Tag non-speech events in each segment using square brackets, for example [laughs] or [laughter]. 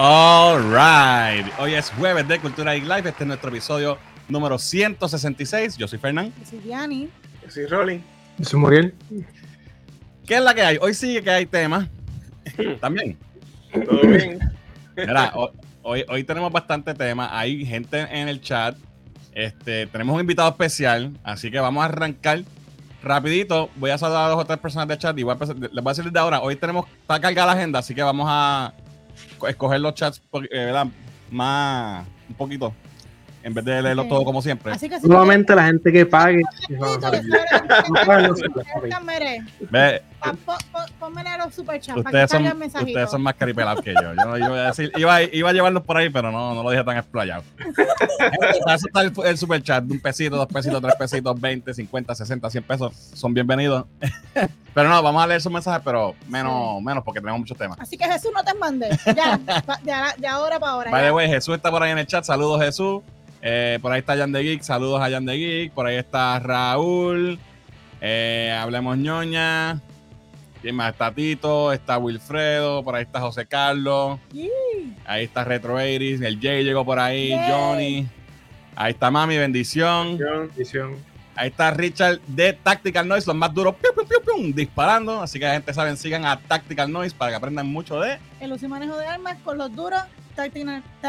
All right. Hoy es jueves de Cultura y Live. Este es nuestro episodio número 166. Yo soy Fernán. Yo soy Diani. Yo soy Rolling. Yo soy Muriel. ¿Qué es la que hay? Hoy sí que hay tema. [clears throat] También. Todo bien. [clears throat] Mira, hoy, hoy tenemos bastante tema. Hay gente en el chat. Este, tenemos un invitado especial. Así que vamos a arrancar rapidito. Voy a saludar a dos o tres personas del chat. Y voy a empezar- les voy a decir desde ahora. Hoy tenemos, está cargada la agenda. Así que vamos a escoger los chats eh, ¿verdad? más un poquito. En vez de leerlo todo como siempre. Así que si Nuevamente la gente que pague. [laughs] Ponme a los superchats para que Ustedes son, salgan mensajitos. ustedes son más caripelados que yo. Yo no iba a decir, iba, iba a llevarlos por ahí, pero no, no lo dije tan explayado. Para [laughs] eso está el, el super chat de un pesito, dos pesitos, tres pesitos, 20, 50, 60, 100 pesos. Son bienvenidos. [laughs] pero no, vamos a leer sus mensajes, pero menos, menos porque tenemos muchos temas. Así que Jesús no te mande. Ya, de, ahora- para ahora. The way, Jesús está por ahí en el chat. Saludos, Jesús. Eh, por ahí está Jan de Geek. Saludos a Jan de Geek. Por ahí está Raúl. Eh, hablemos ñoña. ¿Quién más? Está Tito. Está Wilfredo. Por ahí está José Carlos. Ahí está Retro 80 El Jay llegó por ahí. Johnny. Ahí está Mami, bendición. John. Edición. Ahí está Richard de Tactical Noise, los más duros, piu, piu, piu, piu, disparando. Así que la gente saben, sigan a Tactical Noise para que aprendan mucho de. El uso y manejo de armas con los duros. Tactical. [laughs]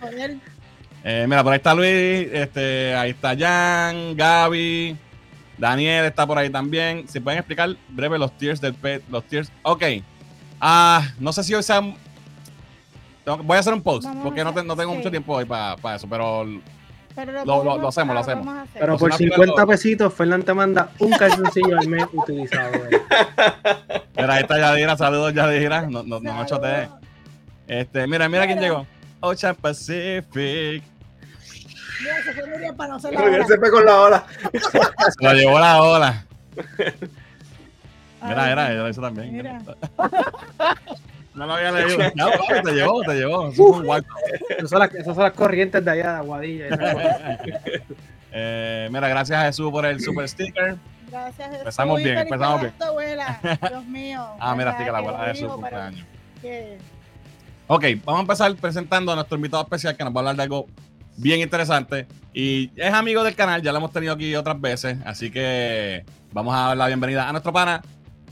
Joder. Eh, mira, por ahí está Luis, este, ahí está Jan, Gaby, Daniel está por ahí también. Si pueden explicar breve los tiers del pet, los tiers. Ok. Ah, no sé si hoy sean. Voy a hacer un post, Vamos porque no, te- hacer- no tengo sí. mucho tiempo hoy para eso, pero Pero Lo- podemos- lo- lo hacemos, lo hacemos. Pero por una fila 50 de- pesitos, Fernán te manda un calzoncillo al mes utilizado. eh. [laughs] mira, ahí está Yadira, saludos Yadira, no, no, no me chotees. Este, mira, mira quién llegó. Ocean Pacific. Mira, se fue para no hacer la se fue con la ola. Se lo llevó la ola. [laughs] Mira, mira, ella lo hizo también. Mira. [laughs] No lo había leído. [laughs] Papi, te llevó, te llevó. Esas son, las, esas son las corrientes de allá de Aguadilla. [laughs] Eh, mira, gracias a Jesús por el super sticker. Gracias, Jesús. Empezamos bien, empezamos tu abuela. [laughs] Dios mío. Ah, mira, sticker, la Que abuela de su cumpleaños. que- Ok, vamos a empezar presentando a nuestro invitado especial que nos va a hablar de algo bien interesante. Y es amigo del canal, ya lo hemos tenido aquí otras veces. Así que vamos a dar la bienvenida a nuestro pana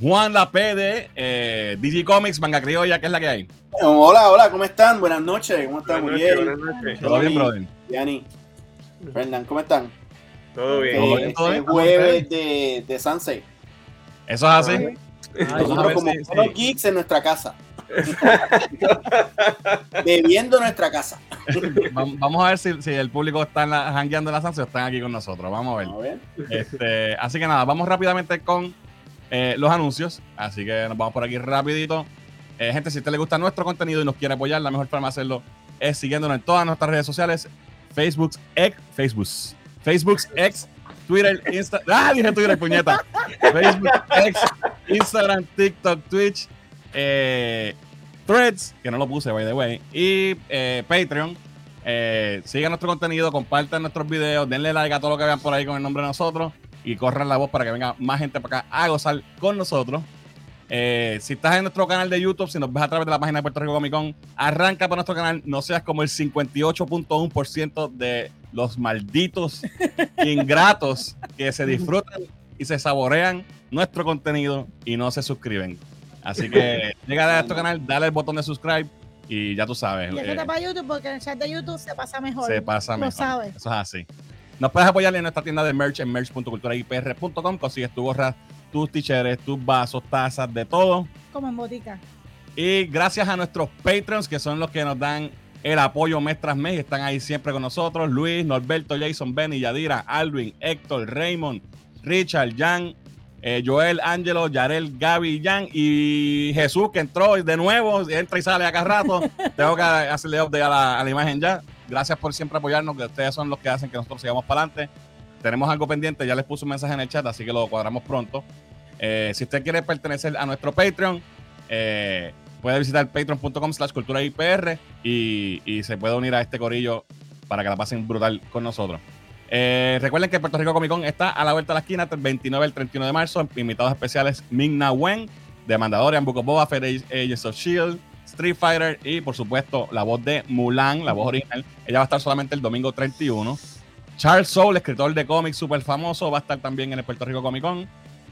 Juan La P de eh, DG Comics, Manga Criolla, que es la que hay. Hola, hola, ¿cómo están? Buenas noches, ¿cómo están? Buenas Muy noches, bien. buenas noches. ¿Todo bien, brother? Yanni, Fernán, ¿cómo están? Todo bien. Todo Eh, bien, todo bien. jueves de, de Sunset. Eso es así. Ay, Vamos a Nosotros ver como si- geeks en nuestra casa. [laughs] Bebiendo en nuestra casa. [laughs] vam- Vamos a ver si, si el público está en la, jangueando en la Sanse o están aquí con nosotros. Vamos a ver. A ver. Este, así que nada, vamos rápidamente con eh, los anuncios. Así que nos vamos por aquí rapidito. Eh, gente, si a usted le gusta nuestro contenido y nos quiere apoyar, la mejor forma de hacerlo es siguiéndonos en todas nuestras redes sociales. Facebook, X, Facebook, Facebook, X, Twitter, Insta. [laughs] Ah, dije Twitter, puñeta. Facebook, X, Instagram, TikTok, Twitch, eh, Threads, que no lo puse, by the way, y Patreon. Eh, sigan nuestro contenido, compartan nuestros videos, denle like a todo lo que vean por ahí con el nombre de nosotros y corran la voz para que venga más gente para acá a gozar con nosotros. Eh, si estás en nuestro canal de YouTube, si nos ves a través de la página de Puerto Rico Comic Con, arranca por nuestro canal, no seas como el 58.1% de los malditos [laughs] ingratos que se disfrutan y se saborean nuestro contenido y no se suscriben. Así que [laughs] llega a nuestro canal, dale el botón de subscribe y ya tú sabes. Y eh, para YouTube porque en el chat de YouTube se pasa mejor. se pasa Lo mejor. sabes. Eso es así. Nos puedes apoyar en nuestra tienda de merch en merch.culturaipr.com. Consigues tu gorra, tus t-shirts, tus vasos, tazas, de todo. Como en botica. Y gracias a nuestros Patreons, que son los que nos dan el apoyo mes tras mes y están ahí siempre con nosotros. Luis, Norberto, Jason, Benny, Yadira, Alvin, Héctor, Raymond, Richard, Jan, eh, Joel, Angelo, Yarel, Gaby, Jan y Jesús que entró de nuevo, entra y sale acá rato. [laughs] Tengo que hacerle update a la, a la imagen ya. Gracias por siempre apoyarnos, que ustedes son los que hacen que nosotros sigamos para adelante. Tenemos algo pendiente, ya les puse un mensaje en el chat, así que lo cuadramos pronto. Eh, si usted quiere pertenecer a nuestro Patreon, eh, puede visitar patreon.com slash cultura IPR y, y se puede unir a este corillo para que la pasen brutal con nosotros. Eh, recuerden que Puerto Rico Comic Con está a la vuelta de la esquina, del 29 al 31 de marzo. Invitados especiales Ming Na Wen, de Mandalorian, Book of Boba Fett, Agents of S.H.I.E.L.D., Street Fighter y por supuesto la voz de Mulan, la voz original. Ella va a estar solamente el domingo 31. Charles Soule, escritor de cómics súper famoso, va a estar también en el Puerto Rico Comic Con.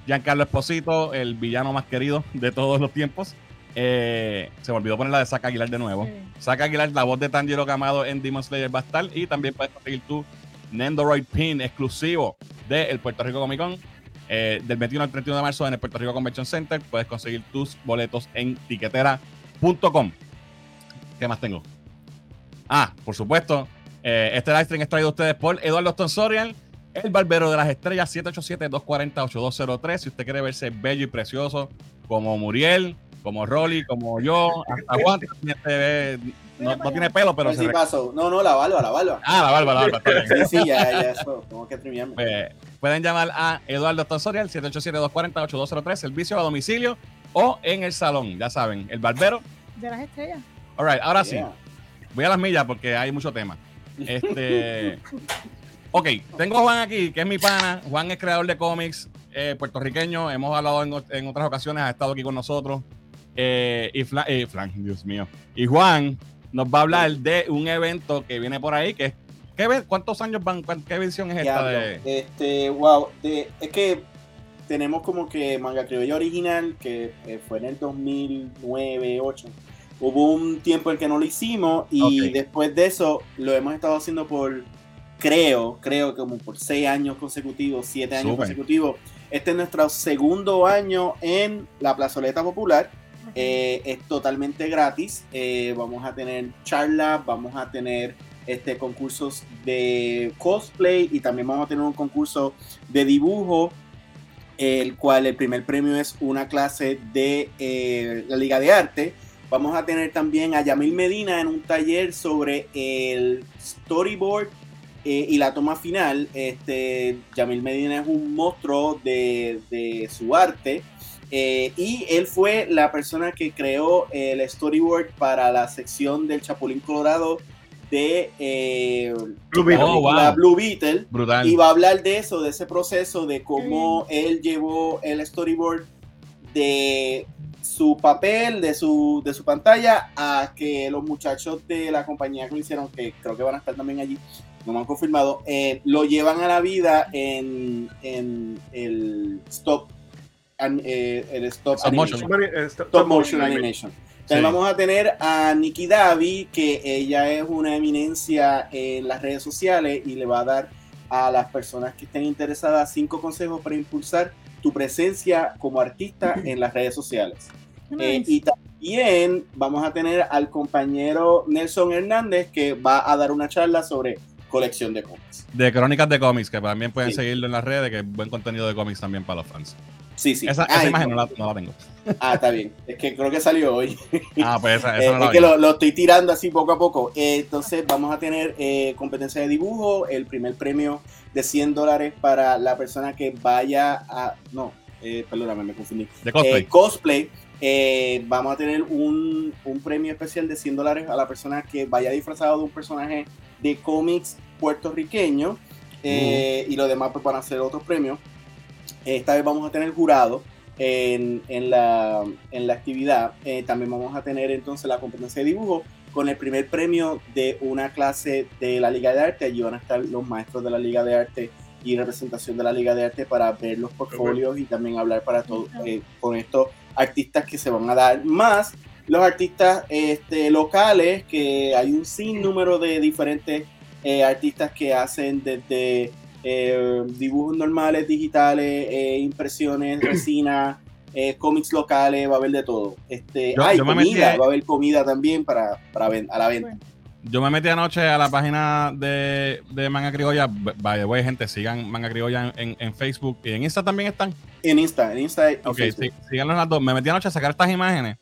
Giancarlo Esposito, el villano más querido de todos los tiempos. Eh, se me olvidó poner la de Zack Aguilar de nuevo. Sí. Zack Aguilar, la voz de Tanjiro Kamado en Demon Slayer va a estar. Y también puedes conseguir tu Nendoroid Pin exclusivo del Puerto Rico Comic Con. eh, del 21 al 31 de marzo en el Puerto Rico Convention Center. Puedes conseguir tus boletos en tiquetera.com. ¿Qué más tengo? Ah, por supuesto. eh, este live stream es traído a ustedes por Eduardo Tonsorial, el barbero de las estrellas, 787-240-8203. Si usted quiere verse bello y precioso, como Muriel, como Rolly, como yo, hasta Juan, no, no tiene pelo, pero se. No, no, la barba, la barba. Ah, la barba, la barba. Sí, sí, ya, ya, eso. Tengo que trimearme. Pues, pueden llamar a Eduardo Tonsorial, 787-240-8203, servicio a domicilio o en el salón, ya saben, el barbero. De las estrellas. All right, ahora sí. Voy a las millas porque hay mucho tema. Este. [laughs] ok, tengo a Juan aquí, que es mi pana. Juan es creador de cómics eh, puertorriqueño. Hemos hablado en, en otras ocasiones, ha estado aquí con nosotros. Eh, y Flan, eh, Flan, Dios mío. Y Juan nos va a hablar de un evento que viene por ahí. Que, ¿qué, ve- ¿Cuántos años van? ¿Qué edición es esta de.? Este, wow. de- es que tenemos como que Manga Criolla original, que eh, fue en el 2009, 8. Hubo un tiempo en que no lo hicimos y después de eso lo hemos estado haciendo por, creo, creo como por 6 años consecutivos, 7 años consecutivos. Este es nuestro segundo año en la plazoleta popular. Eh, es totalmente gratis. Eh, vamos a tener charlas, vamos a tener este, concursos de cosplay y también vamos a tener un concurso de dibujo, el cual el primer premio es una clase de eh, la Liga de Arte. Vamos a tener también a Yamil Medina en un taller sobre el storyboard eh, y la toma final. Este, Yamil Medina es un monstruo de, de su arte. Eh, y él fue la persona que creó el storyboard para la sección del Chapulín Colorado de eh, Blue la Beetle. Oh, wow. película Blue Beetle. Brutal. Y va a hablar de eso, de ese proceso, de cómo él llevó el storyboard de su papel, de su, de su pantalla, a que los muchachos de la compañía que lo hicieron, que creo que van a estar también allí, no me han confirmado, eh, lo llevan a la vida en, en el stop, an- eh, el stop, Stop motion. animation. Somebody- stop- Stop motion animation. También Sí. vamos a tener a Nikki Davi, que ella es una eminencia en las redes sociales y le va a dar a las personas que estén interesadas cinco consejos para impulsar tu presencia como artista en las redes sociales. Eh, y también vamos a tener al compañero Nelson Hernández que va a dar una charla sobre colección de cómics. De crónicas de cómics, que también pueden Sí. seguirlo en las redes, que es buen contenido de cómics también para los fans. Sí, sí. Esa, imagen no la, no la tengo. Ah, está bien. Es que creo que salió hoy. [laughs] Ah, pues esa, Eh, esa no la es que lo, lo estoy tirando así poco a poco. Eh, entonces vamos a tener eh, competencia de dibujo, el primer premio de 100 dólares para la persona que vaya a... No, eh, perdóname, me confundí. De cosplay. Eh, cosplay. Eh, vamos a tener un, un premio especial de 100 dólares a la persona que vaya disfrazado de un personaje de cómics puertorriqueño. Eh, Y los demás pues, van a ser otros premios. Esta vez vamos a tener jurado en, en la, en la actividad. Eh, también vamos a tener entonces la competencia de dibujo con el primer premio de una clase de la Liga de Arte. Allí van a estar los maestros de la Liga de Arte y representación de la Liga de Arte para ver los portfolios y también hablar para todo, eh, con estos artistas que se van a dar más los artistas este, locales que hay un sinnúmero de diferentes eh, artistas que hacen desde eh, dibujos normales digitales eh, impresiones [clears throat] resina eh, cómics locales va a haber de todo este Yo- hay yo me comida va a haber comida también para, para ven- a la venta Yo me metí anoche a la página de, de Manga Criolla. The way, gente, sigan Manga Criolla en, en Facebook y en Insta también están. en Insta en Insta y Ok, sí, las dos. Me metí anoche a sacar estas imágenes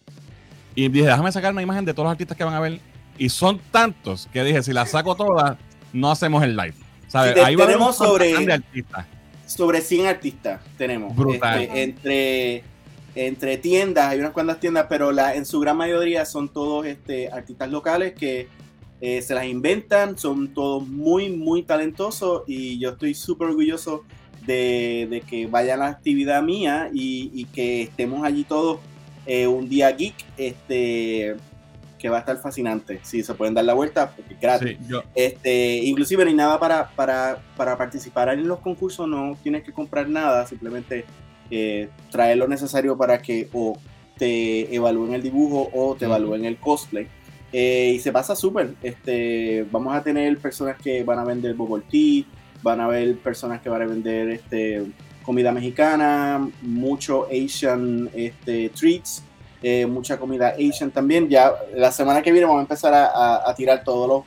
y dije, déjame sacar una imagen de todos los artistas que van a ver. Y son tantos que dije, si las saco todas, no hacemos el live. Tenemos sobre- sobre 100 artistas tenemos. Brutal. Este, entre, entre tiendas, hay unas cuantas tiendas, pero la, en su gran mayoría son todos este, artistas locales que eh, se las inventan, son todos muy, muy talentosos y yo estoy súper orgulloso de, de que vayan a la actividad mía y, y que estemos allí todos eh, un día geek. Este, que va a estar fascinante. Si se pueden dar la vuelta, porque gratis. Sí, yo, Este, inclusive no hay nada para, para, para participar en los concursos, no tienes que comprar nada, simplemente eh, traer lo necesario para que o te evalúen el dibujo o te evalúen el cosplay. Eh, y se pasa súper. Este, vamos a tener personas que van a vender bubble tea, van a haber personas que van a vender este, comida mexicana, mucho Asian este, treats, eh, mucha comida Asian también. Ya la semana que viene vamos a empezar a, a- a tirar todos los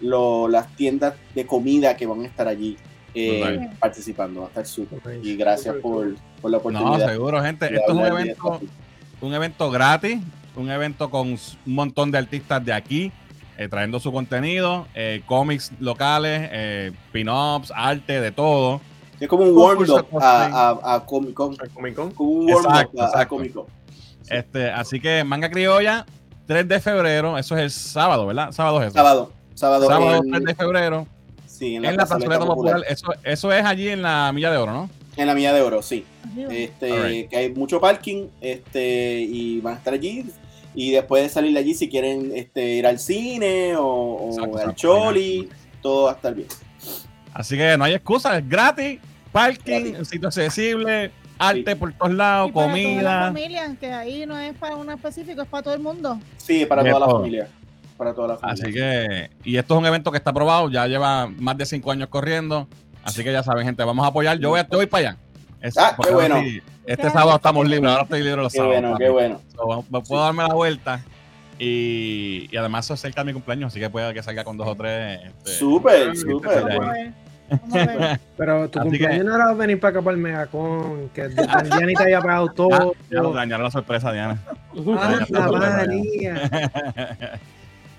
lo- las tiendas de comida que van a estar allí eh, participando. Va a estar súper. Nice. Y gracias por, por la no, oportunidad. seguro, gente. Esto es un evento, un evento gratis, un evento con un montón de artistas de aquí. eh, trayendo su contenido, eh, cómics locales, eh, pin-ups, arte, de todo. Es como un warm-up a, a, a Comic Con. Como un warm-up a-. Comic Con. Este, así que Manga Criolla, 3 de febrero, eso es el sábado, ¿verdad? Sábado es eso. Sábado. Sábado, Sábado en, 3 de febrero, sí, en la, plazoleta popular. Eso, eso es allí en la Milla de Oro, ¿no? En la Milla de Oro, sí. Este, que hay mucho parking este, y van a estar allí. Y después de salir de allí, si quieren este, ir al cine o, o Exacto, al exacto. Choli, todo va a estar bien. Así que no hay excusa, es gratis, parking, Gratis. sitio accesible, arte Sí. por todos lados, Y para toda la comida. familia, que ahí no es para uno específico, es para todo el mundo. Sí, para toda la familia. Para toda la familia. Así que, y esto es un evento que está aprobado, ya lleva más de cinco años corriendo. Así que ya saben, gente, vamos a apoyar. Yo voy, a- yo voy para allá. Es- Ah, qué bueno. sí, este sábado estamos libres, ahora estoy libre los Qué sábados. bueno, qué bueno. So, vamos- puedo darme la vuelta. Y, y además, eso es cerca de mi cumpleaños, así que puede que salga con dos o tres. este, Súper, sí, súper. A a. [laughs] Pero tu Así cumpleaños no era venir para acá para el Megacon, que [laughs] Diana te había pagado Ah, todo. ya lo dañaron la sorpresa, Diana. Ah, ya está, María. [laughs]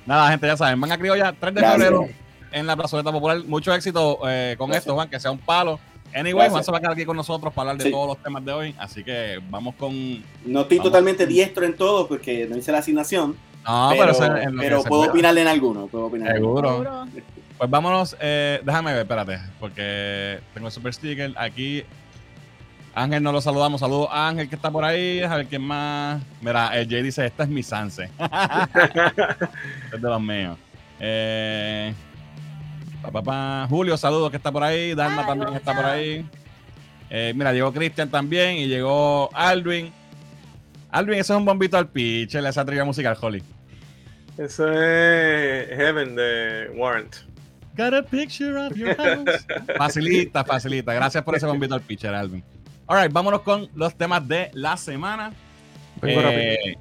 Nada, gente, ya saben, Manga Criolla, 3 de febrero en la plazoleta popular. Mucho éxito eh, con Gracias. esto, Juan, que sea un palo. Anyway. Juan se va a quedar aquí con nosotros para hablar de Sí. todos los temas de hoy. Así que vamos con. No estoy Vamos. totalmente diestro en todo porque no hice la asignación. No, pero puedo opinarle en alguno. Puedo opinar en Seguro. Pues vámonos, eh, déjame ver, espérate, porque tengo el super sticker. Aquí Ángel no lo saludamos. Saludos a Ángel que está por ahí. A ver quién más. Mira, el Jay dice: Esta es mi Sanse. [laughs] [laughs] es de los míos. Eh, pa, pa, pa. Julio, saludos que está por ahí. Dalma Ay, también está por ahí. Eh, mira, llegó Cristian también y llegó Alvin. Alvin, ese es un bombito al pitch, esa trivia musical, Holly. Eso es Heaven de Warrant. Got a picture of your [laughs] house. facilita, facilita. Gracias por ese bombito al pitcher, Alvin. Alright, vámonos con los temas de la semana. Vengo Eh,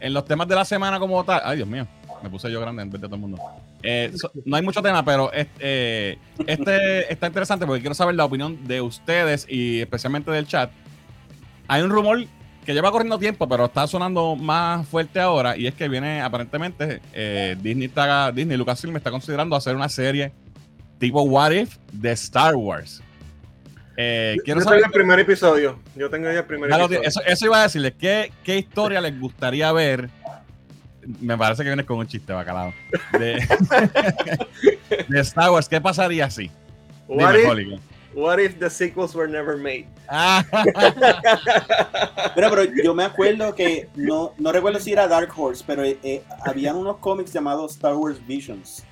en los temas de la semana como tal. Ay, Dios mío. Me puse yo grande en vez de todo el mundo. Eh, so- no hay mucho tema, pero este, eh, este [laughs] está interesante porque quiero saber la opinión de ustedes y especialmente del chat. Hay un rumor que lleva corriendo tiempo, pero está sonando más fuerte ahora y es que viene aparentemente eh, Disney, está, Disney Lucasfilm está considerando hacer una serie tipo What If de Star Wars. Eh, quiero Yo saber tengo el primer episodio. Yo tengo ya el primer episodio. eso, eso iba a decirles. ¿qué, ¿Qué historia les gustaría ver? Me parece que vienes con un chiste, bacalao. De, [laughs] de Star Wars, ¿qué pasaría si? What, Dime, if. What if the sequels were never made? Ah, [laughs] Pero, pero yo me acuerdo que, no, no recuerdo si era Dark Horse, pero eh, eh, habían unos cómics llamados Star Wars Visions,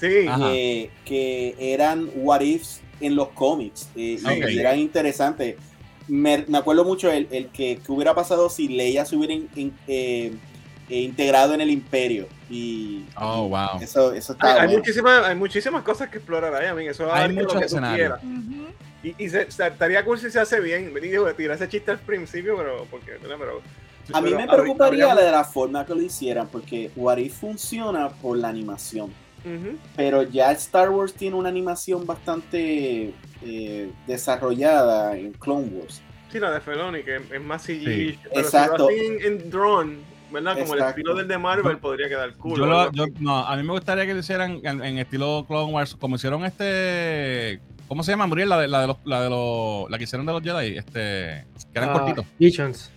Sí. Que, que eran what ifs en los cómics, eh, y Ok. eran interesantes. Me, me acuerdo mucho el, el que, que hubiera pasado si Leia se hubiera in- in- eh, eh, integrado en el imperio. Y oh, wow. eso, está hay bueno. muchísimas, hay muchísimas cosas que explorar ahí, amigo. Eso Hay muchos escenarios. quieras. Ujú. Y, y se, se- estaría cool si se hace bien. Me digo, tirar ese chiste al principio, pero. Porque, pero A mí pero me preocuparía habría- de la forma que lo hicieran, porque What If funciona por la animación. Pero ya Star Wars tiene una animación bastante eh, desarrollada en Clone Wars. Sí, la de Feloni, que es más CG. Sí. Pero Exacto. si lo hacen en, en drone, ¿verdad? Como el estilo del de Marvel, podría quedar cool. Yo lo- yo- no, a mí me gustaría que lo hicieran en, en estilo Clone Wars, como hicieron este. ¿Cómo se llama, Muriel? La de, la de los, la de los, la que hicieron de los Jedi, este, que eran Ah, cortitos. Visions.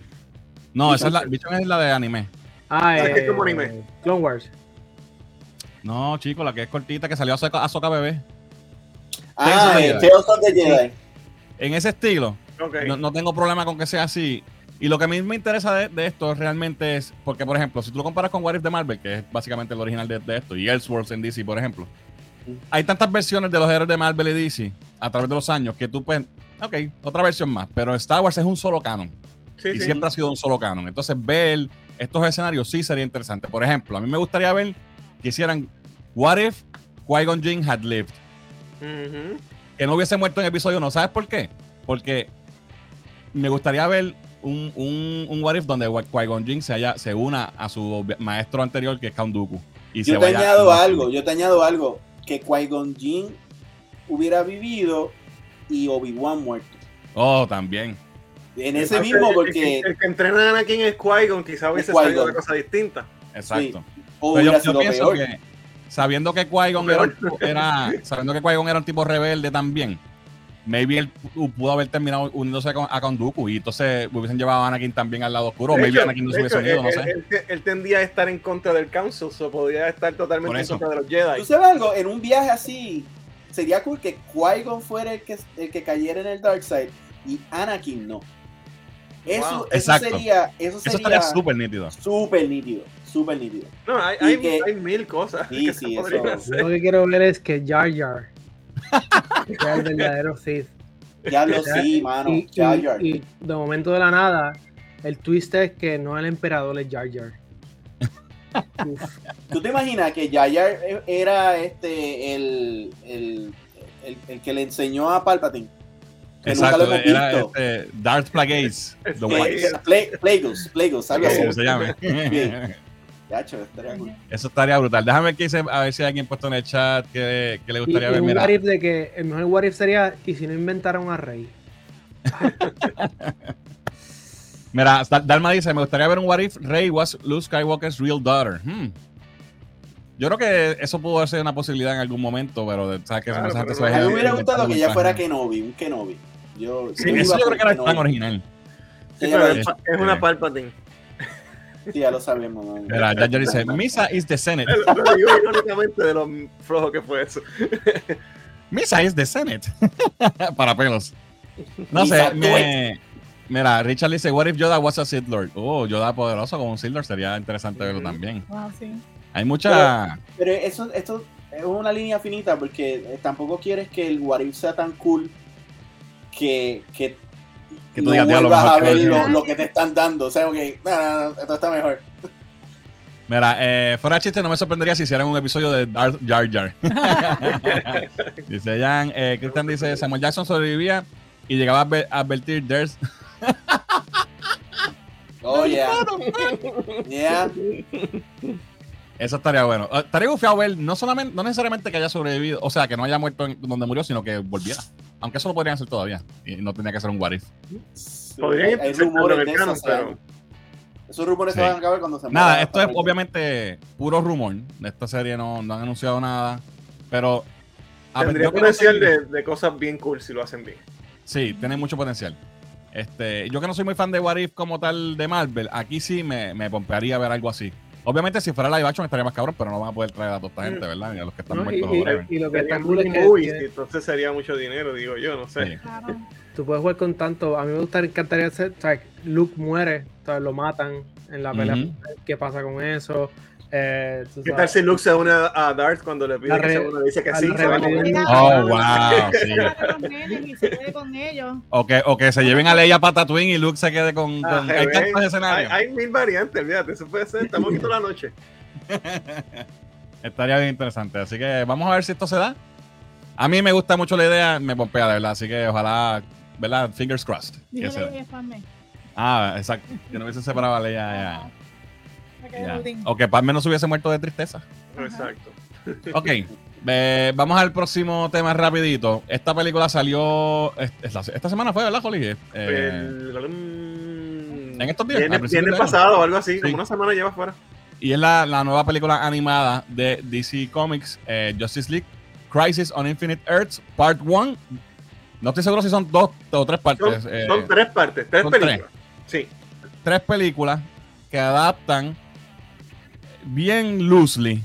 No, esa es la, Vision es la de anime. Ah, eh, es como anime. Clone Wars. No, chico, la que es cortita, que salió a Soca, bebé. Ah, the eh. Tales of the Jedi. En ese estilo, no, no tengo problema con que sea así. Y lo que a mí me interesa de, de esto realmente es, porque por ejemplo, si tú lo comparas con What If de Marvel, que es básicamente el original de, de esto, y Elseworlds en DC, por ejemplo, hay tantas versiones de los héroes de Marvel y DC a través de los años que tú puedes, ok, otra versión más, pero Star Wars es un solo canon Sí, y sí. siempre ha sido un solo canon. Entonces, ver estos escenarios sí sería interesante. Por ejemplo, a mí me gustaría ver que hicieran What if Qui-Gon Jinn had lived? Que no hubiese muerto en episodio 1. ¿Sabes por qué? Porque me gustaría ver un, un, un What if donde Qui-Gon Jinn se, haya- se una a su maestro anterior, que es Count Dooku. Y Yo se te vaya- añado algo, yo te añado algo. Que Qui-Gon Jinn hubiera vivido y Obi-Wan muerto. Oh, también. En ese Entonces, mismo, el- porque. El, el que entrena a Anakin es Qui-Gon, quizá hubiese salido una cosa distinta. Exacto. O Pero yo, pienso peor. que sabiendo que Qui-Gon era- sabiendo que Qui-Gon era un tipo rebelde también, maybe él pu- pudo haber terminado uniéndose con, a Count Dooku y entonces hubiesen llevado a Anakin también al lado oscuro, maybe hecho- Anakin no se hubiese unido, no él, sé. él- él- él tendía a estar en contra del Council, o podría estar totalmente en contra de los Jedi. ¿Tú sabes algo? En un viaje así, sería cool que Qui-Gon fuera el que, el que cayera en el Dark Side y Anakin no. Eso, Wow. eso Exacto. sería. Eso Eso sería estaría súper nítido. súper nítido. Súper nítido. No, hay, Y hay, que- hay mil cosas Sí, [laughs] que sí, eso- lo que quiero ver es que Jar Jar sea el verdadero Sith. Ya lo sí, mano. y, Jar y- Jar. y de momento de la nada, el twist es que no el emperador es Jar Jar. Uf, ¿Tú te imaginas que Jar Jar era este el, el, el, el que le enseñó a Palpatine? Que nunca Exacto, lo hemos era visto. este Darth Plagueis, [laughs] Plagueis, Plagueis, algo así. como se llame. Gacho, estaría cool. Eso estaría brutal. Déjame ver, qué dice, a ver si hay alguien puesto en el chat que, que le gustaría y ver. un Mira, what if de que el mejor what if sería y si no inventaron a Rey. [laughs] mira, Dal- Dalma dice, me gustaría ver un What If Rey was Luke Skywalker's real daughter. Hmm. Yo creo que eso pudo ser una posibilidad en algún momento, pero sabes que Claro, pero se no- A mí me hubiera gustado que ya fuera Kenobi, un Kenobi. Yo, Sí, yo eso yo creo que era el plan Kenobi. original. Sí, pero es, es una Palpatine. Sí, ya lo sabemos. man. Mira, Jar Jar dice, Misa is the Senate. Lo lo digo irónicamente de lo flojo que fue eso. Misa is the Senate. [laughs] Para pelos. No Misa, sé, me- mira, Richard dice, what if Yoda was a Sith Lord? Oh, Yoda poderoso como un Sith Lord sería interesante verlo también. Wow, sí. Hay mucha... Pero eso, esto es una línea finita porque tampoco quieres que el What If sea tan cool que, que, Que tú no digas, "Diablo, vuelvas mejor a que ver el lo, original". lo que te están dando. O sea, que no, no, no, esto está mejor. Mira, eh, fuera de chiste, no me sorprendería si hicieran un episodio de Darth Jar Jar. [laughs] dice Jan, eh, Christian dice, Samuel Jackson sobrevivía y llegaba a adver- a advertir, there's... [laughs] Oh, yeah. Yeah. Eso estaría bueno. Eh, Estaría gufiado ver, no solamente, no necesariamente que haya sobrevivido, o sea, que no haya muerto en donde murió, sino que volviera. Aunque eso lo podrían hacer todavía. Y no tenía que ser un what if. Podrían hay, hay rumores de eso. pero- Esos rumores Sí. se van a acabar cuando se Nada, esto es obviamente puro rumor. De esta serie no, no han anunciado nada. Pero. Tendría no potencial soy- de, de cosas bien cool si lo hacen bien. Sí, tiene mucho potencial. Este, yo que no soy muy fan de What If como tal de Marvel, aquí sí me, me pompearía ver algo así. Obviamente, si fuera live action estaría más cabrón, pero no van a poder traer a toda esta gente, ¿verdad? Y a los que están ¿no? Y, muertos. y- whatever. y lo que Sería está cool es que tiene- y entonces sería mucho dinero, digo yo, no sé. Sí. Claro. tú puedes jugar con tanto. A mí me gustaría, encantaría hacer. o sea, Luke muere, o sea, lo matan en la pelea. Ujú. ¿Qué pasa con eso? Eh, ¿Qué tal si Luke se une a Darth cuando le pide que se? Dice que a sí, se va. Oh, wow. sí. O que, o que se lleven a Leia para Tatooine y Luke se quede con. Ah, con- se hay hay, escenarios. hay mil variantes, olvídate, eso puede ser, estamos aquí toda la noche. Estaría bien interesante. Así que vamos a ver si esto se da. A mí me gusta mucho la idea, me pompea, de verdad. Así que ojalá, ¿verdad? Fingers crossed. que se. Ah, exacto. Que no hubiese separado a Leia. Ya, Budín. O que Padme no se hubiese muerto de tristeza. Exacto. [laughs] Ok. eh, vamos al próximo tema rapidito. Esta película salió esta semana fue, ¿verdad, Holly? Eh, El- en estos días, Viene, pasado o algo así, Sí. como una semana lleva fuera. y es la, la nueva película animada de DC Comics, eh, Justice League Crisis on Infinite Earths, Part 1. No estoy seguro si son dos o tres partes. Son, eh, son tres partes, tres películas. Sí. tres películas que adaptan bien loosely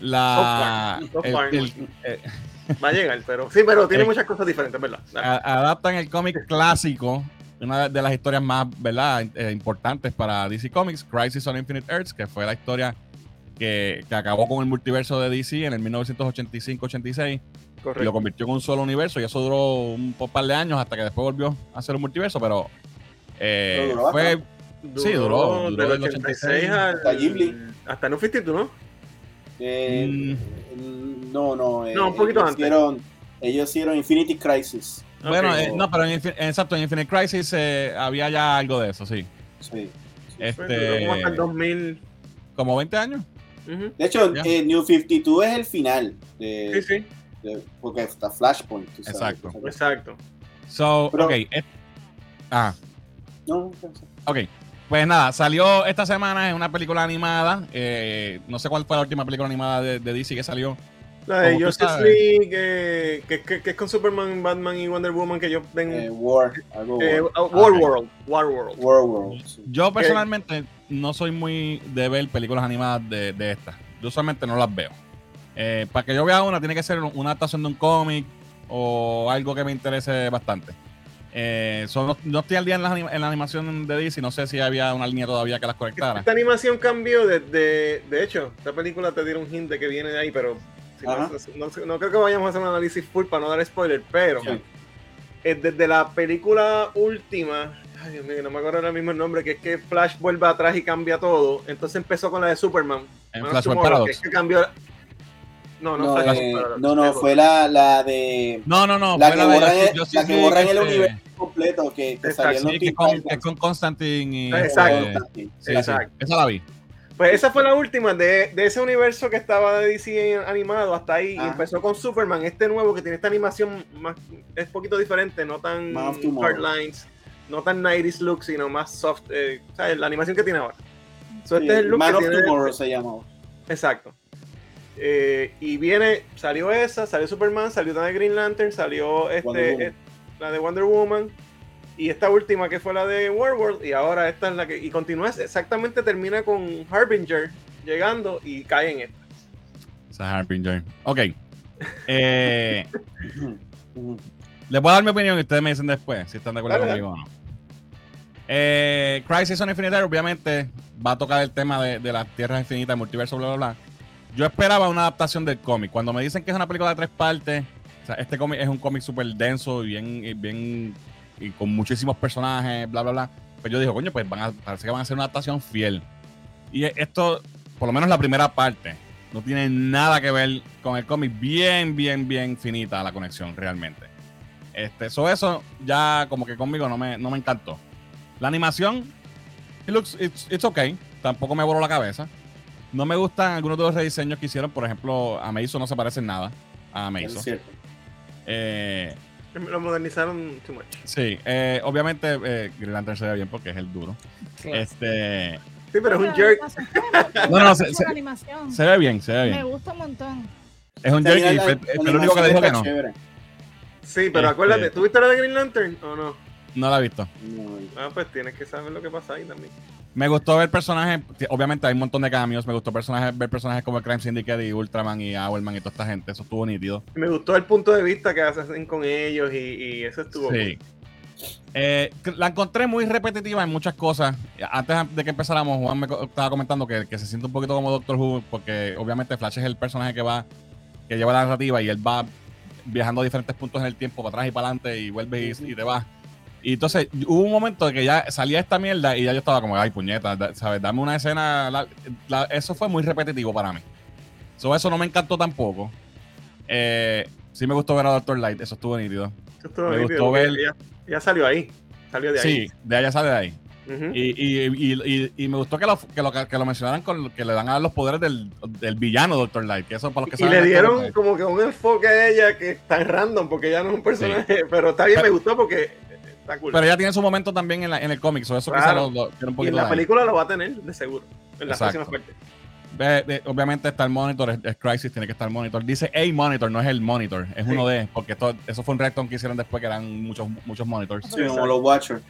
la So far, so el- far. el- eh, Va a llegar, pero sí, pero tiene [laughs] Eh, muchas cosas diferentes, ¿verdad? A- adaptan el cómic clásico una de las historias más, ¿verdad? Eh, importantes para DC Comics, Crisis on Infinite Earths, que fue la historia que, que acabó con el multiverso de DC en el 1985-86 y lo convirtió en un solo universo y eso duró un par de años hasta que después volvió a ser un multiverso, pero eh, Pero duró sí, duró, duró del del 86 Hasta Ghibli. hasta New 52, ¿no? Eh, Mm. no, no. eh, No, un poquito ellos antes. Hicieron, ellos hicieron Infinity Crisis. bueno, eh, no, pero en, exacto, en Infinite Crisis eh, había ya algo de eso, sí. Sí. Duró Este, como hasta el 2000. como 20 años. De hecho, eh, New 52 es el final. De, Sí, sí, de- porque está Flashpoint. tú sabes. Exacto. exacto. So, Pero- ok. eh, ah, No, ok. Pues nada, salió esta semana en una película animada. eh, no sé cuál fue la última película animada de, de DC que salió. La de Justice sabes. League, eh, que, que- que es con Superman, Batman y Wonder Woman, que yo tengo. eh, War. Algo eh, War. uh, War ok. World. War World. War World. sí. Yo personalmente no soy muy de ver películas animadas de, de estas. Yo usualmente no las veo. Eh, para que yo vea una, tiene que ser una adaptación de un cómic o algo que me interese bastante. Eh, so, no, no estoy al día en la, anim- en la animación de DC, no sé si había una línea todavía que las conectara. Esta animación cambió desde. De hecho, esta película te dieron un hint de que viene de ahí, pero. si no, creo que vayamos a hacer un análisis full para no dar spoiler, pero. Eh, desde la película última. Ay, Dios mío, no me acuerdo ahora mismo el nombre, que es que Flash vuelve atrás y cambia todo. Entonces empezó con la de Superman. En Flashpoint Tomorrow, que es que cambió. No, no, No, eh, no, no, fue la, la de. No, no, no. La fue que de borran Justice- el, Justice la que borran el este, universo completo que, que Exacto, Sí, que con, que con Constantine y. Exacto. Constantine. sí, sí, Exacto. esa la vi. Pues esa fue la última de, de ese universo que estaba de DC animado hasta ahí. Y Ajá. empezó con Superman, este nuevo que tiene esta animación más, es poquito diferente, no tan hard lines, no tan 90s look, sino más soft, eh, ¿sabes? La animación que tiene ahora. So, Sí, este es el look Man que of tiene- Tomorrow se llamó. Exacto. Eh, y viene, salió esa, salió Superman, salió la de Green Lantern, salió este, eh, la de Wonder Woman. Y esta última que fue la de Warworld. Y ahora esta es la que. Y continúa, exactamente termina con Harbinger llegando y cae en esta. Esa es Harbinger. Ok. Eh, les voy a dar mi opinión y ustedes me dicen después si están de acuerdo conmigo o no. Eh, Crisis on Infinite Earth, obviamente, va a tocar el tema de, de las tierras infinitas, multiverso, bla, bla, bla. Yo esperaba una adaptación del cómic. Cuando me dicen que es una película de tres partes, o sea, este cómic es un cómic súper denso y bien, y bien y con muchísimos personajes, bla, bla, bla. Pues yo dije, coño, pues van a, parece que van a hacer una adaptación fiel. Y esto, por lo menos la primera parte, no tiene nada que ver con el cómic. Bien, bien, bien finita la conexión, realmente. Este, so eso ya como que conmigo no me, no me encantó. La animación, it looks, it's, it's okay. Tampoco me voló la cabeza. No me gustan algunos de los rediseños que hicieron. Por ejemplo, a Meizo no se parece en nada. A Es Meizo. cierto. Eh, Lo modernizaron too much. sí, eh, obviamente eh, Green Lantern se ve bien porque es el duro. Este, Sí, pero es un jerk. me No, no, se- se- ve bien, se ve Me bien. gusta un montón. Es un jerky. mira, Fue, la- fue la el único que dijo que no. chévere. Sí, pero Este- acuérdate, ¿tuviste la de Green Lantern o no? No la he visto. No, Ah, pues tienes que saber lo que pasa ahí también. Me gustó ver personajes, obviamente hay un montón de cambios, me gustó personajes, ver personajes como Crime Syndicate y Ultraman y Owlman y toda esta gente, eso estuvo nítido. Me gustó el punto de vista que hacen con ellos y, y eso estuvo. Sí. Eh, la encontré muy repetitiva en muchas cosas. Antes de que empezáramos, Juan me estaba comentando que, que se siente un poquito como Doctor Who, porque obviamente Flash es el personaje que va, que lleva la narrativa y él va viajando a diferentes puntos en el tiempo, para atrás y para adelante, y vuelve y, y te va. Y entonces hubo un momento de que ya salía esta mierda y ya yo estaba como, ay, puñeta, da- ¿sabes? Dame una escena. la- la- eso fue muy repetitivo para mí. So, eso no me encantó tampoco. Eh, sí me gustó ver a Doctor Light, eso estuvo nítido. Estuvo Me nítido, gustó ver- Ya, ya salió ahí. Salió de ahí. Sí, de allá sale de ahí. Ujú. Y, y, y, y, y me gustó que lo, que lo, que lo mencionaran con que le dan a dar los poderes del, del villano Doctor Light, que eso para los que Y le dieron como que un enfoque a ella que está en random, porque ella no es un personaje, pero está bien, Pero- me gustó porque está cool. Pero ella tiene su momento también en, la- en el cómic, so eso quizá Claro. lo, y en la de ahí. película lo va a tener, de seguro, en las Exacto. próximas partes. Ve- de- obviamente está el monitor, es, es Crisis, tiene que estar el monitor. Dice a monitor, no es el monitor, es Sí. uno de, porque esto, eso fue un retcon que hicieron después que eran muchos, muchos monitors, Sí, como los Watchers.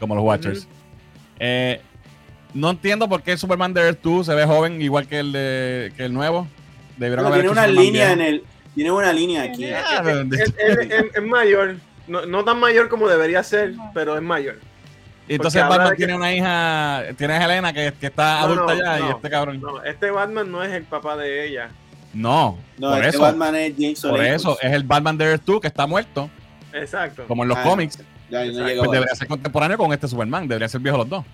como los Watchers. Eh, no entiendo por qué Superman de Earth 2 se ve joven igual que el, de, que el nuevo. Debieron haber tiene una Superman línea viejo. en el. Tiene una línea aquí. Ah, es mayor, no, no tan mayor como debería ser, No. pero es mayor. Y entonces Batman que- tiene una hija, tiene a Helena que, que está No, adulta no, ya y no, este cabrón. No, este Batman no es el papá de ella. No, No, por este eso, Batman es James por eso es el Batman de Earth 2 que está muerto, Exacto. como en los Ah, cómics. Ya, Pues debería ser contemporáneo con este Superman, debería ser viejo los dos.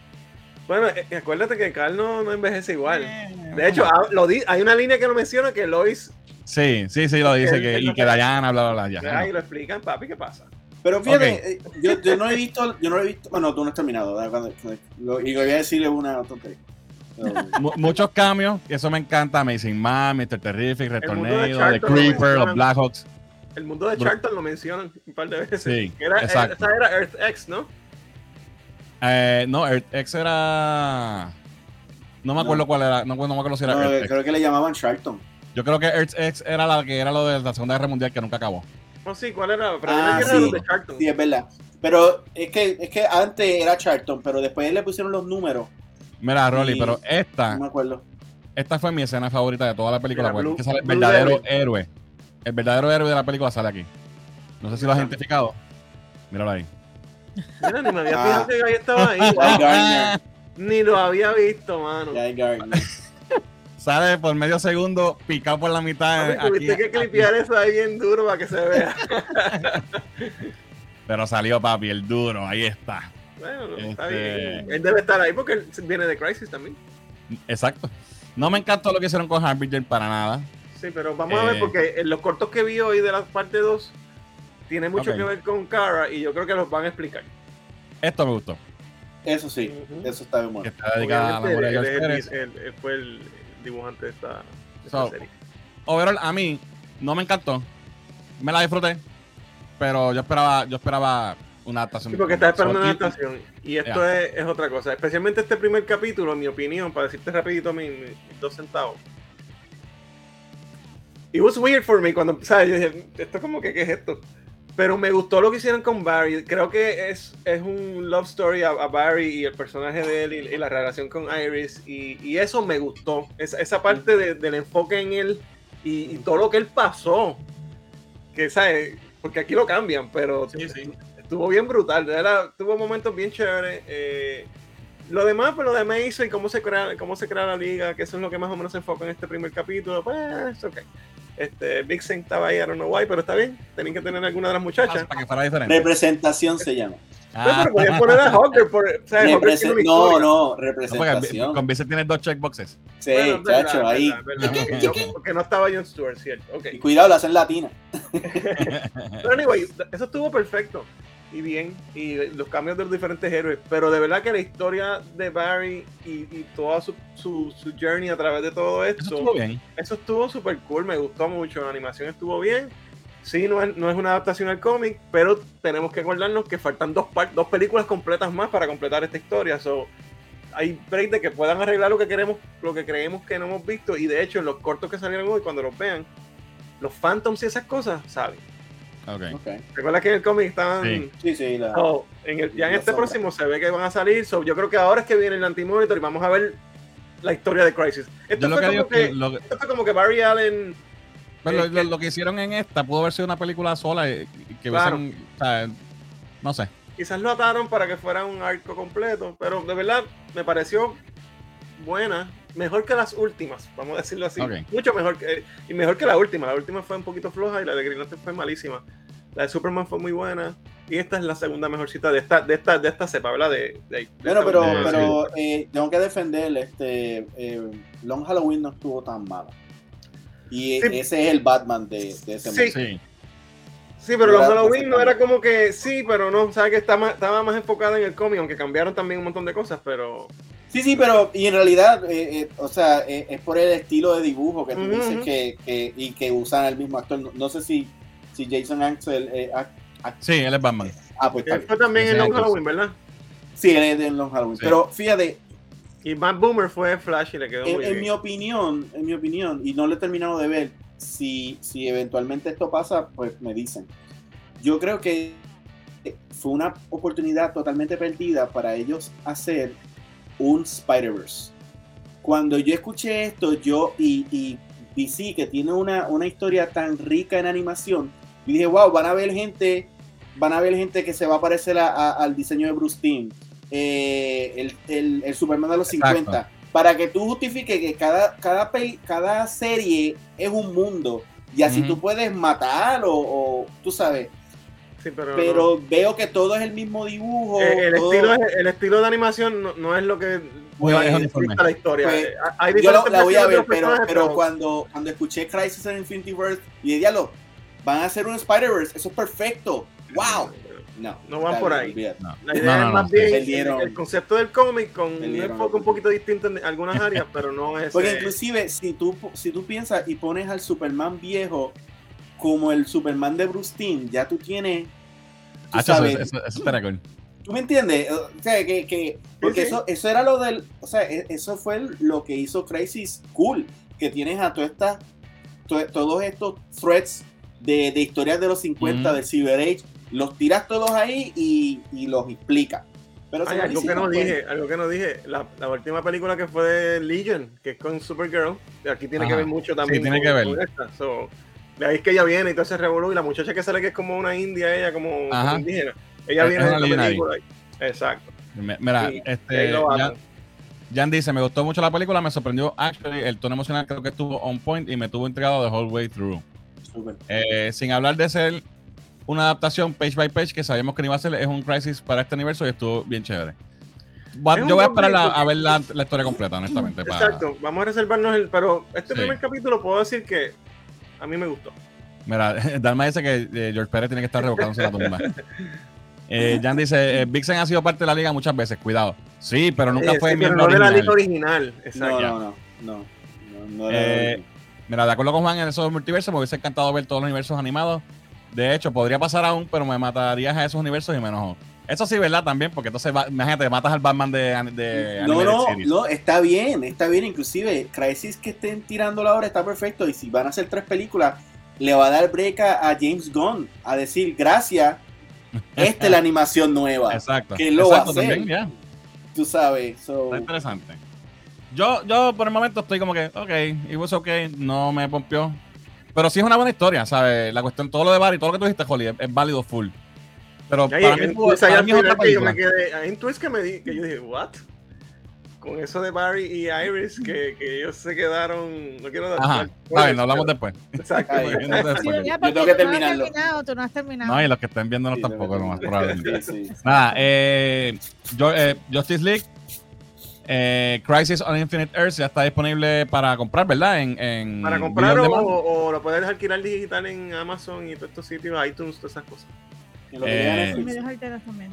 Bueno, eh, acuérdate que Carl no, no envejece igual. Eh, De hecho, ah, lo di- hay una línea que lo menciona que Lois, sí, sí, sí, lo dice, que, él y que. Diana, bla, bla, bla. ya. ahí lo explican, papi, ¿qué pasa? Pero fíjate, eh, yo, yo no he visto, yo no lo he visto, bueno, tú no has terminado, lo- y lo voy a decirle una tontería. Muchos cambios, que eso me encanta. Amazing Man, Mr. Terrific, Red El mundo de Tornado, The Charlton lo Creeper, los mencionan. Blackhawks. El mundo de Charlton lo mencionan un par de veces. Sí, era, exacto. Esa era Earth X, ¿no? Eh, no, Earth X era. No me acuerdo No. cuál era. No, no me acuerdo si era no, Earth X. creo que le llamaban Charlton. Yo creo que Earth X era la que era lo de la Segunda Guerra Mundial que nunca acabó. No, sí, ¿cuál era? Pero Ah, yo creo que era sí. los de Charlton. Sí, es verdad. Pero es que, es que antes era Charlton, pero después le pusieron los números. Mira, Rolly, Sí. pero esta, No me acuerdo. esta fue mi escena favorita de toda la película. Mira, Blue- que sale el verdadero héroe. El verdadero héroe de la película sale aquí. No sé si lo has identificado. Míralo ahí. Mira, ni me había Ah. fijado que ahí estaba ahí. [laughs] Guy Gardner. Ni lo había visto, mano. Guy Gardner. Sale por medio segundo, picado por la mitad. Papi, Tuviste aquí- que clipear eso ahí bien duro para que se vea. [laughs] Pero salió papi, el duro, ahí está. Bueno, está Este- bien. Él debe estar ahí porque él viene de Crisis también. Exacto. No me encantó lo que hicieron con Harbinger para nada. Sí, pero vamos a ver Eh. porque en los cortos que vi hoy de la parte 2 tiene mucho que ver con Kara y yo creo que los van a explicar. Esto me gustó. Eso sí, eso está bien bueno. está dedicada a la el, él- él fue el dibujante de esta, de esta serie. Overall, a mí no me encantó. Me la disfruté. Pero yo esperaba, yo esperaba una adaptación. Sí, porque estás esperando So, una adaptación. Y esto es, es otra cosa. Especialmente este primer capítulo, en mi opinión, para decirte rapidito mi- mi- mis dos centavos. It was weird for me cuando, ¿sabes? Yo dije, esto como que, ¿qué es esto? Pero me gustó lo que hicieron con Barry. Creo que es, es un love story a, a Barry y el personaje de él y, y la relación con Iris. Y, y eso me gustó. Esa, esa parte de- del enfoque en él y, y todo lo que él pasó. Que, ¿sabes? Porque aquí lo cambian, pero Sí, sí. estuvo bien brutal. tuvo momentos bien chéveres. eh, lo demás, pues lo de Mason y cómo se crea, cómo se crea la liga, que eso es lo que más o menos se enfoca en este primer capítulo, pues ok. Este, Vixen estaba ahí, I don't know why, pero está bien. Tenían que tener alguna de las muchachas. Para que fuera diferente. Representación se llama. Pues, Ah, pero podían poner a Hawker por. O sea, Hawker Represe- tiene una no, no, no, representación. con Vincent tienes dos checkboxes. Sí, Bueno, verdad, chacho, es ahí. verdad, verdad, porque, yo- porque no estaba John Stewart, cierto. Ok. Y cuidado, la hacen latina. [laughs] Pero anyway, eso estuvo perfecto y bien. Y los cambios de los diferentes héroes. Pero de verdad que la historia de Barry y, y toda su, su, su journey a través de todo esto. Eso estuvo bien. Eso estuvo súper cool, me gustó mucho. La animación estuvo bien. Sí, no es, no es una adaptación al cómic, pero tenemos que acordarnos que faltan dos, dos películas completas más para completar esta historia. So, hay break de que puedan arreglar lo que queremos, lo que creemos que no hemos visto. Y de hecho, en los cortos que salieron hoy, cuando los vean, los Phantoms y esas cosas, saben. Ok. Ok. Recuerda que en el cómic estaban. Sí. Sí, sí, la. Oh, en el- ya en este sombra. próximo se ve que van a salir. So, yo creo que ahora es que viene el anti-monitor y vamos a ver la historia de Crisis. Esto, Yo lo fue como es que que, lo, esto fue como que Barry Allen. pues lo, es lo- que- lo que hicieron en esta pudo haber sido una película sola y, y que Claro. hubiesen, o sea, no sé. Quizás lo ataron para que fuera un arco completo, pero de verdad me pareció buena. Mejor que las últimas, vamos a decirlo así. Mucho mejor que, y mejor que la última. La última fue un poquito floja y la de Green Lantern fue malísima. La de Superman fue muy buena. Y esta es la segunda mejor cita de esta, de esta, de esta cepa, ¿verdad? De, de- de Bueno, esta- pero, de- pero eh, tengo que defender, este, eh, Long Halloween no estuvo tan mala. Y Sí. ese es el Batman de, de ese Sí. Sí. Pero los Halloween no era como que sí, pero no, sabes que está más- estaba más enfocada en el cómic, aunque cambiaron también un montón de cosas, pero Sí, sí, pero y en realidad, eh, eh, o sea, eh, es por el estilo de dibujo que tú dices que, que- y que usan el mismo actor. No, no sé si, si Jason Axel. Sí, él es Batman. ah, pues está él fue también en Long Halloween, ¿verdad? Sí, él es de Long Halloween. Sí. Pero fíjate, Y Matt Boomer fue Flash y le quedó en, muy en mi opinión, en mi opinión, y no lo he terminado de ver, si, si eventualmente esto pasa, pues me dicen. Yo creo que fue una oportunidad totalmente perdida para ellos hacer un Spider-Verse. Cuando yo escuché esto, yo y, y DC, que tiene una, una historia tan rica en animación, y dije, wow, van a ver gente, van a ver gente que se va a parecer a- a- al diseño de Bruce Timm, eh, el, el- el Superman de los Exacto. 50. Para que tú justifiques que cada, cada, cada serie es un mundo. Y así tú puedes matar o, o, tú sabes. Sí, pero, Pero veo que todo es el mismo dibujo. Eh, el, todo- estilo, es- el estilo de animación no, no es lo que Pues, la historia. Pues, Eh, hay yo lo- la voy a ver, pero, pero cuando, cuando escuché Crisis en Infinity Verse, y de diálogo, van a hacer un Spider-Verse, eso es perfecto. ¡Wow! No, No van por ahí. No, La idea no, no, es más bien el, el concepto del cómic con un enfoque un poquito distinto en algunas [laughs] áreas, pero no es. Porque eh, inclusive, si tú, si tú piensas y pones al Superman viejo como el Superman de Bruce Timm, ya tú tienes... tú Ah, eso, sabes, eso, eso cool. ¿Tú me entiendes? O sea, que, que- porque sí. Eso, eso era lo del, o sea, e- eso fue lo que hizo Crisis cool, que tienes a todas estas, to- todos estos threads de, de historias de los 50, Ujú. del Cyber Age, los tiras todos ahí y, y los explicas. Pero Ay, algo que no pues. dije, algo que no dije, la, la última película que fue de Legion, que es con Supergirl, y aquí tiene que ver mucho también. tiene con- que ver. esta. So, de ahí es que ella viene y todo ese revolú, y la muchacha que sale que es como una india, ella como, indígena. Ella Es- viene es de una esta legionary. película. Exacto. Mira, Sí, ahí este, Jan, dice, me gustó mucho la película, me sorprendió actually, el tono emocional creo que estuvo on point y me tuvo entregado the whole way through. Eh, sin hablar de ser una adaptación page by page que sabíamos que no iba a ser, es un crisis para este universo y estuvo bien chévere. Va- yo voy a esperar a, ver la, la historia completa, honestamente. para- Exacto, vamos a reservarnos el. Pero este Sí. primer capítulo puedo decir que a mí me gustó. Mira, [laughs] Dalma dice que eh, George Pérez tiene que estar revocándose la tumba. [laughs] Eh, Jan dice, eh, Vixen ha sido parte de la liga muchas veces, cuidado. Sí, pero nunca Eh, fue sí, pero no de la original. liga original. Exacto. No, no, no, no, no, no Eh, Mira, de acuerdo con Juan, en esos multiversos me hubiese encantado ver todos los universos animados. De hecho, podría pasar aún, pero me matarías a esos universos y me enojo. Eso sí, ¿verdad? También, porque entonces, imagínate, matas al Batman de, de no, no, Series. no, está bien, está bien. Inclusive, Crisis que estén tirando la hora está perfecto. Y si van a hacer tres películas, le va a dar break a, a James Gunn a decir, gracias, [laughs] esta es la animación nueva. Exacto. que lo va a Exacto, hacer. también, ya. Tú sabes. so- Está interesante. Yo, yo por el momento estoy como que, ok, it was okay, no me pompió. Pero sí es una buena historia, ¿sabes? La cuestión, todo lo de Barry, todo lo que tú dijiste, Holly, es, es válido full. Pero Ya, para mí, en para al mí es otra que yo me quedé, hay un twist que me di, que yo dije, what? Con eso de Barry y Iris, que, que ellos se quedaron, no quiero dar Ajá, está bien, lo hablamos después. Exacto. Ay, Porque no Sí, ya, Yo tengo que no terminarlo. terminado, tú no has terminado. No, y los que estén viéndonos Sí, tampoco, lo más sí, probable. sí. Nada, eh, yo- eh, Justice League, eh, Crisis on Infinite Earth ya está disponible para comprar, ¿verdad? En, en Para comprar o, o lo puedes alquilar digital en Amazon y todos estos sitios, iTunes, todas esas cosas. Lo Eh, también.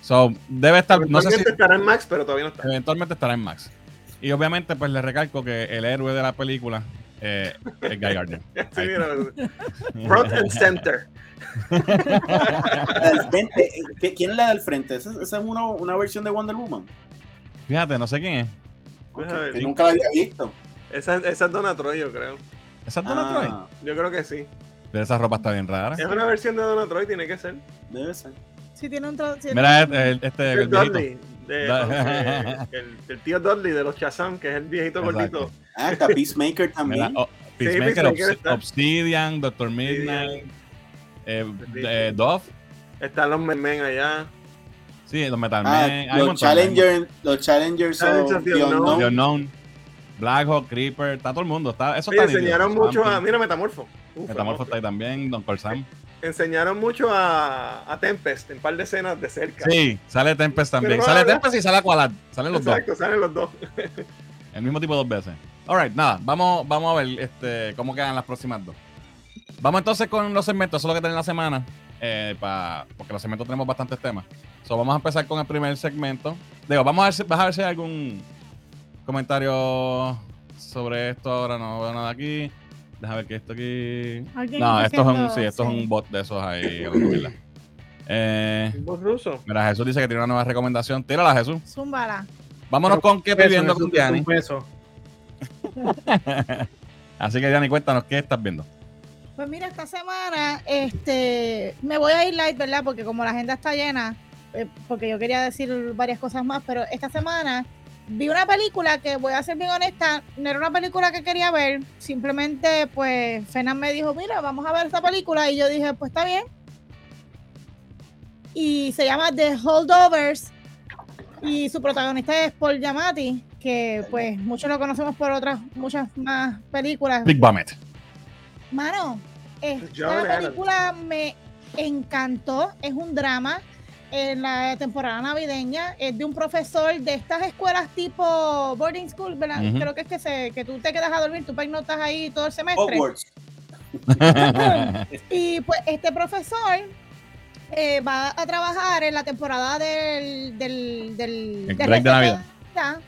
So, debe estar, no sé si Eventualmente estará en Max, pero todavía no está. eventualmente estará en Max. Y obviamente, pues le recalco que el héroe de la película eh, es Guy Gardner. [laughs] Sí, mira, [laughs] front and center. [laughs] La del frente, eh, ¿qué- ¿Quién es la del frente? ¿Esa, esa es una, una versión de Wonder Woman? Fíjate, no sé quién es. Ver. Que nunca la había visto. Esa, esa es Donna Troy, yo creo. ¿Esa es Donna Troy? Ah, Yo creo que sí. Pero esa ropa está bien rara. Es una versión de Donna Troy, tiene que ser. debe ser. Si tiene un si Mira, este, el- este El. Dudley. de- [laughs] el, el tío Dudley de los Shazam, que es el viejito Exacto. gordito. Ah, está Peacemaker Mira, también. oh, Peacemaker, Peacemaker Obs- está. Obsidian, Doctor Midnight, eh, eh, Dove. Están los men allá. Sí, los Metal Ah, un los, montón, Challenger, los Challengers son the Unknown. Unknown. The Unknown, Black Hawk, Creeper, está todo el mundo. Está, eso Oye, está enseñaron mucho a. Mira, Metamorfo. Uf, Metamorfo no. está ahí también, Don Corsam. Enseñaron mucho a, a Tempest en un par de escenas de cerca. Sí, sale Tempest también. Pero Sale Tempest y sale Aqualad. Salen los Exacto, salen los dos. dos. El mismo tipo dos veces. Alright, nada, vamos, vamos a ver este, cómo quedan las próximas dos. Vamos entonces con los segmentos, eso es lo que tenemos la semana. eh, pa- porque los segmentos tenemos bastantes temas. So, vamos a empezar con el primer segmento. Digo, vamos a ver si, vas a ver si hay algún comentario sobre esto ahora. No veo nada aquí. Déjame ver que esto aquí. No, esto es un, sí, esto es un bot de esos ahí. Eh, Voz ruso. mira, Jesús dice que tiene una nueva recomendación. Tírala, Jesús. Zúmbala. Vámonos con qué viviendo con Diani. Un beso. Así que Diani, cuéntanos qué estás viendo. Pues mira, esta semana este, me voy a ir light, ¿verdad? Porque como la agenda está llena, eh, porque yo quería decir varias cosas más, pero esta semana vi una película que voy a ser bien honesta, no era una película que quería ver, simplemente pues Fenan me dijo, mira, vamos a ver esta película y yo dije, pues está bien. Y se llama The Holdovers Y su protagonista es Paul Giamatti, que pues muchos lo conocemos por otras, muchas más películas. Big Bummit. Mano, esta película me encantó. Es un drama en la temporada navideña. Es de un profesor de estas escuelas tipo boarding school, ¿verdad? Creo que es que, se, que tú te quedas a dormir, tú notas ahí todo el semestre. [laughs] Y pues este profesor eh, va a trabajar en la temporada del, del, del, El del break de Navidad. Navidad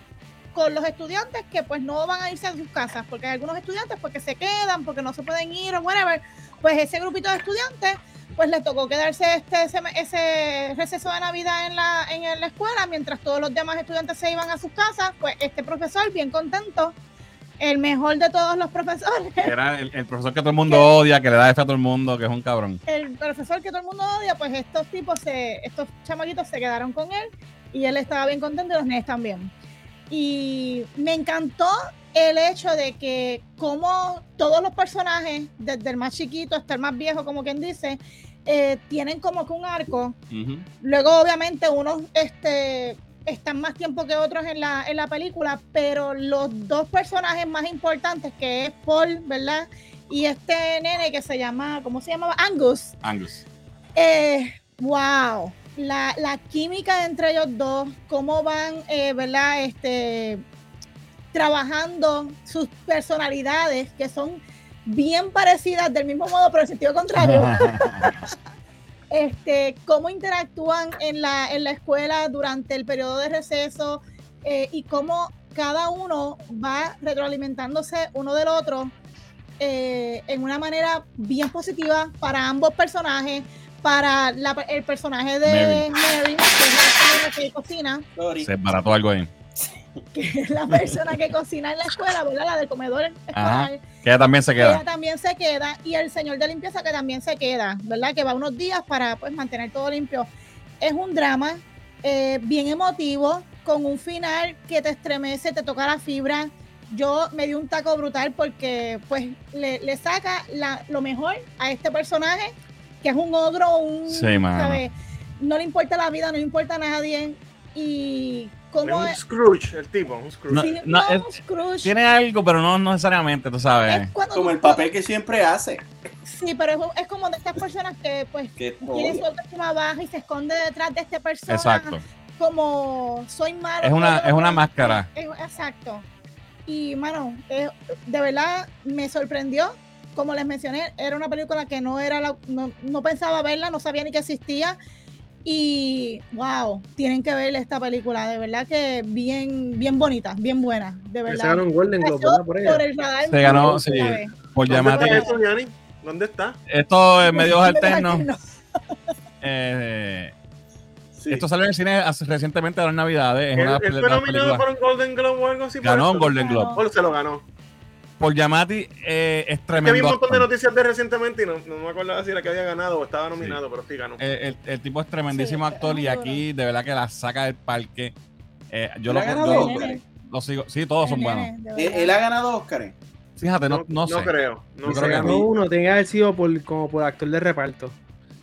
con los estudiantes que pues no van a irse a sus casas, porque hay algunos estudiantes porque se quedan, porque no se pueden ir o whatever. Pues ese grupito de estudiantes pues les tocó quedarse este ese, ese receso de Navidad en la, en la escuela, mientras todos los demás estudiantes se iban a sus casas, pues este profesor bien contento, el mejor de todos los profesores, Era el, el profesor que todo el [laughs] mundo odia, que le da F a todo el mundo, que es un cabrón. el profesor que todo el mundo odia, pues estos tipos, se, estos chamaquitos se quedaron con él y él estaba bien contento y los nenes también. Y me encantó el hecho de que como todos los personajes, desde el más chiquito hasta el más viejo, como quien dice, eh, tienen como que un arco. Luego, obviamente, unos este, están más tiempo que otros en la, en la película, pero los dos personajes más importantes, que es Paul, ¿verdad? Y este nene que se llama, ¿cómo se llamaba? Angus. Angus. Eh, wow, la, la química entre ellos dos, cómo van, eh, ¿verdad? Este, trabajando sus personalidades, que son bien parecidas del mismo modo, pero en sentido contrario. [laughs] este, cómo interactúan en la, en la escuela durante el periodo de receso eh, y cómo cada uno va retroalimentándose uno del otro eh, en una manera bien positiva para ambos personajes, para la- el personaje de Mary, que es la que cocina, Sorry. Se barató algo ahí. Que es la persona que cocina en la escuela, ¿verdad? La del comedor escolar. Que ella también se Ella queda. también se queda y el señor de limpieza que también se queda, ¿verdad? Que va unos días para pues mantener todo limpio. Es un drama eh, bien emotivo, con un final que te estremece, te toca la fibra. Yo me di un taco brutal porque pues le, le saca la- lo mejor a este personaje, que es un ogro, un... Sí. ¿sabes? No le importa la vida, no le importa a nadie. Y Es como... un Scrooge, el tipo, un Scrooge. No, sí, no, no, es- Scrooge, Tiene algo, pero no, no necesariamente, tú sabes. es cuando Como tú- el papel que siempre hace. Sí, pero es, es como de estas personas que pues [laughs] Que tiene su autoestima baja y se esconde detrás de esta persona. Exacto. Como soy malo. Es una- es una máscara. es- exacto. Y, mano, eh, de verdad me sorprendió. Como les mencioné, era una película que no era la, no, no pensaba verla, no sabía ni que existía. Y wow, tienen que ver esta película, de verdad que bien, bien bonita, bien buena, de Se verdad. ganó un Golden Globe, ¿verdad? Por ella. por el radar Se ganó, sí. Por ¿Dónde llamarte. está eso, Yanni? ¿Dónde está? Esto es medios [laughs] alternos. [laughs] Eh, Sí. Esto salió en el cine hace- recientemente de las Navidades. Es ¿Él, una él fue nominado para un Golden Globe o algo así? por Ganó un? Golden Globe. O se lo ganó. Por Yamati eh, es Que vi tremendo. un montón de noticias de recientemente y no, no me acuerdo si era que había ganado o estaba nominado, pero sí ganó. Eh, el, el tipo es tremendísimo Sí, actor y aquí de verdad que la saca del parque. Eh, yo ¿Le lo, yo lo- sigo. Sí, todos son buenos. Él, ha ganado Oscar. Fíjate, no, no, sé. creo. No Yo Se creo que creo. ganó uno, tiene que haber sido por, como por actor de reparto.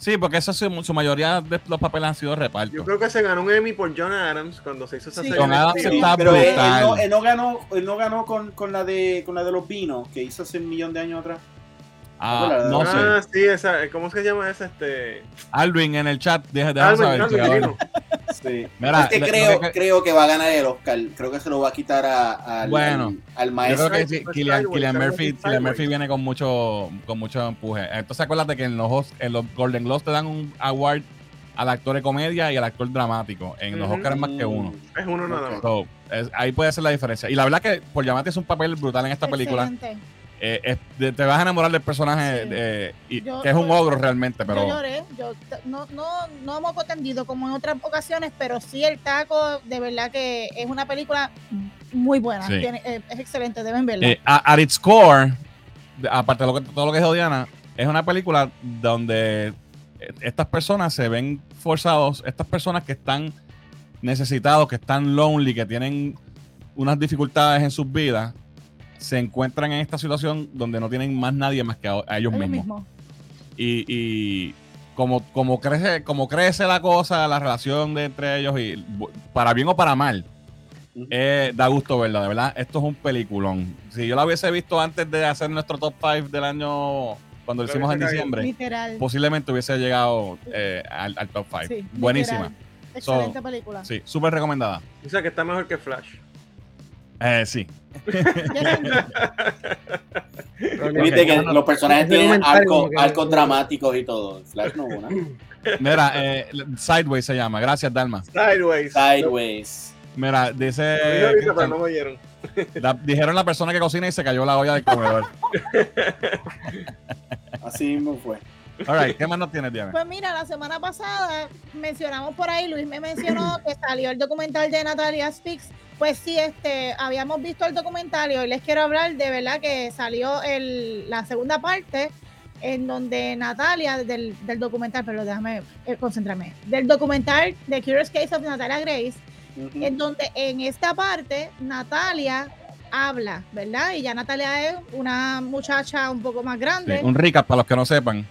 Sí, porque eso sí, su mayoría de los papeles han sido reparto. Yo creo que se ganó un Emmy por John Adams cuando se hizo esa Sí. serie. John Adams TV. está pero él, él brutal. no, él no ganó, él no ganó con, con la de con la de los vinos que hizo hace un millón de años atrás. Ah, no ah, sé. sí, esa, ¿cómo se llama esa? Este... Alvin en el chat, deja, deja Alvin, saber. Alvin, que. Sí. Mira, es que lo- lo creo, que- creo que va a ganar el Oscar. Creo que se lo va a quitar a, al, Bueno, al, al Yo maestro. creo que sí, Killian, Murphy. Killian Murphy viene con mucho, con mucho empuje. Entonces acuérdate que en los, Os- en los Golden Globes te dan un award al actor de comedia y al actor dramático. En los Ujú. Oscars más que uno. Es uno nada más. So, es- ahí puede ser la diferencia. Y la verdad que por llamarte es un papel brutal en esta película. Eh, es- te vas a enamorar del personaje, Sí. de- y- Yo- que es un ogro realmente, Yo pero lloré, yo no, no, no moco tendido como en otras ocasiones, pero sí el taco, de verdad que es una película muy buena, Sí. tiene- eh, es excelente, deben verla. eh, at its core, aparte de lo que, todo lo que dijo Diana, es una película donde estas personas se ven forzados, estas personas que están necesitados, que están lonely, que tienen unas dificultades en sus vidas, se encuentran en esta situación donde no tienen más nadie más que a, a ellos Ellos mismos. mismos. Y, y como, como, crece, como crece la cosa, la relación de entre ellos, y para bien o para mal, eh, da gusto verla, de verdad. Esto es un peliculón. Si yo la hubiese visto antes de hacer nuestro top 5 del año, cuando lo hicimos en diciembre, Literal. posiblemente hubiese llegado eh, al, al top 5. Sí, Buenísima. literal. Excelente película. Sí, súper recomendada. O sea que está mejor que Flash. Eh, sí. Viste que los personajes tienen arcos dramáticos y todo. Flash no hubo, ¿no? Mira, eh, Sideways se llama. Gracias, Dalma. Sideways. Sideways. Mira, dice. Pero no me oyeron. la- dijeron la persona que cocina y se cayó la olla del comedor. Así mismo fue. All right, ¿qué más nos tienes, Diana? Pues mira, la semana pasada mencionamos por ahí, Luis me mencionó que salió el documental de Natalia Speaks. Pues sí, este, habíamos visto el documental y hoy les quiero hablar de verdad que salió el, la segunda parte en donde Natalia, del, del documental, pero déjame eh, concentrarme, del documental The Curious Case of Natalia Grace, en donde en esta parte Natalia habla, ¿verdad? Y ya Natalia es una muchacha un poco más Sí, grande. un recap para los que no sepan.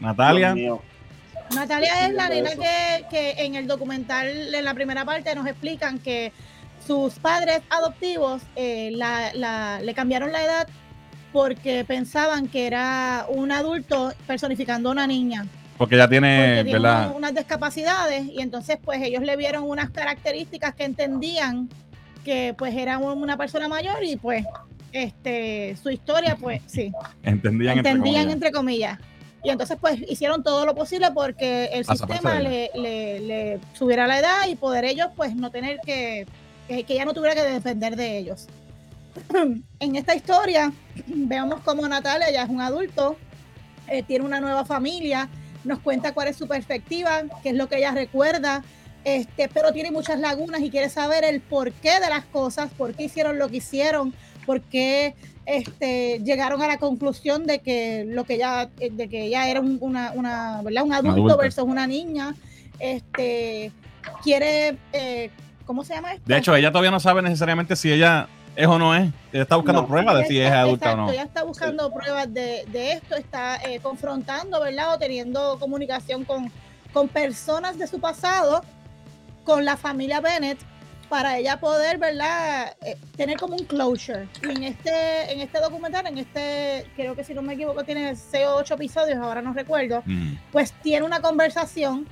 Natalia. Natalia es la nena que en el documental, en la primera parte, nos explican que sus padres adoptivos eh, la- la- le cambiaron la edad porque pensaban que era un adulto personificando a una niña. Porque ya tiene, unas, discapacidades y entonces pues ellos le vieron unas características que entendían que pues era un- una persona mayor y pues este su historia pues sí Entendían, entre entendían comillas. entre comillas. Y entonces pues hicieron todo lo posible porque el sistema le, le- le subiera la edad y poder ellos pues no tener que, que, que ella no tuviera que depender de ellos. [clears throat] en esta historia [clears throat] vemos como Natalia ya es un adulto, eh, tiene una nueva familia, nos cuenta cuál es su perspectiva, qué es lo que ella recuerda, este, pero tiene muchas lagunas y quiere saber el porqué de las cosas, por qué hicieron lo que hicieron, por qué este, llegaron a la conclusión de que lo que ella, eh, de que ella era un, una, una, ¿verdad? un adulto adulta. versus una niña. Este quiere, eh, ¿cómo se llama esto? De hecho, ella todavía no sabe necesariamente si ella es o no es. Ella está buscando No. pruebas de si es Exacto, adulta o no. Ella está buscando pruebas de, de esto, está eh, confrontando, ¿verdad? O teniendo comunicación con, con personas de su pasado, con la familia Bennett, para ella poder, ¿verdad? Eh, tener como un closure. Y en este, en este documental, en este, creo que si no me equivoco, tiene 6 o 8 episodios, ahora no recuerdo, Mm. pues tiene una conversación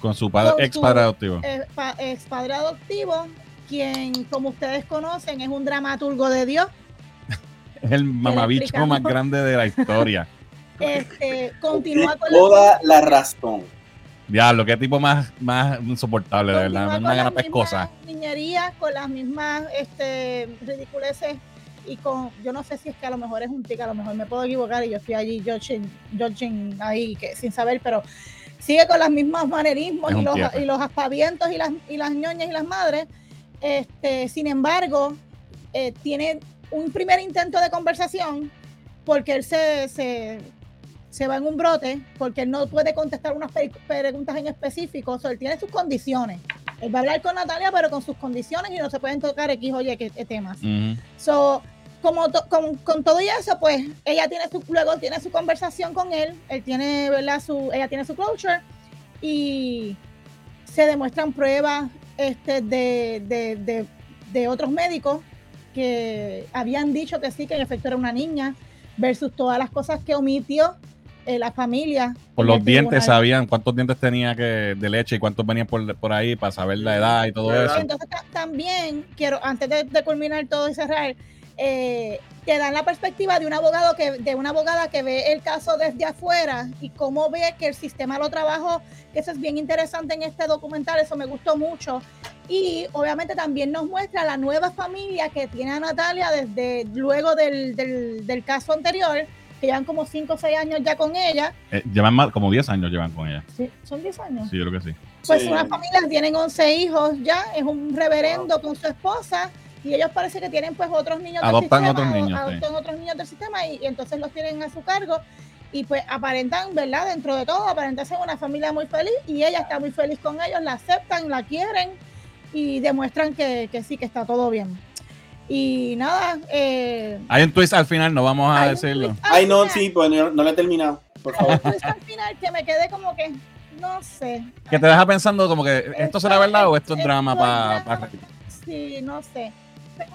Con su padre, Con ex padre adoptivo. eh, ex padre adoptivo, quien, como ustedes conocen, es un dramaturgo de Dios. [laughs] Es el mamabicho más grande de la historia. [laughs] Este, continúa con la- toda la razón. Diablo, qué tipo más, más insoportable, de verdad. Una gana las pescosa. mismas niñerías, con las mismas este, ridiculeces y con, yo no sé si es que a lo mejor es un tic, a lo mejor me puedo equivocar y yo estoy allí judging, judging ahí que, sin saber, pero sigue con los mismos manerismos y los, y aspavientos y las, y las ñoñas y las madres. Este, sin embargo, eh, tiene un primer intento de conversación porque él se, se, se va en un brote, porque él no puede contestar unas preguntas en específico, o sea, él tiene sus condiciones. Él va a hablar con Natalia, pero con sus condiciones y no se pueden tocar X, qué qué temas. So, como to- con, con todo y eso, pues ella tiene su, luego tiene su conversación con él, él tiene, ¿verdad? Su, ella tiene su closure y se demuestran pruebas este, de, de, de, de otros médicos que habían dicho que sí, que en efecto era una niña, versus todas las cosas que omitió eh, la familia. Por los dientes sabían cuántos dientes tenía que de leche y cuántos venían por, por ahí para saber la edad y todo eso. Entonces ta- también quiero, antes de, de culminar todo y cerrar, eh, te dan la perspectiva de un abogado que, de una abogada que ve el caso desde afuera y cómo ve que el sistema lo trabajó, que eso es bien interesante en este documental, eso me gustó mucho. Y obviamente también nos muestra la nueva familia que tiene a Natalia desde luego del, del, del caso anterior, que llevan como 5 o 6 años ya con ella. Eh, llevan más, como 10 años llevan con ella. Sí, son 10 años. Sí, yo creo que sí. Pues Sí. una familia tienen 11 hijos ya, es un reverendo con su esposa y ellos parece que tienen pues otros niños Adoptan del sistema, otros niños, sí. adoptan otros niños del sistema y, y entonces los tienen a su cargo y pues aparentan, ¿verdad? Dentro de todo, aparentan ser una familia muy feliz y ella está muy feliz con ellos, la aceptan, la quieren y demuestran que, que sí, que está todo bien. Y nada, eh, Hay un twist al final, no vamos a hay un decirlo. Ay, no, final. sí, pues no, no lo he terminado. Por favor. twist al final que me quedé como que, no sé. Que te deja pensando como que esto será verdad o esto es drama para... drama. Sí, no sé.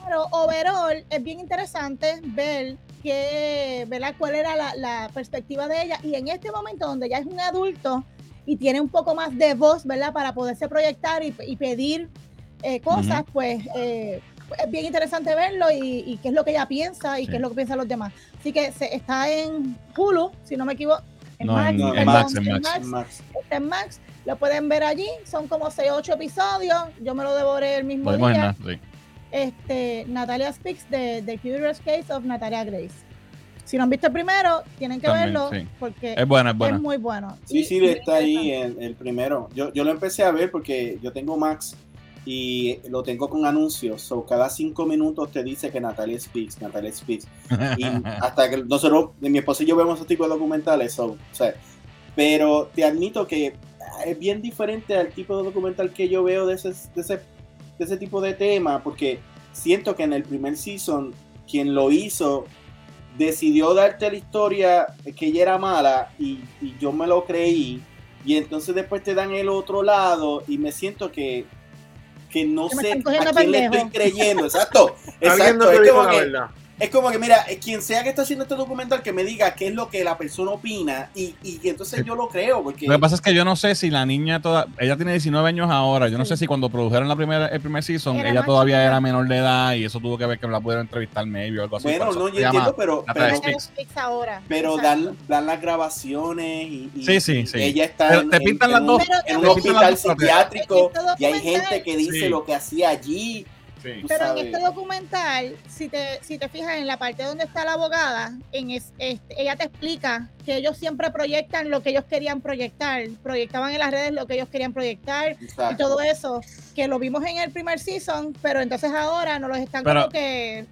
Pero overall es bien interesante ver que, ¿verdad? cuál era la, la perspectiva de ella. Y en este momento donde ya es un adulto y tiene un poco más de voz, ¿verdad? Para poderse proyectar y, y pedir eh, cosas, pues eh, es bien interesante verlo y, y qué es lo que ella piensa y Sí. qué es lo que piensan los demás. Así que se, está en Hulu, si no me equivoco. En No, en- en perdón, Max, en en Max. Max. está en Max, lo pueden ver allí, son como 6 8 episodios, yo me lo devoré el mismo Lo vimos en día. nada, sí. Este, Natalia Speaks de The Curious Case of Natalia Grace. Si no han visto el primero, tienen que También, verlo sí. porque Es buena, es muy bueno. Sí, Y- sí, y está ahí el, el primero. Yo, yo lo empecé a ver porque yo tengo Max y lo tengo con anuncios. So, cada cinco minutos te dice que Natalia Speaks, Natalia Speaks. Y [laughs] hasta que nosotros, mi esposa y yo vemos ese tipo de documentales. so, o sea, pero te admito que es bien diferente al tipo de documental que yo veo de ese, de ese, de ese tipo de tema, porque siento que en el primer season, quien lo hizo decidió darte la historia que ella era mala y, y yo me lo creí. Y entonces después te dan el otro lado y me siento que, que no Que sé a quién le estoy creyendo. Exacto. [laughs] Alguien no Exacto. te Es dijo como, la que, verdad. Es como que, mira, quien sea que está haciendo este documental, que me diga qué es lo que la persona opina y, y entonces yo lo creo. Porque Lo que pasa es que yo no sé si la niña toda, ella tiene 19 años ahora, yo no Sí. sé si cuando produjeron la primera, el primer season, Era ella todavía era menor de edad y eso tuvo que ver que la pudieron entrevistar maybe o algo así. bueno, no, yo llama- entiendo, pero, pero, dan, dan las grabaciones y, y- Sí, sí, y sí. ella está Pero en, te pintan en las dos- en un hospital psiquiátrico Este y hay gente que dice Sí. lo que hacía allí. Sí. Pero en este documental, si te, si te fijas en la parte donde está la abogada, en es- este, ella te explica que ellos siempre proyectan lo que ellos querían proyectar, proyectaban en las redes lo que ellos querían proyectar y todo eso, que lo vimos en el primer season, pero entonces ahora nos los están Pero- como que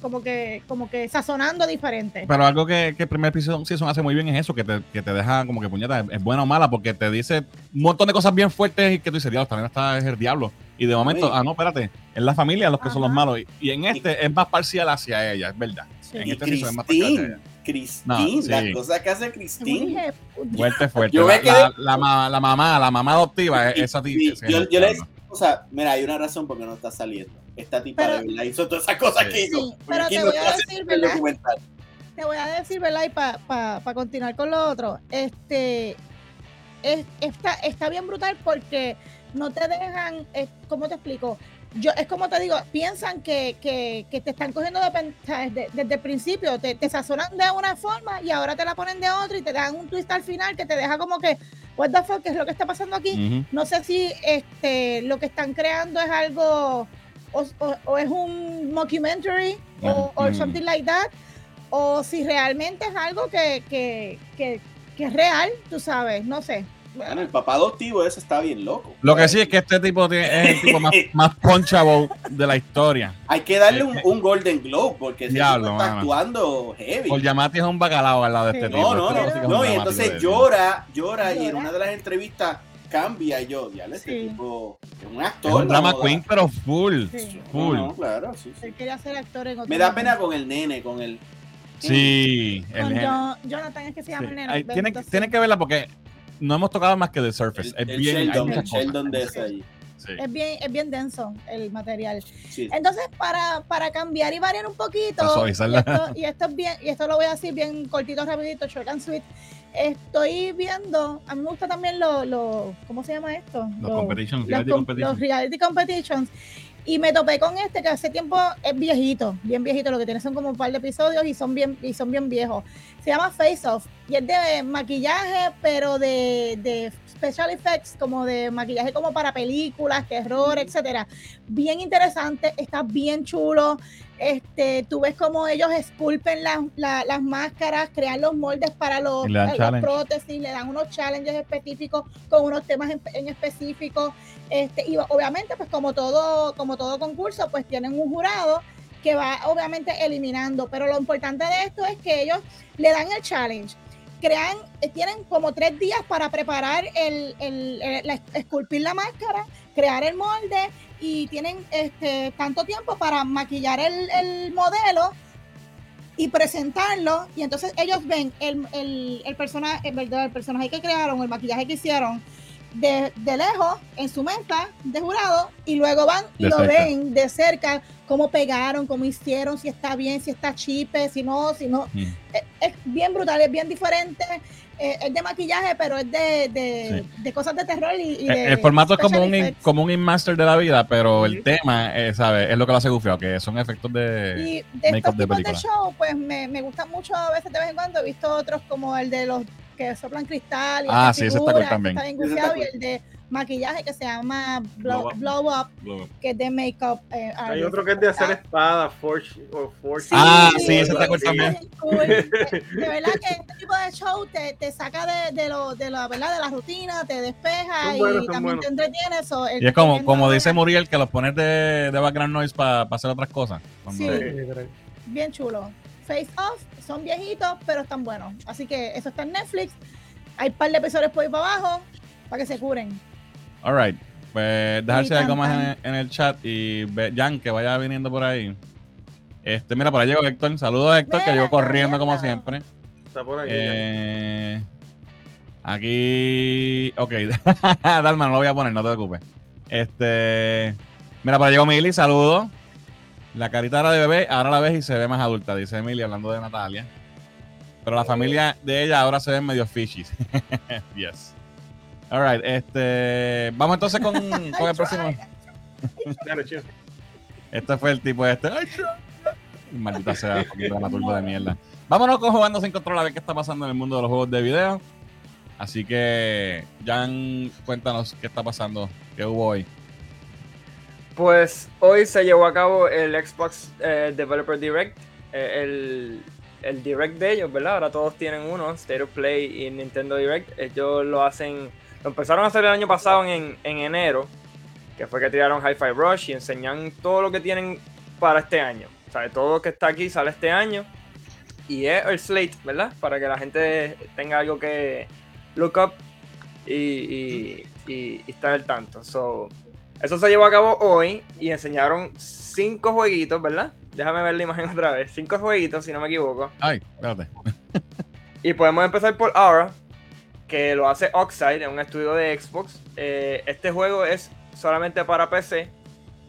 como que como que sazonando diferente. Pero algo que, que el primer season, season hace muy bien es eso, que te, que te deja como que puñeta, es, es buena o mala, porque te dice un montón de cosas bien fuertes y que tú dices, diablo, también está es el diablo. Y de momento, Sí. ah, no, espérate, es la familia los que son los malos. Y, y en este es más parcial hacia ella, es verdad. Sí. En Y este es más parcial hacia ella. Christine, No, sí. las cosas que hace Christine. Fuerte, fuerte. Yo la, quedé- la- la ma- la mamá, la mamá adoptiva, es Y- esa tía. yo, yo le decía, o sea, mira, hay una razón por qué no está saliendo. Esta tipa Pero- de verdad hizo todas esas cosas Sí. que hizo. Sí, pero te no voy a decir, ¿verdad? documental. te voy a decir, ¿verdad? Y para continuar con lo otro, este, es, está, está bien brutal porque no te dejan, eh, ¿cómo te explico? Yo, es como te digo, piensan que, que, que te están cogiendo de, desde el principio, te, te sazonan de una forma y ahora te la ponen de otra y te dan un twist al final que te deja como que, what the fuck, ¿qué es lo que está pasando aquí? No sé si este, lo que están creando es algo o, o- o es un mockumentary o, o Ujú. something like that, o si realmente es algo que, que, que, que es real, tú sabes, no sé. Bueno, el papá adoptivo ese está bien loco. Lo que sí es que este tipo tiene- es el tipo más, [laughs] más punchable de la historia. Hay que darle un, un Golden Globe porque ese Diablo, tipo está mano. actuando heavy. Por Yamati es un bacalao al lado de este Sí. tipo. No, no, Este no. tipo es no y entonces llora, llora, y en una de las entrevistas cambia y yo, diablo, este Sí. tipo es un Es actor. un drama no, queen, pero full. Sí. Full. no, claro, sí, sí. Él quería ser actor en otro Me da momento. pena con el nene, con el... Sí. el Con nene. Jo- Jonathan es que se llama el nene. Ay, tiene, bendito tiene sea. que verla porque no hemos tocado más que The Surface. el, es el bien, hay Sheldon, el muchas cosas. Sheldon de ese ahí. Sí. Es bien, es bien denso el material. Sí. Entonces, para, para cambiar y variar un poquito, y esto, y esto es bien, y esto lo voy a decir bien cortito, rapidito, short and sweet. Estoy viendo, a mí me gusta también lo, lo ¿cómo se llama esto? Los Lo- competitions, los, reality com- competitions. los reality competitions. Y me topé con este que hace tiempo es viejito, bien viejito, lo que tiene son como un par de episodios y son bien, y son bien viejos. Se llama Face Off y es de maquillaje, pero de, de special effects, como de maquillaje como para películas, terror, etcétera. Bien interesante, está bien chulo. Este, tú ves como ellos esculpen las, la- las máscaras, crean los moldes para los, las challenge. prótesis, le dan unos challenges específicos con unos temas en, en específico. Este, y obviamente, pues como todo, como todo concurso, pues tienen un jurado que va obviamente eliminando. Pero lo importante de esto es que ellos le dan el challenge. Crean, eh, tienen como tres días para preparar el, el- esculpir la máscara, crear el molde y tienen este tanto tiempo para maquillar el, el modelo y presentarlo. Y entonces ellos ven el, el, el personaje, el, el personaje que crearon, el maquillaje que hicieron. De, de lejos, en su mesa de jurado, y luego van y De lo cerca. ven de cerca, cómo pegaron, cómo hicieron, si está bien, si está chipe, si no, si no. Mm. Es, es bien brutal, es bien diferente. eh, es de maquillaje, pero es de, de, de cosas de terror y, y de El, el formato es como un, in- como un Inmaster de la vida, pero el tema, eh, ¿sabes? Es lo que lo hace gufio, que son efectos de. Y de estos de tipos de, show, pues me, me gustan mucho a veces de vez en cuando. He visto otros como el de los que soplan cristal. Y Ah, sí, ese está cool figuras, también. Está bien Ese gufiado, está y el de maquillaje que se llama Blow Blow, Up. Blow Up, que es de make-up. eh, Hay otro que es de hacer espada, Forge o Forge. Ah, sí, ese sí, está cool también. cool. De, de verdad que este tipo de show te, te saca de, de, lo, de, la, ¿verdad? de la rutina, te despeja y también buenos. te entretiene. so, el Y es como, como dice Muriel, que los pones de, de background noise para hacer otras cosas. Cuando- Sí. Bien chulo. Face Off, son viejitos, pero están buenos. Así que eso está en Netflix. Hay un par de episodios por ahí para abajo para que se curen. All right. Pues dejar Y si hay algo más en, el- en el chat y ve- Jan, que vaya viniendo por ahí. Este, mira, por ahí llegó Héctor. Saludos, Héctor, que llegó corriendo corriendo. como siempre. Está por aquí. Eh, aquí. Ok. [laughs] Dalma, no lo voy a poner, no te preocupes. Este. Mira, por ahí llegó Mili, saludos. La carita era de bebé, ahora la ves y se ve más adulta, dice Emily hablando de Natalia. Pero la familia de ella ahora se ve medio fishy. [laughs] yes. Alright, este. Vamos entonces con, con el próximo. Este fue el tipo este. Ay, Maldita sea, poquito de la turba de mierda. Vámonos con jugando sin control a ver qué está pasando en el mundo de los juegos de video. Así que, Jan, cuéntanos qué está pasando, qué hubo hoy. Pues hoy se llevó a cabo el Xbox eh, Developer Direct, eh, el, el Direct de ellos, ¿verdad? Ahora todos tienen uno, State of Play y Nintendo Direct. Ellos lo hacen, lo empezaron a hacer el año pasado en, en enero, que fue que tiraron Hi-Fi Rush y enseñan todo lo que tienen para este año. O sea, todo lo que está aquí sale este año. Y es el slate, ¿verdad? Para que la gente tenga algo que look up y, y, y- y estar al tanto. So, eso se llevó a cabo hoy y enseñaron cinco jueguitos, ¿verdad? Déjame ver la imagen [laughs] otra vez. Cinco jueguitos, si no me equivoco. Ay, espérate. Y podemos empezar por Aura, que lo hace Oxide, en un estudio de Xbox. Eh, este juego es solamente para PC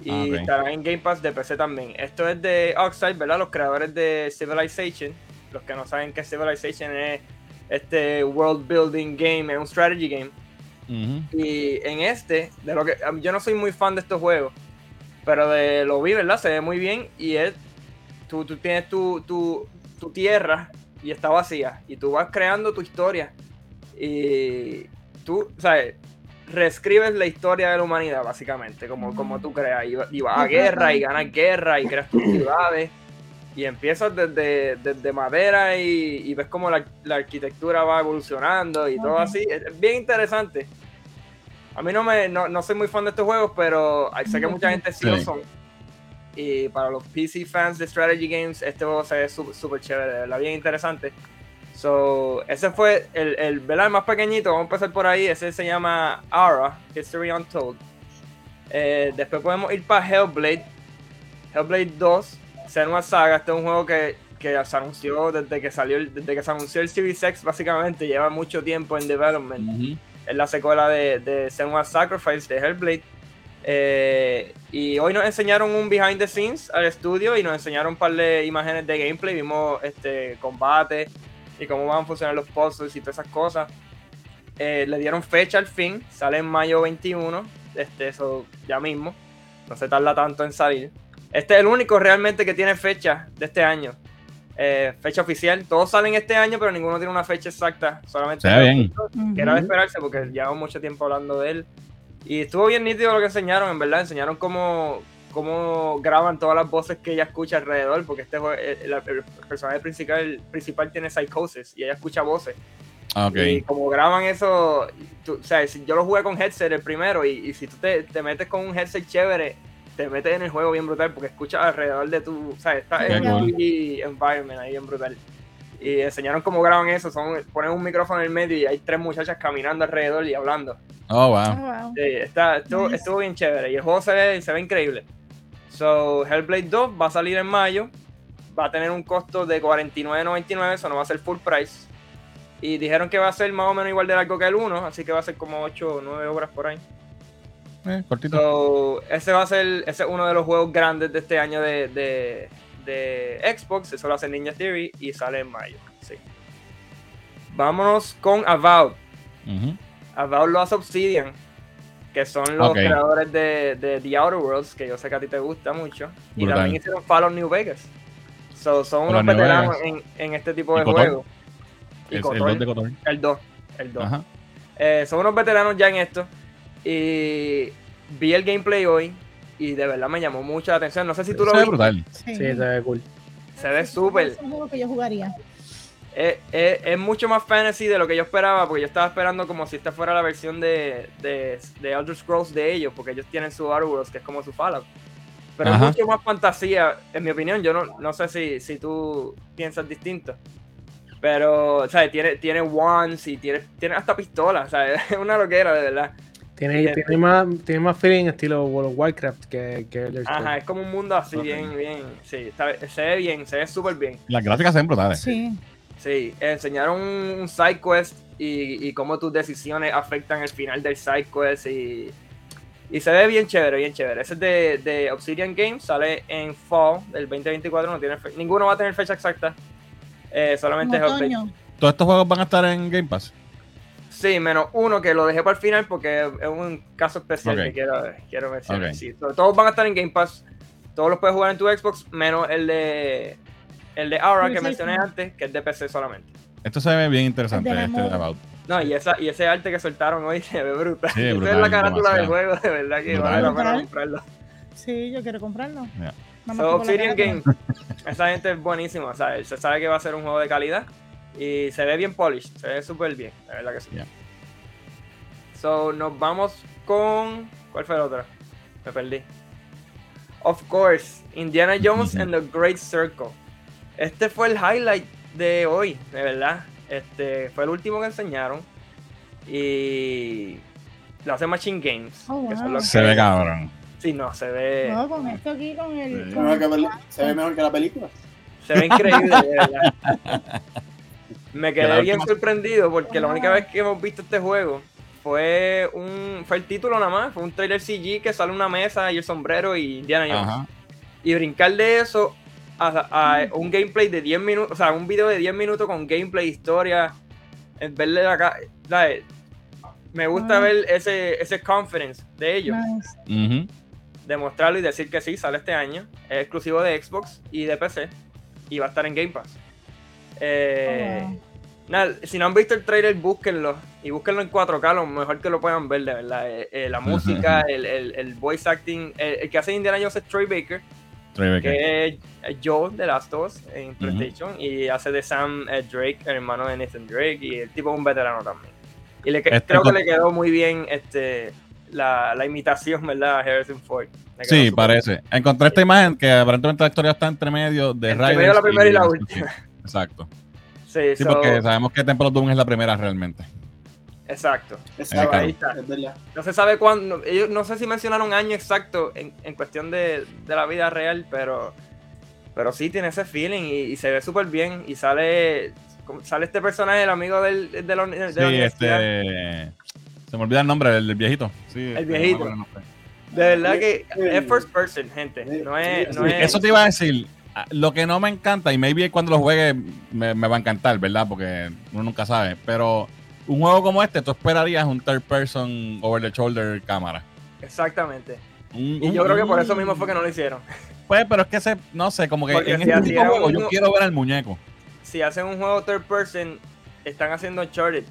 y Ah, estará en Game Pass de PC también. Esto es de Oxide, ¿verdad? Los creadores de Civilization. Los que no saben qué Civilization es este world building game, es un strategy game. Y en este, de lo que yo no soy muy fan de estos juegos, pero de lo vi, ¿verdad? Se ve muy bien y es tú, tú tienes tu, tu, tu tierra y está vacía y tú vas creando tu historia y tú, ¿sabes? Reescribes la historia de la humanidad, básicamente, como, como tú creas. Y, y vas a guerra y ganas guerra y creas tus ciudades. Y empiezas desde, desde madera y, y ves cómo la, la arquitectura va evolucionando y todo así. Es, bien interesante. A mí no me no, no soy muy fan de estos juegos, pero sé que mucha gente sí lo son. Y para los PC fans de strategy games, este juego se ve súper chévere, de verdad, bien interesante. So, ese fue el, el, ¿verdad? el más pequeñito, vamos a empezar por ahí. Ese se llama Aura, History Untold. Eh, después podemos ir para Hellblade. Hellblade 2, Senua Saga. Este es un juego que, que se anunció desde que salió, desde que se anunció el Series X, básicamente. Lleva mucho tiempo en development Ujú. es la secuela de, de Senua's Sacrifice de Hellblade. Eh, y hoy nos enseñaron un behind the scenes al estudio y nos enseñaron un par de imágenes de gameplay. Vimos este combate y cómo van a funcionar los puzzles y todas esas cosas. Eh, le dieron fecha al fin, sale en mayo 21. Este, eso ya mismo. No se tarda tanto en salir. Este es el único realmente que tiene fecha de este año. Eh, fecha oficial. Todos salen este año, pero ninguno tiene una fecha exacta. Solamente Se ve bien. que era de esperarse porque llevamos mucho tiempo hablando de él. Y estuvo bien nítido lo que enseñaron, en verdad. Enseñaron cómo, cómo graban todas las voces que ella escucha alrededor, porque este el, el- el personaje principal, el principal tiene psicosis y ella escucha voces. Ah, Ok. Y como graban eso, tú- o sea, si yo lo jugué con headset el primero y, y si tú te, te metes con un headset chévere, te metes en el juego bien brutal porque escuchas alrededor de tu, o sea, está Qué en un cool. 3D environment ahí bien brutal. Y enseñaron cómo graban eso, son, ponen un micrófono en el medio y hay tres muchachas caminando alrededor y hablando. Oh, Oh, wow. wow. Sí, está, estuvo, Nice. estuvo bien chévere y el juego se ve, se ve increíble. So, Hellblade 2 va a salir en mayo. va a tener un costo de 49.99, eso no va a ser full price. Y dijeron que va a ser más o menos igual de largo que el 1, así que va a ser como 8 o 9 horas por ahí. Eh, cortito. So, ese va a ser ese es uno de los juegos grandes de este año de, de, de Xbox. Eso lo hace Ninja Theory y sale en mayo. Sí. Vámonos con Avowed. Avowed lo hace Obsidian, que son los creadores de, de The Outer Worlds, que yo sé que a ti te gusta mucho. Y también hicieron Fallout New Vegas. So, son unos veteranos en, en este tipo de juegos. El Kotor, 2 de Kotor. el 2. El 2. Ajá. Eh, son unos veteranos ya en esto. Y vi el gameplay hoy y de verdad me llamó mucho la atención. No sé si tú lo Se ve viste. brutal. Sí, Sí, se ve cool. Se ve súper. Es un juego que yo jugaría. Es, es- es mucho más fantasy de lo que yo esperaba, porque yo estaba esperando como si esta fuera la versión de, de, de Elder Scrolls de ellos, porque ellos tienen su Worlds, que es como su Fallout. Pero Ajá. es mucho más fantasía, en mi opinión. Yo no, no sé si, si tú piensas distinto. Pero, ¿sabes? Tiene, tiene wands y tiene, tiene hasta pistolas, ¿sabes? [laughs] Es una loquera, de verdad. Tiene, Sí, tiene, más, tiene más feeling estilo World of Warcraft que, que Scrolls. Ajá, es como un mundo así, bien, bien. Sí, está- se ve bien, se ve súper bien. Las gráficas se ven brutales. Sí. Sí, enseñaron un, side quest y, y cómo tus decisiones afectan el final del side quest y, y se ve bien chévere, bien chévere. Ese es de, de Obsidian Games, sale en fall del 2024, no tiene fe- ninguno va a tener fecha exacta, eh, En solamente es otoño. Todos estos juegos van a estar en Game Pass. Sí, menos uno que lo dejé para el final porque es un caso especial que quiero, quiero mencionar. Ok. Sí, to- todos van a estar en Game Pass, todos los puedes jugar en tu Xbox, menos el de el de Aura que mencioné antes, que es de PC solamente. Esto se ve bien interesante, este About. No, y, esa, y ese arte que soltaron hoy [laughs] se ve brutal. Sí, Esa es la carátula del juego, de verdad que vale la pena comprarlo. Sí, yo quiero comprarlo. Más So, Obsidian. Game, esa gente es buenísima, o sea, se sabe que va a ser un juego de calidad y se ve bien polished, se ve súper bien, la verdad que sí. Ya. So, nos vamos con. ¿Cuál fue el otro? Me perdí. Of course, Indiana Jones and the Great Circle. Este fue el highlight de hoy, de verdad. Este fue el último que enseñaron. Y lo hace Machine Games. Oh, que son wow. los Se que- ve cabrón. Sí, no, se ve. No, con esto aquí, con el. Sí. con el- se ve mejor que la película. Se ve increíble, de verdad. [laughs] Me quedé bien última- sorprendido porque la única vez que hemos visto este juego fue un fue el título nada más, fue un trailer CG que sale una mesa y el sombrero y Indiana Jones. Ajá. Y brincar de eso a, a un gameplay de 10 minutos, o sea, un video de 10 minutos con gameplay, historia, en verle la cara, ¿sabes? Me gusta Ah. ver ese, ese confidence de ellos, Nice. Demostrarlo y decir que sí, sale este año, es exclusivo de Xbox y de PC y va a estar en Game Pass. Eh, Oh, wow. Nada, si no han visto el trailer, búsquenlo. Y búsquenlo en 4K, lo mejor que lo puedan ver, de verdad. Eh, eh, la música, el, el, el voice acting. El, el que hace Indiana Jones es Troy Baker, Troy Baker. que es Joe de Last of Us en PlayStation. Y hace de Sam eh, Drake, el hermano de Nathan Drake. Y el tipo es un veterano también. Y le, Este creo que le quedó muy bien este, la, la imitación, ¿verdad? A Harrison Ford. Sí, parece. Encontré esta imagen que aparentemente la historia está entre medio de Entre Riders medio la primera y la última. Exacto. Sí, Sí, so- porque sabemos que Temple of Doom es la primera realmente. exacto. Exacto, Ahí está. es verdad. No se sabe cuándo. Ellos no sé si mencionaron año exacto en, en cuestión de, de la vida real, pero pero sí tiene ese feeling y, y se ve súper bien. Y sale sale este personaje, el amigo del, de la, uni- de la Sí, este. Se me olvida el nombre, el, del viejito. Sí, El este, viejito. no el. De verdad que es first person, gente. No es. No es Eso te iba a decir. Ah, Lo que no me encanta, y maybe cuando lo juegue me, me va a encantar, ¿verdad? Porque uno nunca sabe. Pero un juego como este, tú esperarías un third person over the shoulder cámara. Exactamente. Un- Y un- yo creo que por eso mismo fue que no lo hicieron. [laughs] Pues, pero es que ese, no sé, como que Porque en si este tipo de juego yo quiero ver al muñeco. Si hacen un juego third person, están haciendo Uncharted.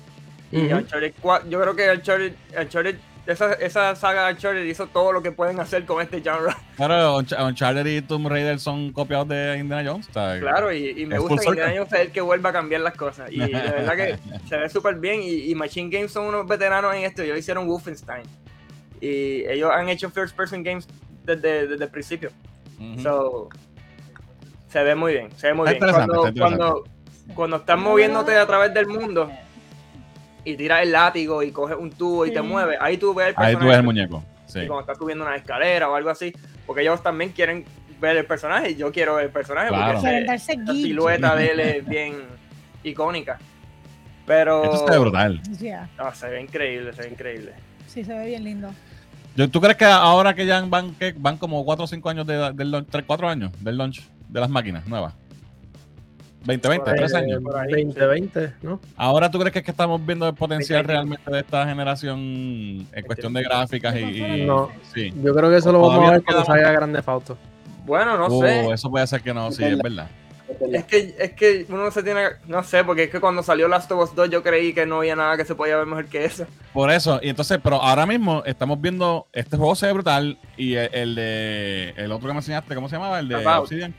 Y Ujú. Uncharted 4, yo creo que Uncharted, Uncharted esa, esa saga de Uncharted hizo todo lo que pueden hacer con este genre. [laughs] Unch- Uncharted y Tomb Raider son copiados de Indiana Jones. Claro, y, y me Es gusta que Indiana Jones es el que vuelva a cambiar las cosas. Y de verdad que [laughs] se ve súper bien. Y, y Machine Games son unos veteranos en esto. Ellos hicieron Wolfenstein. Y ellos han hecho first person games desde, desde el principio. Ujú. So, se ve muy bien. Se ve muy Está bien. Cuando, cuando, cuando estás moviéndote a través del mundo y tiras el látigo y coges un tubo y te mueves, ahí tú ves el Ahí tú personaje ves el muñeco. Sí. y cuando estás subiendo una escalera o algo así, porque ellos también quieren ver el personaje y yo quiero ver el personaje Claro. porque ese- geek. silueta de él es [laughs] bien icónica. Pero Esto se ve brutal. Yeah, no, se ve increíble, se ve increíble. sí, se ve bien lindo. Yo- ¿Tú crees que ahora que ya van, que van como 4 o 5 años de, del launch, 3, 4 años del launch de las máquinas nuevas? 2020, Por ahí, 3 años. por ahí, 2020, ¿no? Ahora tú crees que es que estamos viendo el potencial 2020. realmente de esta generación en cuestión de gráficas y, y- No. sí. Yo creo que eso lo vamos a ver no cuando salga Grande Fauto. Bueno, no Oh, sé. eso puede ser que no, sí, es verdad. Es verdad. Es que, es que uno se tiene. No sé, porque es que cuando salió Last of Us 2 yo creí que no había nada que se podía ver mejor que eso. Por eso, y entonces, pero ahora mismo estamos viendo, este juego se ve brutal y el, el de, el otro que me enseñaste, ¿cómo se llamaba? El de About. Obsidian.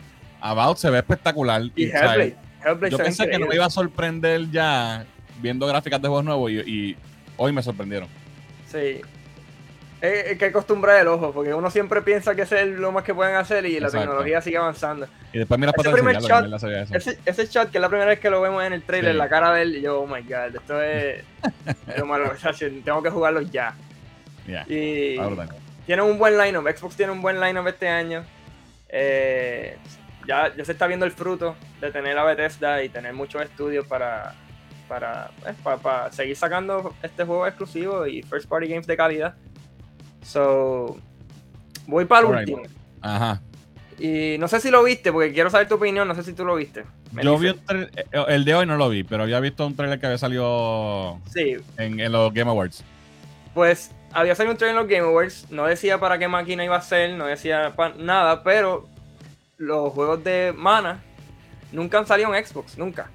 About se ve espectacular. Y Hellblade. Hellblade yo pensé que no me iba a sorprender ya viendo gráficas de juegos nuevos y, y hoy me sorprendieron. Sí. Es, es que acostumbrar el ojo, porque uno siempre piensa que es lo más que pueden hacer y la tecnología sigue avanzando. Y después miras Ese para primer shot. Ese, ese shot, que es la primera vez que lo vemos en el trailer, Sí. la cara de él, y yo, oh my god, esto es. [laughs] lo malo, o sea, tengo que jugarlo ya. Ya, Y está brutal. tiene un buen lineup, Xbox tiene un buen lineup este año. Eh, ya, ya se está viendo el fruto de tener a Bethesda y tener muchos estudios para, para, pues, para, para seguir sacando este juego exclusivo y first party games de calidad. So, voy para el último. Ajá. Y no sé si lo viste, porque quiero saber tu opinión, no sé si tú lo viste. Me Yo vi un tra- eh, el de hoy no lo vi, pero había visto un trailer que había salido Sí, en, en los Game Awards. Pues había salido un trailer en los Game Awards, no decía para qué máquina iba a ser, no decía nada, pero los juegos de Mana nunca han salido en Xbox, nunca.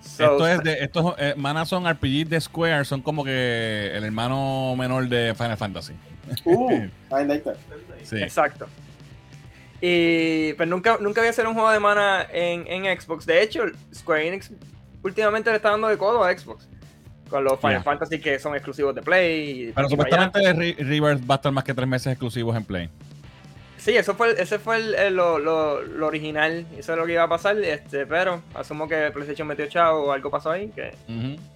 So, esto es de, estos eh, Mana son RPG de Square, son como que el hermano menor de Final Fantasy. Uh, I like that. [laughs] Sí. Exacto. Y pues nunca, nunca había salido un juego de Mana en, en Xbox. De hecho, Square Enix últimamente le está dando de codo a Xbox. Con los Final Yeah. Fantasy que son exclusivos de Play. y- Pero supuestamente Re- Rebirth va a estar más que tres meses exclusivos en Play. Sí, eso fue, ese fue el, el- lo, lo- lo original, eso es lo que iba a pasar, este, pero asumo que PlayStation metió chavo o algo pasó ahí, que,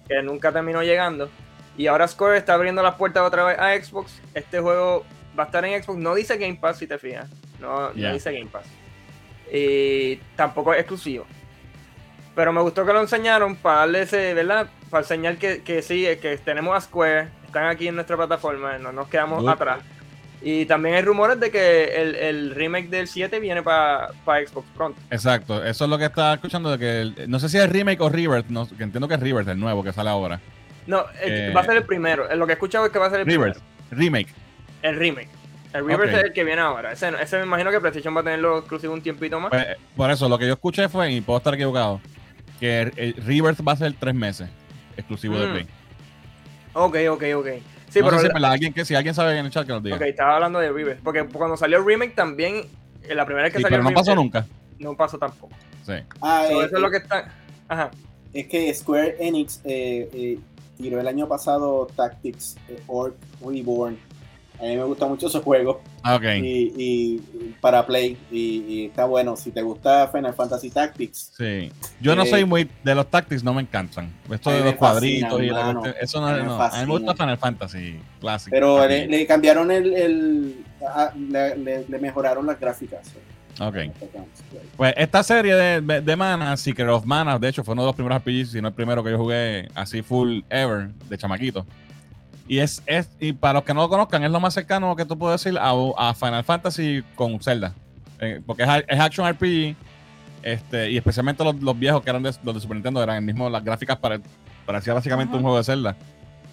que nunca terminó llegando. Y ahora Square está abriendo las puertas otra vez a Xbox. Este juego va a estar en Xbox, no dice Game Pass si te fijas, no, no dice Game Pass. Y tampoco es exclusivo. Pero me gustó que lo enseñaron para darle ese, ¿verdad? Para enseñar que, que sí, que tenemos a Square, están aquí en nuestra plataforma, no nos quedamos Good. atrás. Y también hay rumores de que el, el remake del 7 viene para Xbox pronto. Exacto, eso es lo que estaba escuchando. De que el- no sé si es remake o Rebirth, no, que entiendo que es Rebirth, el nuevo que sale ahora. No, Eh, va a ser el primero. Lo que he escuchado es que va a ser el Rebirth, primero. remake. El remake. El Rebirth es el que viene ahora. Ese, ese me imagino que PlayStation va a tenerlo exclusivo un tiempito más. Pues, eh, por eso, lo que yo escuché fue, y puedo estar equivocado, que el, el Rebirth va a ser tres meses exclusivo de Mm. Play. Ok, ok, ok. Sí, no pero sé si, la- alguien que, si alguien sabe en el chat que nos diga. ok, estaba hablando de Rebirth. Porque cuando salió el remake también, en la primera vez que Sí, salió pero no pasó nunca. No pasó tampoco. Sí. Ah, So, eh, eso es lo que está. Ajá. es que Square Enix eh, eh, tiró el año pasado Tactics eh, Orc Reborn. A mí me gusta mucho ese juego Ah, ok. y, para Play y, y está bueno. Si te gusta Final Fantasy Tactics, Sí. Yo no Eh, soy muy. De los tactics no me encantan. Esto de los cuadritos fascina, y la Eso no, A mí me no. A mí me gusta. Final Fantasy clásico. pero le, le cambiaron el, el- le, le- le mejoraron las gráficas. Ok. Pues esta serie de, de, de Mana, Secret of Mana, de hecho fue uno de los primeros RPGs, si no el primero que yo jugué así full ever, de chamaquito. Y es, es y para los que no lo conozcan, es lo más cercano que tú puedes decir a, a Final Fantasy con Zelda. Eh, porque es, es action RPG, este, y especialmente los, los viejos que eran de, los de Super Nintendo, eran el mismo, las gráficas para, parecía básicamente Ajá. un juego de Zelda.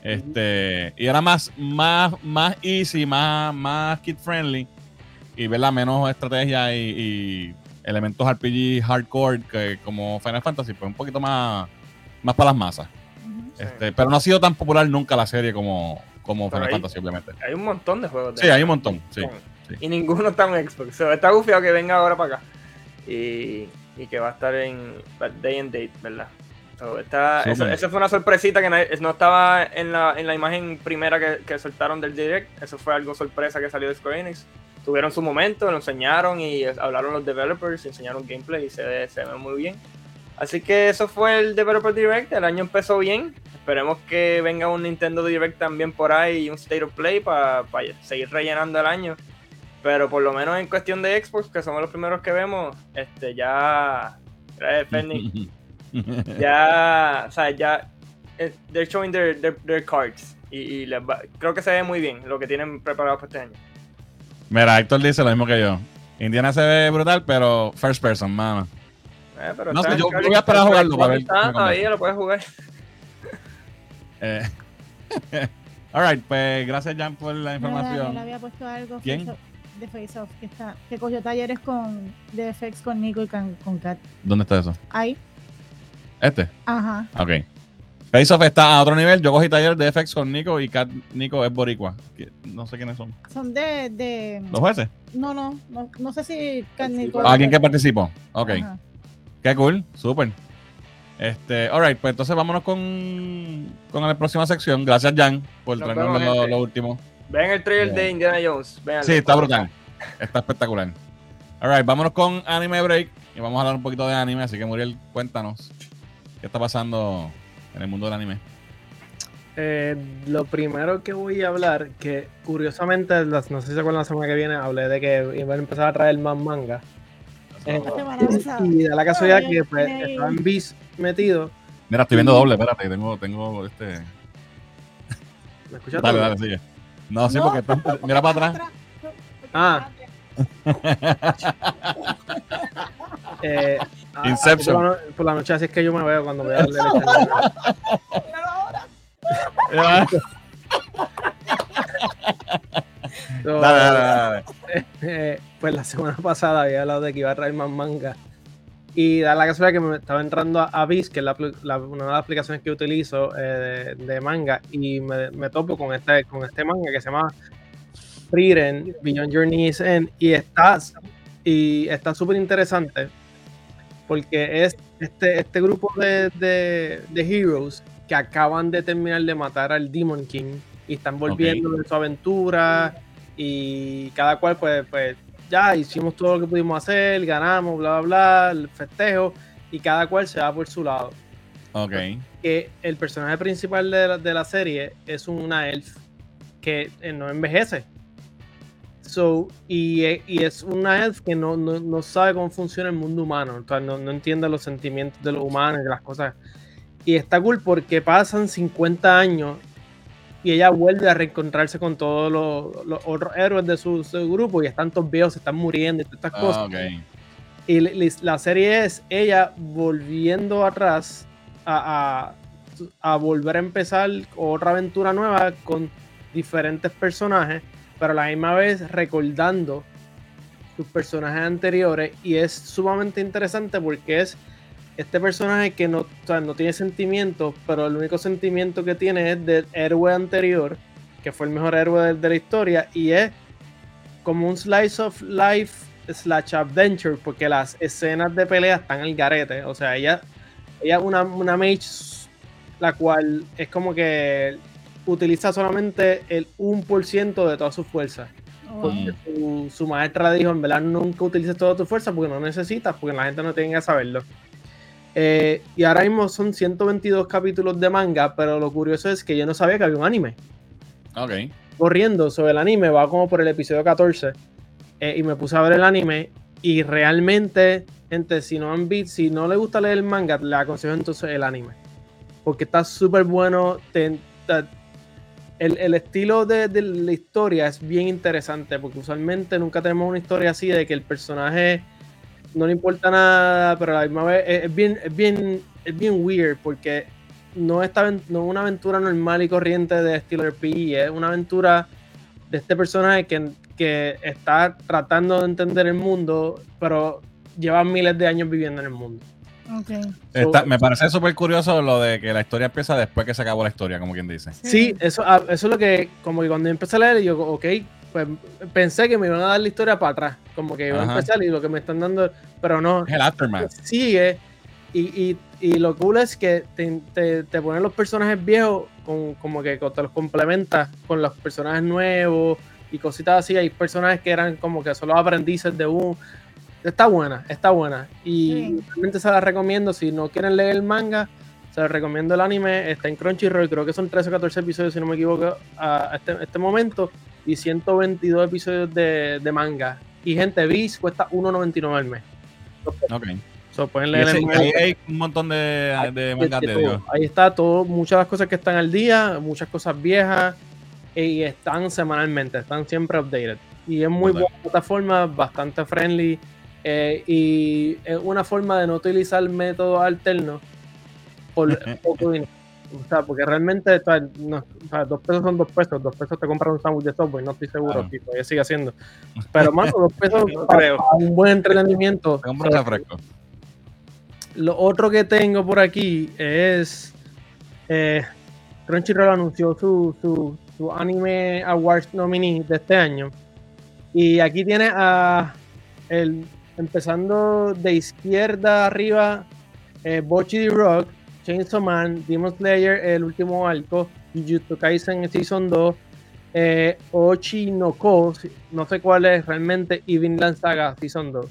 Este, y era más, más, más easy, más, más kid friendly y verla menos estrategia y, y elementos RPG hardcore que como Final Fantasy, pues un poquito más, más para las masas. Este, pero no ha sido tan popular nunca la serie como, como Final ahí- Fantasy, obviamente. Hay un montón de juegos. de Sí, hay un montón, sí, sí. Y ninguno está en Xbox. So, está gufiado que venga ahora para acá. Y, y que va a estar en Day and Date, ¿verdad? So, eso, fue una sorpresita que no estaba en la, en la imagen primera que, que soltaron del Direct. Eso fue algo sorpresa que salió de Square Enix. Tuvieron su momento, lo enseñaron y hablaron los developers, enseñaron gameplay y se se ve muy bien. Así que eso fue el Developer Direct. El año empezó bien. Esperemos que venga un Nintendo Direct también por ahí y un State of Play para seguir rellenando el año. Pero por lo menos en cuestión de Xbox, que somos los primeros que vemos, este ya. Gracias, Fernie. [laughs] ya. O sea, ya. eh, They're showing their, their, their cards. Y, y les va- creo que se ve muy bien lo que tienen preparado para este año. Mira, Héctor dice lo mismo que yo. Indiana se ve brutal, pero first person, mano. Eh, pero No sé, yo- voy a esperar a jugarlo para ver Está, todavía lo puedes jugar. Eh, [laughs] Alright, pues gracias, Jan, por la información. Había puesto algo ¿Quién? De Face Off, que, está, que cogió talleres con, de FX con Nico y con, con Kat. ¿Dónde está eso? Ahí, Este. ajá. Ok. Face Off está a otro nivel. Yo cogí taller de FX con Nico y Kat Nico es boricua. No sé quiénes son. Son de, de ¿Los jueces? no, no, no, no sé si Kat Nico. ¿O ¿Alguien que participó? Ok. Ajá. Qué cool. Súper. Este, alright, pues entonces vámonos con, con la próxima sección. Gracias, Jan, por Nos traernos vemos, lo, último. Ven el trailer Bien. de Indiana Jones. Véanlo. Sí, está brutal. Está espectacular. Alright, vámonos con Anime Break. Y vamos a hablar un poquito de anime. Así que, Muriel, cuéntanos. ¿Qué está pasando en el mundo del anime? Eh, lo primero que voy a hablar, que curiosamente, las- no sé si se acuerdan la semana que viene, hablé de que iban a empezar a traer más manga. Y da la casualidad que pues, estaba en Beast metido. Mira, estoy viendo doble. Espérate, tengo, tengo este. ¿Me escuchas? Dale, todo? dale, sigue. No, sí, No, porque está- mira para atrás. Ah. [laughs] Eh, ah, Inception. Por la, por la noche así es que yo me veo cuando voy a darle leche. Dale, dale, dale, dale. Pues la [laughs] semana pasada había hablado de que iba a traer más manga. Y da la casualidad que me estaba entrando a, a Viz, que es la, apli- la- una de las aplicaciones que utilizo eh, de, de manga, y me, me topo con este, con este manga que se llama Frieren, Beyond Journey's End, y está y está súper interesante porque es este, este grupo de, de, de heroes que acaban de terminar de matar al Demon King y están volviendo de su aventura y cada cual pues, pues ya hicimos todo lo que pudimos hacer, ganamos, bla, bla, bla, el festejo y cada cual se va por su lado. Ok. Que el personaje principal de la, de la serie es una elf que eh, no envejece. So, y, e- y es una elf que no, no, no sabe cómo funciona el mundo humano, o sea, no, no entiende los sentimientos de los humanos y de las cosas. Y está cool porque pasan 50 años y ella vuelve a reencontrarse con todos los, los otros héroes de su, su grupo y están todos viejos, se están muriendo y todas estas cosas. Ah, ok. Y la serie es ella volviendo atrás a, a- a volver a empezar otra aventura nueva con diferentes personajes, pero a la misma vez recordando sus personajes anteriores. Y es sumamente interesante porque es este personaje que no, o sea, no tiene sentimientos, pero el único sentimiento que tiene es del héroe anterior, que fue el mejor héroe de, de la historia, y es como un slice of life slash adventure, porque las escenas de pelea están al garete. O sea, ella, ella es una, una mage la cual es como que utiliza solamente el 1% de toda su fuerza. Oh, Porque su, su maestra le dijo, en verdad nunca utilices toda tu fuerza porque no necesitas, porque la gente no tiene que saberlo. Eh, y ahora mismo son 122 capítulos de manga, pero lo curioso es que yo no sabía que había un anime. Ok. Corriendo sobre el anime, va como por el episodio 14, eh, y me puse a ver el anime, y realmente, gente, si no han visto, si no le gusta leer el manga, le aconsejo entonces el anime. Porque está súper bueno, te- te- el, el estilo de, de la historia es bien interesante, porque usualmente nunca tenemos una historia así de que el personaje no le importa nada, pero a la misma vez es, es bien, es bien, es bien weird, porque no es, esta aven- no es una aventura normal y corriente de estilo RPG, es una aventura de este personaje que, que está tratando de entender el mundo, pero lleva miles de años viviendo en el mundo. Está- me parece súper curioso lo de que la historia empieza después que se acabó la historia, como quien dice. Sí, eso, ah, eso es lo que, como que cuando empecé a leer, yo, ok, pues pensé que me iban a dar la historia para atrás, como que iba Ajá. a empezar y lo que me están dando, pero no, el aftermath. sigue. Y, y, y lo cool es que te, te, te ponen los personajes viejos, con, como que te los complementas con los personajes nuevos y cositas así. Hay personajes que eran como que solo aprendices de un. Está buena, está buena. Y Sí. realmente se la recomiendo. Si no quieren leer el manga, se les recomiendo el anime. Está en Crunchyroll, creo que son 13 o 14 episodios, si no me equivoco, a este, este momento. Y 122 episodios de, de manga. Y gente, Viz cuesta 1.99 al mes. Ok. So, pueden leer ese- el ahí hay un montón de, de mangas de. Dios. Ahí está todo, muchas de las cosas que están al día, muchas cosas viejas y están semanalmente, están siempre updated. Y es muy buena plataforma, bastante friendly eh, y es una forma de no utilizar métodos alternos por [laughs] poco dinero. O sea, porque realmente o sea, no- o sea, dos pesos son dos pesos, dos pesos te compran un sándwich de software, no estoy seguro si todavía sigue haciendo. Pero mano, dos pesos [laughs] No para, creo. para un buen entretenimiento. Te compras o sea, refresco. lo otro que tengo por aquí es. Eh, Crunchyroll anunció su, su, su Anime Awards nominee de este año. Y aquí tiene a. El, empezando de izquierda arriba: eh, Bochi Rock, Chainsaw Man, Demon Slayer, el último arco, Jujutsu Kaisen Season 2, eh, Ochi no Ko, no sé cuál es realmente, y Vinland Saga Season 2.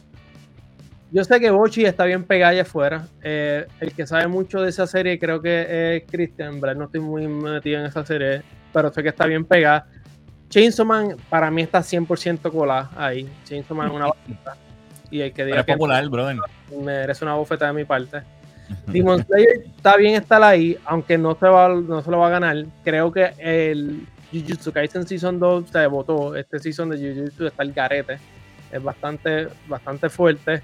Yo sé que Bochi está bien pegada allá afuera. Eh, el que sabe mucho de esa serie creo que es Christian, ¿verdad? No estoy muy metido en esa serie, pero sé que está bien pegada. Chainsaw Man para mí está 100% colada ahí. Chainsaw Man es una [laughs] bofeta. Y el que Pero diga es que popular, brother. merece una bofeta de mi parte. [laughs] Demon Slayer está bien estar ahí, aunque no se, va, no se lo va a ganar. Creo que el Jujutsu Kaisen Season 2 se votó. Este season de Jujutsu está el garete. Es bastante, bastante fuerte.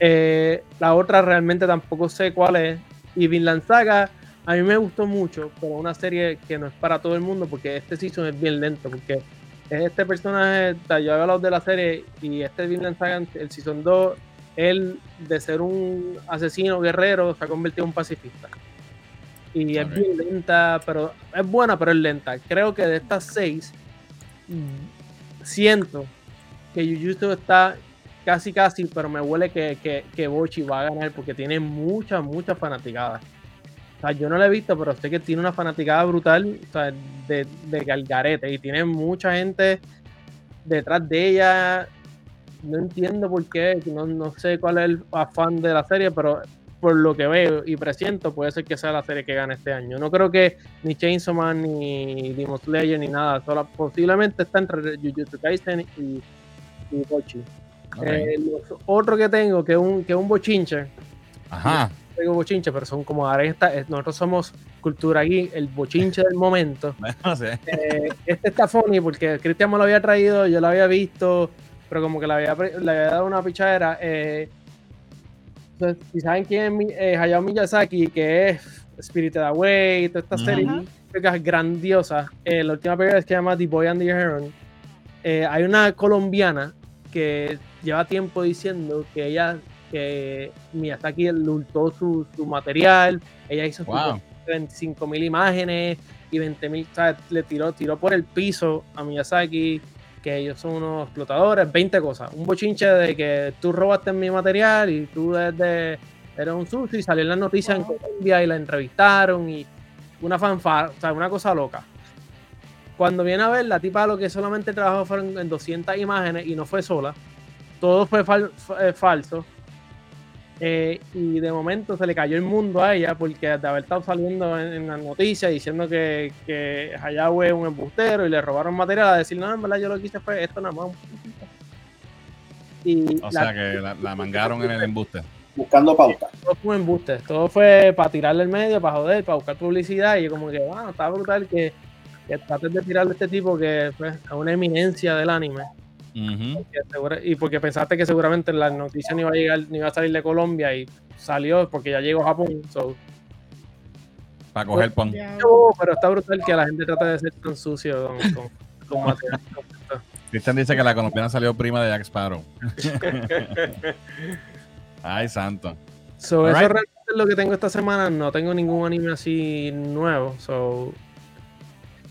Eh, la otra realmente tampoco sé cuál es. Y Vinland Saga a mí me gustó mucho, pero una serie que no es para todo el mundo porque este season es bien lento. Porque es este personaje, yo había hablado de la serie y este Vinland Saga, el season 2, él de ser un asesino guerrero se ha convertido en un pacifista. Y es bien lenta, pero es buena, pero es lenta. Creo que de estas seis, siento que Jujutsu está casi casi, pero me huele que, que, que Bochi va a ganar porque tiene muchas, muchas fanaticadas. O sea, yo no la he visto, pero sé que tiene una fanaticada brutal o sea, de, de Galgarete y tiene mucha gente detrás de ella. No entiendo por qué, no, no sé cuál es el afán de la serie, pero por lo que veo y presiento, puede ser que sea la serie que gane este año. No creo que ni Chainsaw Man, ni Demon Slayer, ni nada. Solo, posiblemente está entre Jujutsu Kaisen y, y Bochi. Eh, los otro que tengo, que es un, que un bochinche, Ajá. tengo bochinche, pero son como ahora esta, es- nosotros somos cultura aquí, el bochinche del momento. [laughs] No sé. Eh, este está funny porque Cristian me lo había traído, yo lo había visto, pero como que le había, le había dado una pichadera. Eh, entonces, si saben quién es eh, Hayao Miyazaki, que es Spirited Away, toda esta Ujú. serie películas grandiosas. Eh, la última película es que se llama The Boy and the Heron. Eh, hay una colombiana que lleva tiempo diciendo que ella, que Miyazaki le hurtó su, su material, ella hizo Wow. 25 mil imágenes y 20 mil, le tiró, tiró por el piso a Miyazaki, que ellos son unos explotadores, 20 cosas. Un bochinche de que tú robaste mi material y tú eres, de, eres un sucio y salió en las noticias en. Colombia y la entrevistaron y una fanfara, o sea, una cosa loca. Cuando viene a ver, la tipa lo que solamente trabajó fueron en 200 imágenes y no fue sola. Todo fue fal- eh, falso. Eh, y de momento se le cayó el mundo a ella porque de haber estado saliendo en, en las noticias diciendo que, que Hayao es un embustero y le robaron material a decir, no, en verdad yo lo que hice fue esto nada más. un poquitito". Y O la- sea que la, la mangaron en el embuste. Buscando pauta. todo fue un embuste, todo fue para tirarle el medio, para joder, para buscar publicidad y yo como que, wow, está brutal que, que trates de tirarle a este tipo que pues, es una eminencia del anime. Segura- y porque pensaste que seguramente la noticia no iba a llegar, ni iba a salir de Colombia y salió porque ya llegó a Japón. so, Para coger pon. Diablo. pero está brutal que la gente trate de ser tan sucio con, con, con material. [laughs] Cristian dice que la colombiana salió prima de Jack Sparrow. [laughs] Ay, santo. So, eso realmente es lo que tengo esta semana. No tengo ningún anime así nuevo. So,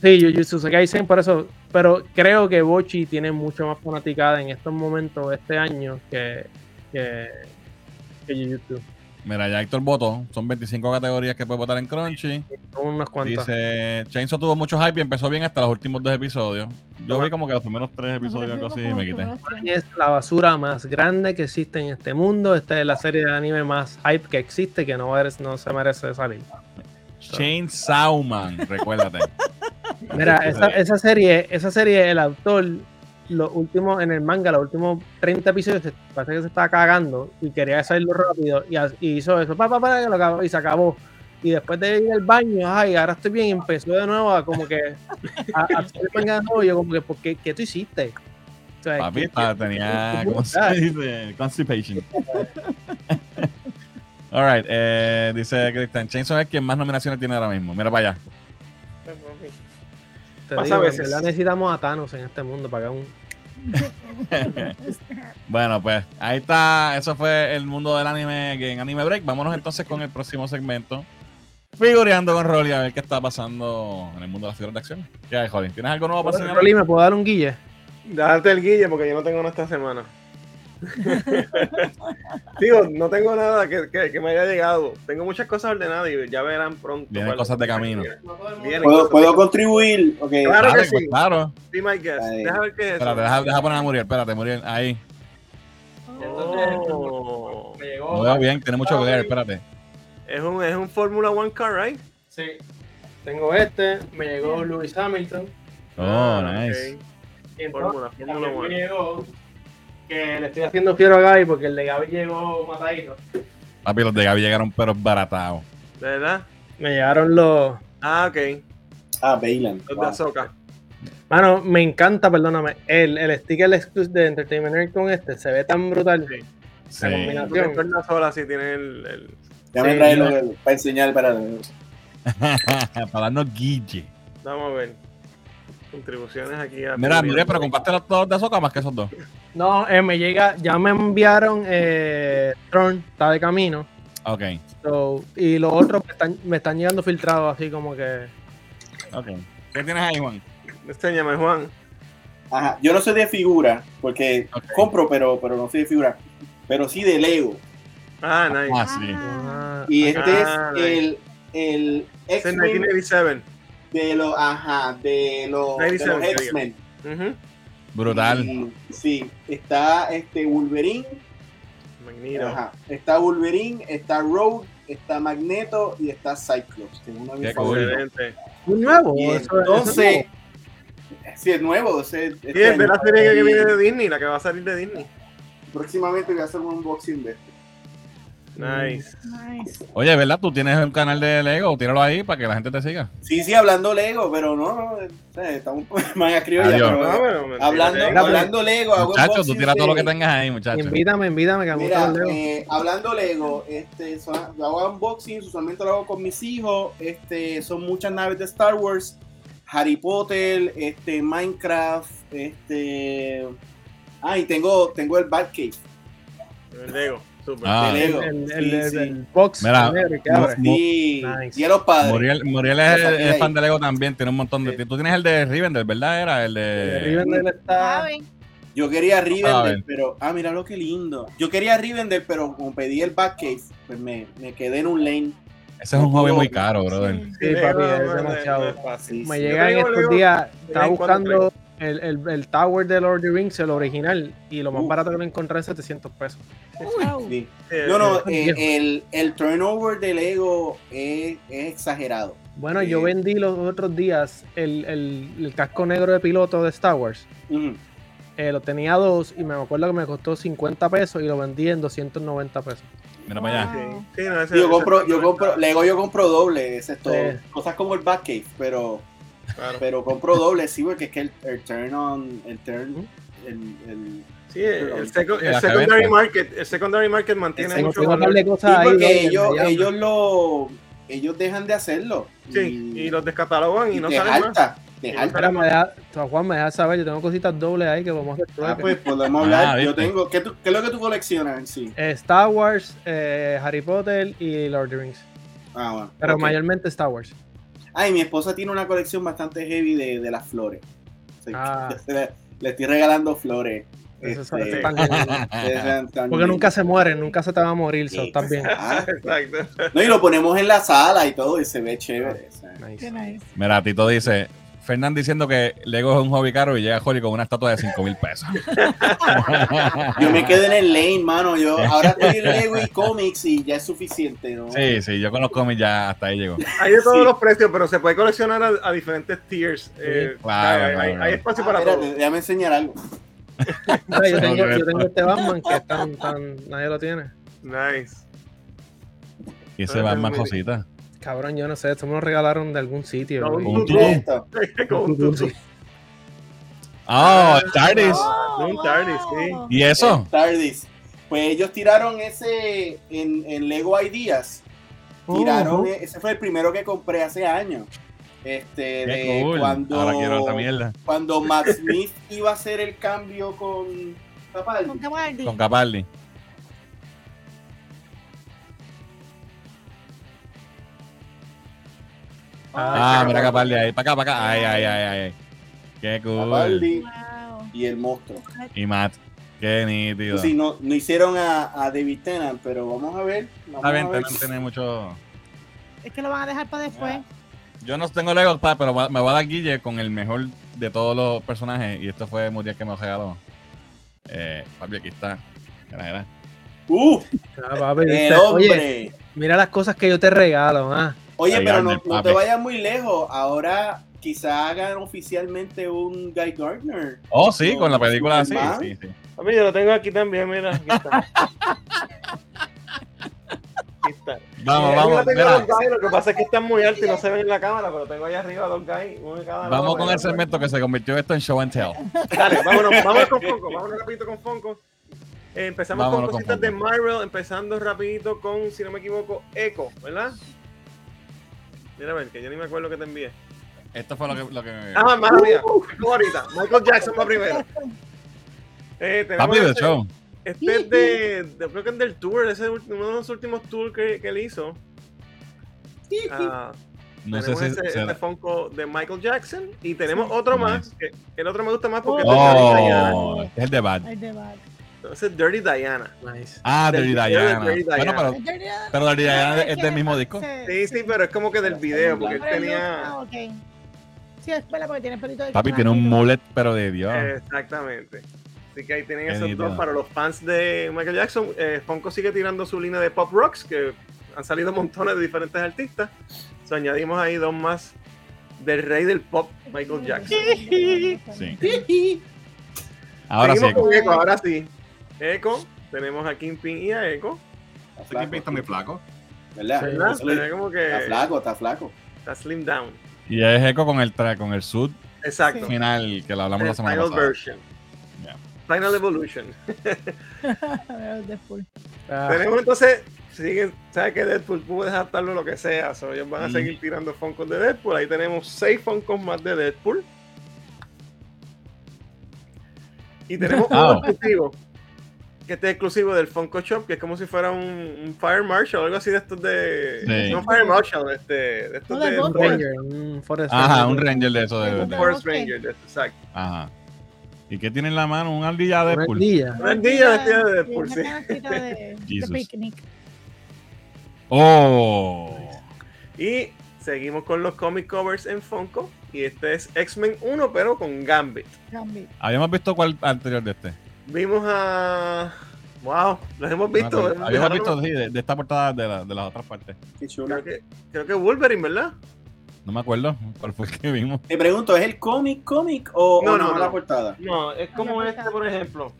sí, Jujutsu Kaisen por eso. Pero creo que Bochi tiene mucho más fanaticada en estos momentos, este año, que, que, que Jujutsu. Mira, ya Héctor votó. Son 25 categorías que puede votar en Crunchy. Unas cuantas. Dice, Chainsaw tuvo mucho hype y empezó bien hasta los últimos dos episodios. Yo vi como que los primeros tres episodios algo así y me quité. es la basura más grande que existe en este mundo. Esta es la serie de anime más hype que existe que no, no se merece salir. Chainsaw Man, recuérdate. [laughs] Mira, esa, esa serie, esa serie, el autor, los últimos, en el manga, los últimos 30 episodios, parece que se estaba cagando y quería hacerlo rápido y, y hizo eso, pa, pa, pa, y, lo se acabó. Y después de ir al baño, ay, ahora estoy bien, empezó de nuevo a como que a, a hacer el yo como que, ¿por qué, ¿qué tú hiciste? O sea, Papi, ¿qué- tenía. Constipation. [laughs] Alright, eh, dice Cristian, Chainsaw es quien más nominaciones tiene ahora mismo. Mira para allá. Te Pasa digo, a veces. verdad necesitamos a Thanos en este mundo para que un [laughs] Bueno, pues ahí está. Eso fue el mundo del anime en Anime Break. Vámonos entonces con el próximo segmento. Figureando con Rolly a ver qué está pasando en el mundo de las figuras de acción. ¿Qué hay, Rolly? ¿Tienes algo nuevo para enseñar? Rolly, ¿me puedo dar un guille? Date el guille porque yo no tengo nada esta semana. [laughs] Digo, no tengo nada que, que- que me haya llegado. Tengo muchas cosas ordenadas y ya verán pronto. Vienen cuál- cosas de camino. Vienen ¿Puedo, cosas puedo de- contribuir? Ok. Claro que Dale, sí. pues, claro. Be my guest. Ahí. Deja ver qué es. Espérate, deja, deja poner a Muriel. Espérate, Muriel. Ahí. Oh. Me Lo veo bien, tiene mucho glare. Espérate. Es un, es un Fórmula One car, right? Sí. Tengo este, me llegó Lewis Hamilton. Oh, Ah, nice. ok. Y Fórmula, entonces, Fórmula también me One. llegó que le estoy haciendo fiero a Gaby porque el de Gaby llegó matadito. Papi, los de Gaby llegaron pero baratados. ¿De verdad? Me llegaron los. Ah, ok. Ah, Bailan. Los Wow. de Azoka. Mano, me encanta, perdóname. El, el sticker exclusive de Entertainment Nerd con este se ve tan brutal. Sí. Sí. La combinación. Porque en una sola sí tiene el, el- Déjame Sí, traerlo no. que- para enseñar. Para... [laughs] para darnos guille. Vamos a ver. Contribuciones aquí a. Mira, Muriel, pero compraste los dos de Azoka más que esos dos. No, eh, me llega, ya me enviaron eh, Tron, está de camino. Ok, So, y los otros me están, me están llegando filtrados así como que. ok. ¿Qué tienes ahí, Juan? Enséñame, Juan. Ajá. Yo no soy de figura, porque compro, pero, pero no soy de figura. Pero sí de Lego. Ah, nice. Ah, sí. ah, Y este Ah, es el, el X-Men 1987. De los, ajá, de los, de 97, los. X-Men. Ujú. Brutal. Y, sí, está este Wolverine, Magneto. ajá, está Wolverine, está Rogue, está Magneto y está Cyclops. que es uno de mis favoritos. Un nuevo. Y eso- eso es entonces, sí, es nuevo. ese- este Sí, es de la serie que viene de Disney, la que va a salir de Disney. Próximamente voy a hacer un unboxing de este. Nice. Nice. Oye, ¿verdad? Tú tienes un canal de Lego, tíralo ahí para que la gente te siga. Sí, sí, hablando Lego, pero no, no, sea, estamos [laughs] más criolla, Adiós. pero No, pero mentira, hablando, Lego. Hablando Lego, Muchachos, tú tira todo lo que tengas ahí, muchachos. Invítame, invítame, que Mira, Lego. eh, hablando Lego, este, son, yo hago unboxing, usualmente lo hago con mis hijos, este, son muchas naves de Star Wars, Harry Potter, este, Minecraft, este, ah, y tengo, tengo el Batcave. El Lego. Super. Ah. el, el, Sí, el- sí. el box Mira, negro que abre. Sí, Nice. y a los padres. Muriel, Muriel es, es fan de Lego también, tiene un montón de. Sí. Tú tienes el de Rivendell, ¿verdad? Era el El de. Rivendell está. Yo quería Rivendell, pero, ah, mira lo que lindo. Yo quería Rivendell, pero como pedí el Batcave, pues me, me quedé en un lane. Ese es un hobby muy caro, brother. Sí. Papi, es demasiado. no es fácil. Me llega en estos días, estaba buscando el, el, el Tower de Lord of the Rings, el original, y lo más Uh. barato que lo encontré es 700 pesos. Sí. No, no, eh, el, el turnover de Lego es, es exagerado. Bueno, yo vendí los otros días el, el, el casco negro de piloto de Star Wars. Eh, lo tenía dos y me acuerdo que me costó 50 pesos y lo vendí en 290 pesos. Mira para allá. Wow. Sí, no, ese- Yo compro, yo compro, Lego yo compro doble, ese es todo. Sí. Cosas como el Batcave, pero, Claro. pero compro doble, sí, porque es que el, el turn on, el turn, el, el- Sí, el, seco- Sí, el secondary market, el secondary market mantiene Tengo- mucho valor. de sí, cosas ahí. porque ahí, ellos, allá. ellos lo, ellos dejan de hacerlo. Sí, y los descatalogan y, y no te salen más. te Y no jalta. Espera, me deja, Juan me deja saber, yo tengo cositas dobles ahí que vamos a hacer. Ah, pues podemos hablar. Ah, yo tengo, ¿qué, tú- ¿qué es lo que tú coleccionas en sí? Eh, Star Wars, eh, Harry Potter y Lord of the Rings. Ah, bueno. Pero ok. mayormente Star Wars. Ay, mi esposa tiene una colección bastante heavy de, de las flores. Sí, Ah. [laughs] le, le estoy regalando flores. Eso es- Este, [laughs] Porque nunca se mueren, nunca se te va a morir, so, estás bien. Ah, [laughs] Exacto. no, y lo ponemos en la sala y todo y se ve chévere. Nice. Qué nice. Mira, Tito dice: Fernán diciendo que Lego es un hobby caro y llega Holly con una estatua de 5 mil pesos. [laughs] Yo me quedo en el lane, mano. Yo ahora estoy en Lego y cómics y ya es suficiente, ¿no? Sí, sí, yo con los cómics ya hasta ahí llego. Hay de todos Sí. los precios, pero se puede coleccionar a, a diferentes tiers. eh, claro, hay, claro, hay- claro. hay espacio Ah, para espérate, todo. déjame enseñar algo. Yo, tengo, yo este Batman que es tan, tan. Nadie lo tiene. Nice. Y se van más cositas. Cabrón, yo no sé. Esto me lo regalaron de algún sitio. Con un tutu. [laughs] Oh, TARDIS. No, un TARDIS, sí. ¿Y eso? Tardis. Pues ellos tiraron ese en, en Lego Ideas. Tiraron, Ujú. ese fue el primero que compré hace años. Este, Qué de cool. cuando, Ahora quiero esta mierda. cuando Max Smith iba a hacer el cambio con Capaldi. Con Cabaldi. Con Capaldi. Ah, Ay, mira Capaldi. Capaldi ahí. Para acá, para acá. Ay, ay, ay, ay. Qué cool. Capaldi Wow. y el monstruo. Y Matt. Qué nítido. Sí, no, no hicieron a, a David Tennant, pero vamos a ver. Vamos Está bien, a ver. Tennant tiene mucho. Es que lo van a dejar para después. Yo no tengo Lego, pa, pero me voy a dar Guille con el mejor de todos los personajes. Y esto fue Muriel que me lo regaló. Eh, papi, aquí está. Mira, mira. ¡Uh! Ah, papi, ¡El hombre! Oye, mira las cosas que yo te regalo. Ah. Oye, pero no, te vayas muy lejos. Ahora quizá hagan oficialmente un Guy Gardner. Oh, sí, con la película así. Sí, sí. A mí yo lo tengo aquí también, mira. Aquí está. Aquí está. Vamos, Eh, vamos. yo tengo mira, dos guys, lo que pasa es que están muy altos y no se ven en la cámara, pero tengo ahí arriba dos guys, vamos lado, con el segmento que se convirtió esto en show and tell. Dale, vámonos, [laughs] vámonos con Funko, vámonos rapidito con Funko. Eh, empezamos Vámonos con con cositas de. Marvel, empezando rapidito con, si no me equivoco, Echo, ¿verdad? Mira a ver, que yo ni me acuerdo que te envié. Esto fue lo que. Lo que Ah, mala mía, Echo ahorita, Michael Jackson va primero. Eh, tenemos Papi de este- show. Este es de, de- creo que es del tour, ese es uno de los últimos tours que, que él hizo. Ah, No sé tenemos si. ese, se- este Funko de Michael Jackson y tenemos otro más, que el otro me gusta más porque es de Dirty Diana. Oh, este es el de Bad. El de Bad. Entonces es Dirty Diana. Nice. Ah, Dirty Diana. Dirty Bueno, Diana. pero. Dirty Diana. Pero Dirty Diana es del mismo disco. se- Sí, sí, pero es como que del video, porque él tenía... ah, ok. Sí, es verdad, porque tiene pelito de Papi tiene un mullet, pero de Dios. Exactamente. Así que ahí tienen Qué esos dos para los fans de Michael Jackson. Eh, Funko sigue tirando su línea de pop rocks, que han salido montones de diferentes artistas. So, añadimos ahí dos más del rey del pop, Michael Jackson. Sí. Ahora sí. Con ahora sí. Echo, tenemos a Kingpin y a Echo. Está flaco, está muy flaco. ¿verdad? Está flaco, está flaco. está slim down. Y es eco con el tra con el sud Exacto. final que lo hablamos la El semana Final pasada. version. Final Evolution. Deadpool. [laughs] [laughs] Ah, Tenemos entonces, siguen, ¿sabes que Deadpool puede adaptarlo lo que sea? So, ellos van a Mm. seguir tirando Funkos de Deadpool. Ahí tenemos 6 Funkos más de Deadpool. Y tenemos Ah. uno exclusivo. Que este es exclusivo del Funko Shop, que es como si fuera un, un Fire Marshal o algo así de estos de. Sí. No Fire Marshal, este, de estos No, de. Forest, Ranger, un Forest Ajá, Ranger. un ranger de eso. De, de- Forest. Ranger, de exacto. ajá. ¿Y qué tiene en la mano? Un ardilla de Deadpool. ardilla. Una ardilla vestida de Deadpool, sí. de, [laughs] de Jesus. picnic. Oh. Y seguimos con los comic covers en Funko. Y este es X-Men 1, pero con Gambit. Gambit. Habíamos visto cuál anterior de este. Vimos a. Wow, los hemos No visto. hemos Habíamos visto sí, de, de esta portada de, la- de las otras partes. Qué chulo. Creo que, creo que Wolverine, ¿verdad? No me acuerdo cuál fue el que vimos. Te pregunto, ¿es el cómic, cómic o, No, o no, no, no. la portada? No, es como este, por ejemplo.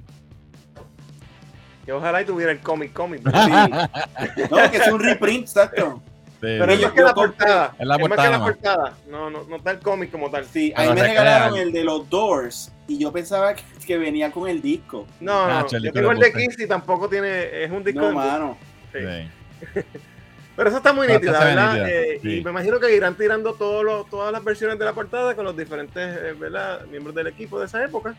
Que ojalá y tuviera el cómic cómic. ¿no? [laughs] Sí. No, que es un reprint, exacto. Sí. Pero es yo- más que la yo portada. Es la más que portada la nomás. portada. No, no, no está el cómic como tal. Sí, a Pero mí me regalaron el de los Doors y yo pensaba que, que venía con el disco. No, no. Ah, yo Chelito tengo el de. Kiss y tampoco tiene. Es un disco No, de mano. Sí. Sí. [laughs] Pero eso está muy nítido, ¿verdad? Eh, sí. Y me imagino que irán tirando todos los- todas las versiones de la portada con los diferentes eh, ¿verdad? miembros del equipo de esa época.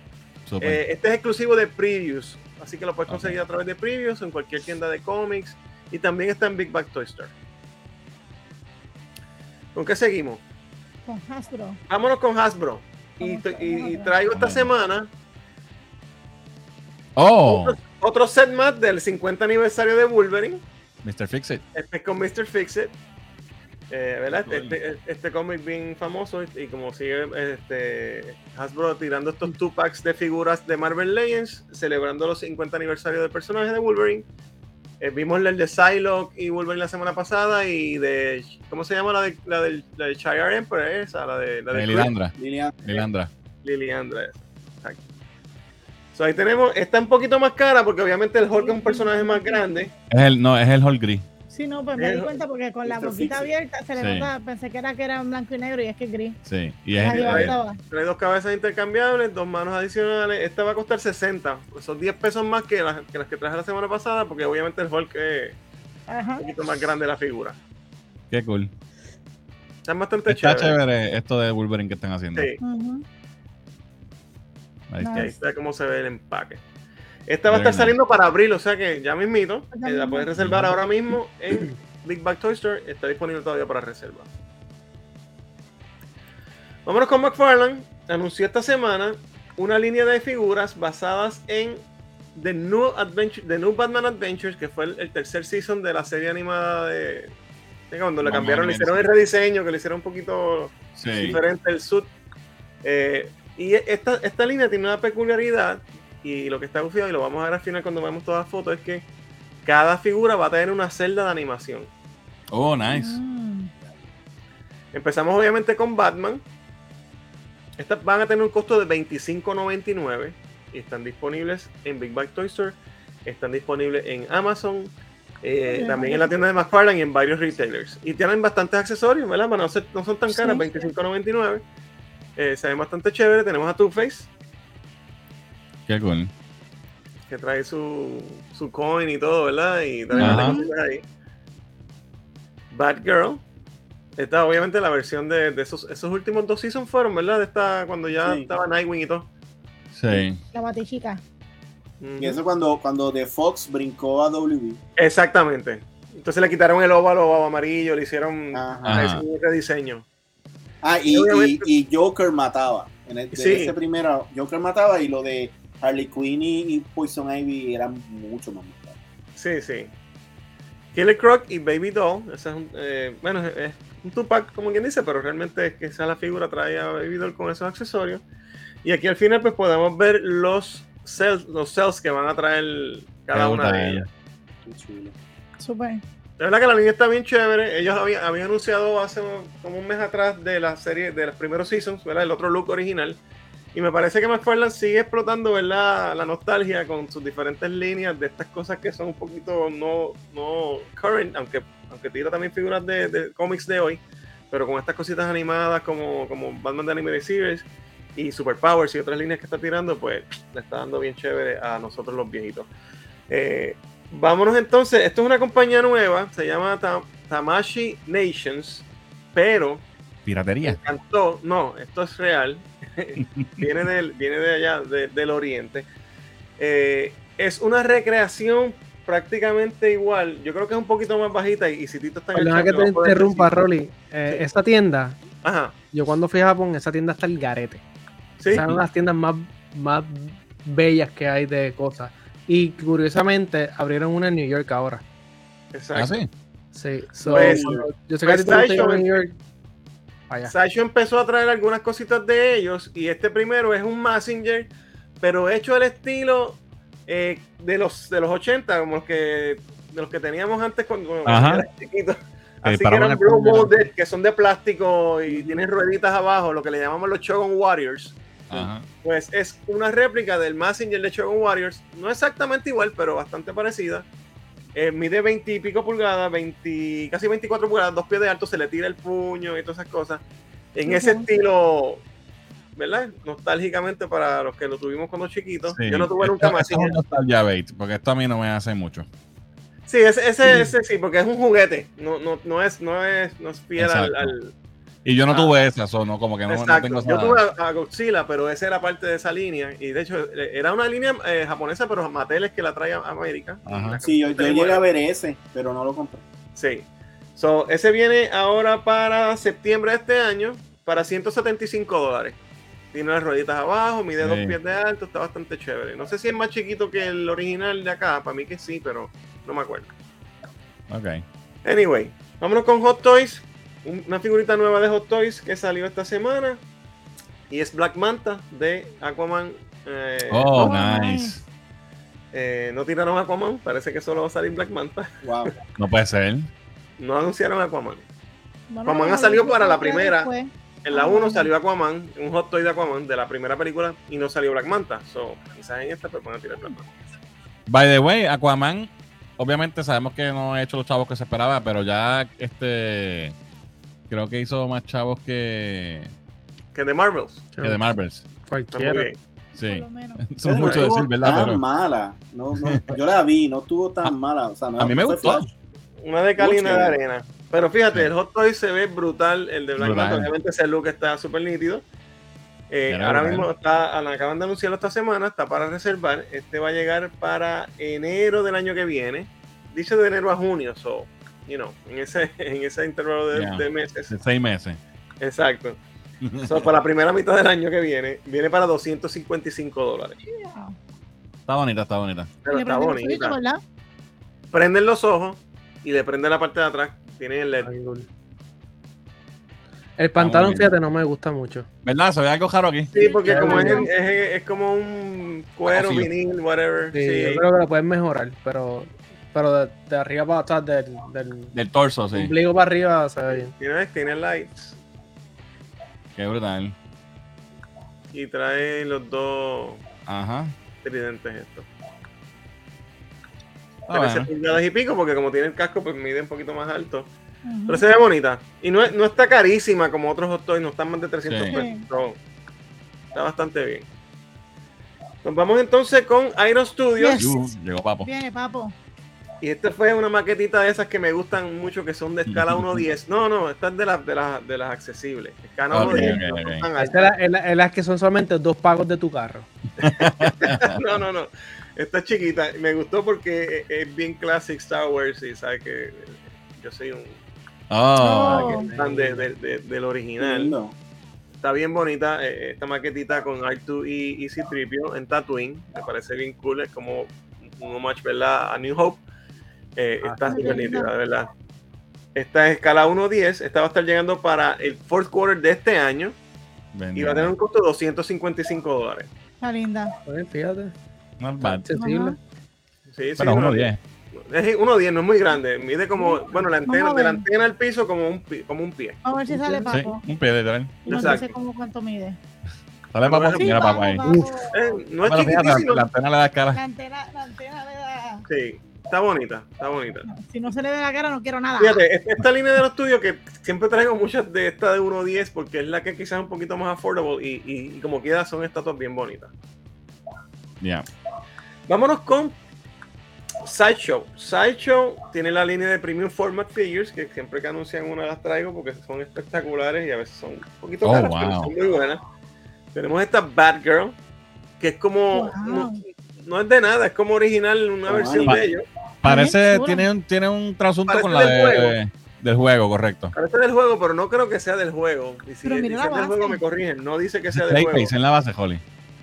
Eh, este es exclusivo de Previews, así que lo puedes conseguir a través de Previews en cualquier tienda de cómics y también está en Big Bag Toy Store. ¿Con qué seguimos? Con Hasbro. Vámonos con Hasbro. Y, traigo esta semana oh, otro, otro set más del 50 aniversario de Wolverine. Mr. Fixit. Este es con Mr. Fixit. Eh, ¿verdad? Este, este, este cómic bien famoso y, y como sigue este, Hasbro tirando estos two packs de figuras de Marvel Legends, celebrando los 50 aniversarios del personaje de Wolverine. Eh, vimos el de Psylocke y Wolverine la semana pasada y de. ¿Cómo se llama la de, la del, la de Shi'ar Emperor? Esa, la de. La de Eh, Lilandra. Lilian, Lilandra. Liliandra. esa. Exacto. So, ahí tenemos. Está un poquito más cara porque obviamente el Hulk es un personaje más grande. Es el, no, es el Hall Gris. Sí, no, pues me di cuenta porque con la boquita abierta se le Sí. nota, pensé que era que era en blanco y negro y es que es gris. Sí. Y es el- estaba. Trae dos cabezas intercambiables, dos manos adicionales. Esta va a costar 60. Pues son 10 pesos más que las que, las que traje la semana pasada porque obviamente el Hulk es Ajá. un poquito más grande la figura. Qué cool. Están bastante Está chéveres. chévere esto de Wolverine que están haciendo. Sí, Ujú. Ahí está. y ahí está cómo se ve el empaque. Esta va a estar nice. saliendo para abril, o sea que ya mismito. Ya eh, la puedes reservar ahora mismo en Big Bag Toy Store. Está disponible todavía para reserva. Vámonos con McFarlane. Anunció esta semana una línea de figuras basadas en The New, Adventure, The New Batman Adventures, que fue el, el tercer season de la serie animada de. de cuando le Vamos cambiaron, le hicieron el rediseño, que le hicieron un poquito Sí. diferente el suit. Eh, y esta, esta línea tiene una peculiaridad, y lo que está bufiado, y lo vamos a ver al final cuando veamos todas las fotos, es que cada figura va a tener una celda de animación. Oh, nice. Mm. Empezamos obviamente con Batman. Estas van a tener un costo de $25.99 y están disponibles en Big Bag Toy Store, están disponibles en Amazon, eh, también en la tienda de McFarlane y en varios retailers. Y tienen bastantes accesorios, ¿verdad? Bueno, no, se- no son tan Sí. caras, $25.99. Eh, se ven bastante chévere. Tenemos a Two-Face, Qué cool. que trae su, su coin y todo, ¿verdad? Y cositas ahí. Batgirl. Esta obviamente la versión de, de esos, esos últimos dos seasons fueron, ¿verdad? De esta, cuando ya Sí. estaba Nightwing y todo. Sí. La batichica. Y eso cuando, cuando The Fox brincó a WB. Exactamente. Entonces le quitaron el óvalo amarillo, le hicieron Ajá. Un rediseño. Ah, y, y, y Joker mataba. En el, Sí. ese primero, Joker mataba y lo de Harley Quinn y, y Poison Ivy eran mucho más mortales. Sí, sí. Killer Croc y Baby Doll. Ese es un, eh, bueno, es, un Tupac, como quien dice, pero realmente es que esa la figura trae a Baby Doll con esos accesorios. Y aquí al final, pues podemos ver los cells, los cells que van a traer cada una de ellas. Súper. La verdad que la línea está bien chévere. Ellos habían, habían anunciado hace como un mes atrás de la serie, de los primeros seasons, ¿verdad? El otro look original. Y me parece que McFarlane sigue explotando, ¿verdad? La nostalgia con sus diferentes líneas de estas cosas que son un poquito no, no current, aunque, aunque tira también figuras de, de cómics de hoy, pero con estas cositas animadas como, como Batman The Animated Series y Superpowers y otras líneas que está tirando, pues le está dando bien chévere a nosotros los viejitos. Eh, vámonos entonces, esto es una compañía nueva, se llama Ta- Tamashi Nations, pero me Piratería. encantó, no, esto es real, [laughs] viene, del, viene de allá, de- del oriente. Eh, es una recreación prácticamente igual, yo creo que es un poquito más bajita y, y si Tito está en el Perdona chat, que te interrumpa, decir. Rolly. Eh, Sí. Esa tienda, Ajá, yo cuando fui a Japón, esa tienda está el garete. sí, las tiendas más, más bellas que hay de cosas. Y curiosamente, abrieron una en New York ahora. ¿Ah, exacto. sí? Sí, so, Pues- yo sé que a ti pues te gusta New York. Allá. Sideshow empezó a traer algunas cositas de ellos y este primero es un Messenger, pero hecho al estilo eh, de los de los 80, como los que de los que teníamos antes cuando, era chiquito. Así que eran esponja. molded, que son de plástico y tienen rueditas abajo, lo que le llamamos los Shogun Warriors. Ajá. Pues es una réplica del Messenger de Shogun Warriors, no exactamente igual, pero bastante parecida. Eh, mide 20 y pico pulgadas, 20, casi 24 pulgadas, dos pies de alto, se le tira el puño y todas esas cosas. En ese estilo, ¿verdad? Nostálgicamente para los que lo tuvimos cuando chiquitos. Sí. Yo no tuve nunca nostalgia bait, porque esto a mí no me hace mucho. Sí, ese, ese, ese sí, porque es un juguete. No, no, no, es, no, es, no es fiel al- Y yo no Ah. tuve esa, so, no, como que no, no Exacto. tengo Yo esa- tuve a, a Godzilla, pero esa era parte de esa línea. Y de hecho, eh, era una línea eh, japonesa, pero Mattel es que la trae a América. Sí, yo, yo llegué a ver ese, pero no lo compré. Sí. So, ese viene ahora para septiembre de este año, para 175 dólares. Tiene las rueditas abajo, mide dos pies de alto, está bastante chévere. No sé si es más chiquito que el original de acá, para mí que sí, pero no me acuerdo. Ok. Anyway, vámonos con Hot Toys. Un- una figurita nueva de Hot Toys que salió esta semana. Y es Black Manta de Aquaman. Eh, Oh, Oh, nice. eh, no tiraron Aquaman, parece que solo va a salir Black Manta. Wow. No puede ser. No anunciaron Aquaman. Bueno, Aquaman ha salido para la después. primera. En la Ah, 1 bueno. salió Aquaman, un hot toy de Aquaman de la primera película y no salió Black Manta. So, quizás en esta pues van a tirar Black Manta. By the way, Aquaman, obviamente sabemos que no ha hecho los chavos que se esperaba, pero ya este creo que hizo más chavos que, Que de Marvels. que de Marvels. Cualquiera. Sí. Por lo menos. [laughs] Eso es mucho estuvo decir, ¿verdad? Tan Pero mala. No, no, yo la vi, no estuvo tan mala. O sea, no, a mí me gustó. Flash. Una de cal y una de arena. Pero fíjate, Sí. el hot toy se ve brutal. El de Black. Manta, obviamente ese look está súper nítido. Eh, ahora brutal. mismo está, acaban de anunciarlo esta semana, está para reservar. Este va a llegar para enero del año que viene. Dice de enero a junio, so, you know, en ese, [laughs] en ese intervalo de, Yeah. de meses. de seis meses. Exacto. [laughs] So, para la primera mitad del año que viene, viene para 255 dólares. Está bonita, está bonita. Pero está bonita. Prenden los ojos y le prende la parte de atrás. Tiene el LED. El pantalón, fíjate, no me gusta mucho. ¿Verdad? Se ve algo raro aquí. Sí, porque como es, veo. es- es como un cuero, vinil, whatever. Sí, Sí, Yo creo que lo puedes mejorar, pero, pero de, de arriba para atrás, del, del Del torso, sí. ombligo para arriba, se ve bien. Tiene, tiene lights Qué brutal. y trae los dos Ajá. tridentes estos. Ah, 13 bueno. pulgadas y pico, porque como tiene el casco, pues mide un poquito más alto. Pero se ve bonita. Y no, no está carísima como otros hot toys, no están más de 300 Sí. pesos. so, está bastante bien. Nos vamos entonces con Iron Studios. Yes. Uh, llegó papo. Viene, papo. Y esta fue una maquetita de esas que me gustan mucho, que son de escala [laughs] 1.10. No, no, esta es de, las de, las de las accesibles. Escala Ok, 1.10. ok, no ok. son tan Esta es la- es la- es las que son solamente dos pagos de tu carro. [laughs] No, no, no. Esta es chiquita. Me gustó porque es- es bien classic Star Wars y sabes que yo soy un Oh, fan de- de- de- del original. Lindo. Está bien bonita eh, esta maquetita con R2 y, y C-3PO en Tatooine. Me parece bien cool. Es como un homage, ¿verdad? A New Hope. Eh, Ah, está sí. súper nítida, de verdad. Esta es escala 1.10. Esta va a estar llegando para el fourth quarter de este año. Y va a tener un costo de 255 dólares. Está linda. Pues, fíjate, Not bad. accesible. Sí, sí, Pero no, 1.10. Es 1.10, no es muy grande. Mide como, bueno, la antena, de la antena al piso como un, como un pie. Vamos a ver si sale Sí, papo. un pie de nos Exacto. dice cómo cuánto mide. Sale papo. Sí, Mira papo ahí. Eh, no es Bueno, fíjate, la, chiquitísimo. la antena le da cara. La antena, la antena le da. Sí, está bonita, está bonita. Si no se le ve la cara, no quiero nada. Fíjate, esta- esta línea de los tuyos que siempre traigo muchas de esta de 1.10 porque es la que quizás es un poquito más affordable y, y- y como quiera son estatuas bien bonitas. Ya. Vámonos con Sideshow. Sideshow tiene la línea de Premium Format Figures que siempre que anuncian una las traigo porque son espectaculares y a veces son un poquito Oh, caras, pero son muy buenas. Tenemos esta Batgirl que es como... Wow. No, no es de nada, es como original, una Oh, versión de ellos. Parece, tiene un, tiene un trasunto Parece con la del de, juego. del juego, correcto. Parece del juego, pero no creo que sea del juego. Y si Pero mira del la juego base. me corrigen, no dice que sea del juego. Clayface en la base, Holly.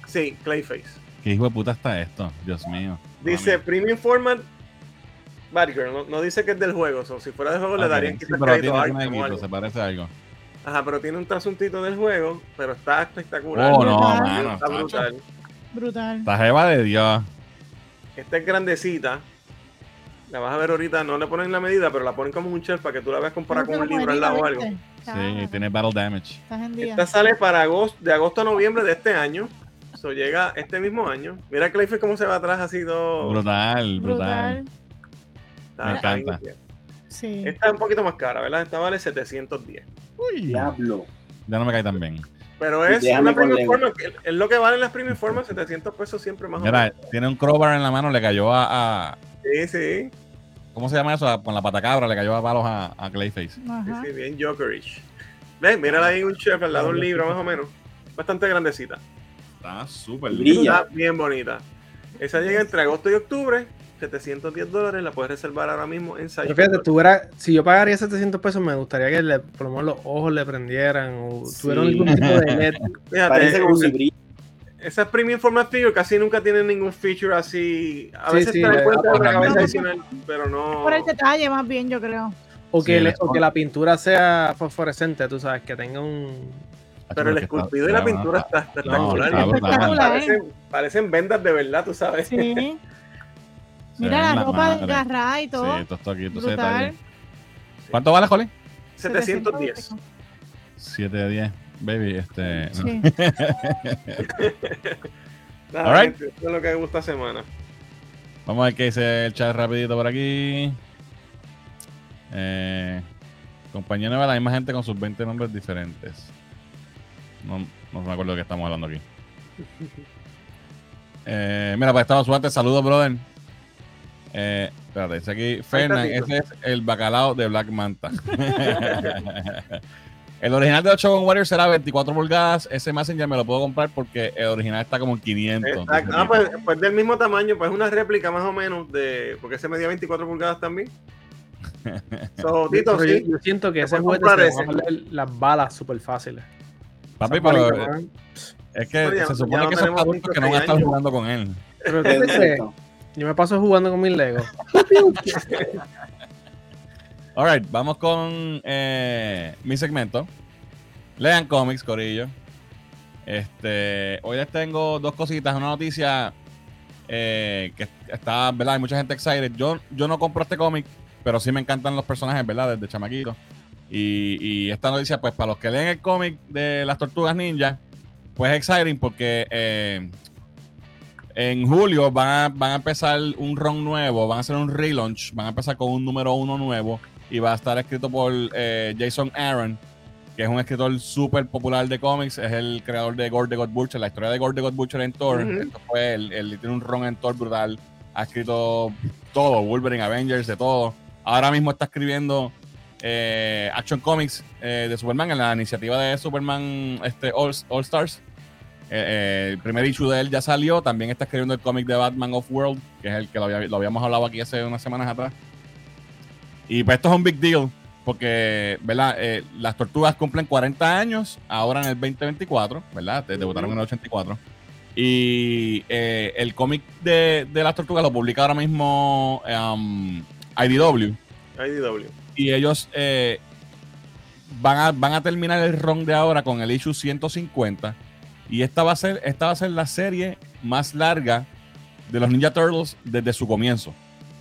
Sí, Clayface. Qué hijo de puta está esto. Dios mío. Dice Mami. Premium Format Batgirl, no, no dice que es del juego. so, si fuera del juego le darían sí, pero tiene, Arkham se parece a algo. Ajá, pero tiene un trasuntito del juego, pero está espectacular. Oh, no, Brutal. mano. Está brutal. Brutal. Esta jeva de Dios. Esta es grandecita. La vas a ver ahorita, no le ponen la medida, pero la ponen como un shelf para que tú la veas comparada con un libro al lado o algo. Sí, tiene battle damage. Esta sale para agosto, de agosto a noviembre de este año. Eso llega este mismo año. Mira Clayface cómo se va atrás así todo. Brutal, brutal. Brutal. Está- Me encanta. Sí. Esta es un poquito más cara, ¿verdad? Esta vale 710. Uy, Diablo. ya no me cae tan bien. Pero es una forma, que es lo que valen las premium formas, 700 pesos siempre más o Mira, menos. tiene un crowbar en la mano, le cayó a, a- Sí, sí, ¿Cómo se llama eso? A- con la patacabra le cayó a palos a, a Clayface. sí, Ajá. sí, bien Jokerish. Ven, mírala ahí un chef al lado de un libro más o menos. Bastante grandecita. Está súper Brilla. Está bien bonita. Esa llega entre agosto y octubre. 710 dólares, la puedes reservar ahora mismo en Pero fíjate, tuviera, si yo pagaría 700 pesos, me gustaría que le, por lo menos los ojos le prendieran o tuvieran Sí. algún tipo de [laughs] LED. Fíjate, Parece como esa- si brilla. esas premium format figure casi nunca tienen ningún feature así. A Sí, veces sí, te eh, cuenta de realmente. cabeza adicional, pero no. Por el detalle, más bien, yo creo. O Sí, que, le- o que la pintura sea fosforescente, tú sabes, que tenga un. Pero el esculpido y la pintura está espectacular. No, parecen, parecen vendas de verdad, tú sabes. Sí. [laughs] Mira la la ropa madre. desgarrada y todo. Sí, esto está aquí, Brutal. ¿Cuánto vale, Jolín? 710. 7 de 10. Baby, este. no. Sí. [laughs] Nada, gente, Eso es lo que me gusta esta semana. Vamos a ver qué dice el chat rapidito por aquí. Eh, compañía nueva, la misma gente con sus 20 nombres diferentes. No, no me acuerdo de qué estamos hablando aquí. [laughs] Eh, mira, pues estamos suerte. Saludos, brother. Eh, espérate, dice aquí Fernan, ese es el bacalao de Black Manta. [laughs] el original de 8 con Warriors será 24 pulgadas. Ese Messenger me lo puedo comprar porque el original está como en 500. Exacto. Ah, pues, pues del mismo tamaño, pues una réplica más o menos de. Porque ese medía 24 pulgadas también. [laughs] So, Tito, sí. yo siento que ese juguete se van a las balas súper fáciles. Papi, pero ¿no? es que ya- se supone que son adultos que no van a estar jugando con él. Pero ¿qué. Yo me paso jugando con mis Legos. [laughs] Alright, vamos con eh, mi segmento. Lean cómics, Corillo. Este, hoy les tengo dos cositas. Una noticia eh, que está, ¿verdad? Hay mucha gente excited. Yo, yo no compro este cómic, pero sí me encantan los personajes, ¿verdad? Desde chamaquito. Y, esta noticia, pues, para los que leen el cómic de las tortugas ninja, pues es exciting porque eh, en julio van a, van a empezar un run nuevo, van a hacer un relaunch, van a empezar con un número uno nuevo y va a estar escrito por eh, Jason Aaron, que es un escritor súper popular de cómics, es el creador de Gore the God Butcher, la historia de Gore the God Butcher en Thor, Ujú. esto fue, él, él tiene un run en Thor brutal, ha escrito todo, Wolverine, Avengers, de todo. Ahora mismo está escribiendo eh, Action Comics eh, de Superman en la iniciativa de Superman este, All, All Stars. Eh, eh, el primer issue de él ya salió. También está escribiendo el cómic de Batman of World, que es el que lo, había- lo habíamos hablado aquí hace unas semanas atrás. Y pues esto es un big deal, porque ¿verdad? Eh, las tortugas cumplen 40 años ahora en el 2024, ¿verdad? De- Debutaron en el 84. Y eh, el cómic de, de las tortugas lo publica ahora mismo um, IDW. IDW. Y ellos eh, van, a, van a terminar el run de ahora con el issue 150. Y esta va a ser, esta va a ser la serie más larga de los Ninja Turtles desde su comienzo.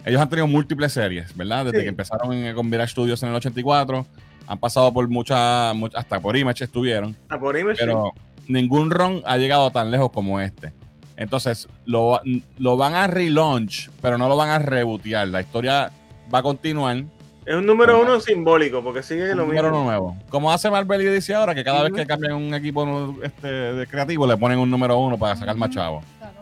Ellos han tenido múltiples series, ¿verdad? Desde Sí. que empezaron en, con Mirage Studios en el 84. Han pasado por muchas, much- hasta por Image estuvieron. Ah, por me Pero ningún run ha llegado tan lejos como este. Entonces, lo, lo van a relaunch, pero no lo van a rebootear. La historia va a continuar. Es un número uno simbólico, porque sigue lo un número mismo. nuevo. Como hace Marvel y DC ahora, que cada vez que cambian un equipo este, de creativo le ponen un número uno para sacar más chavos. Claro.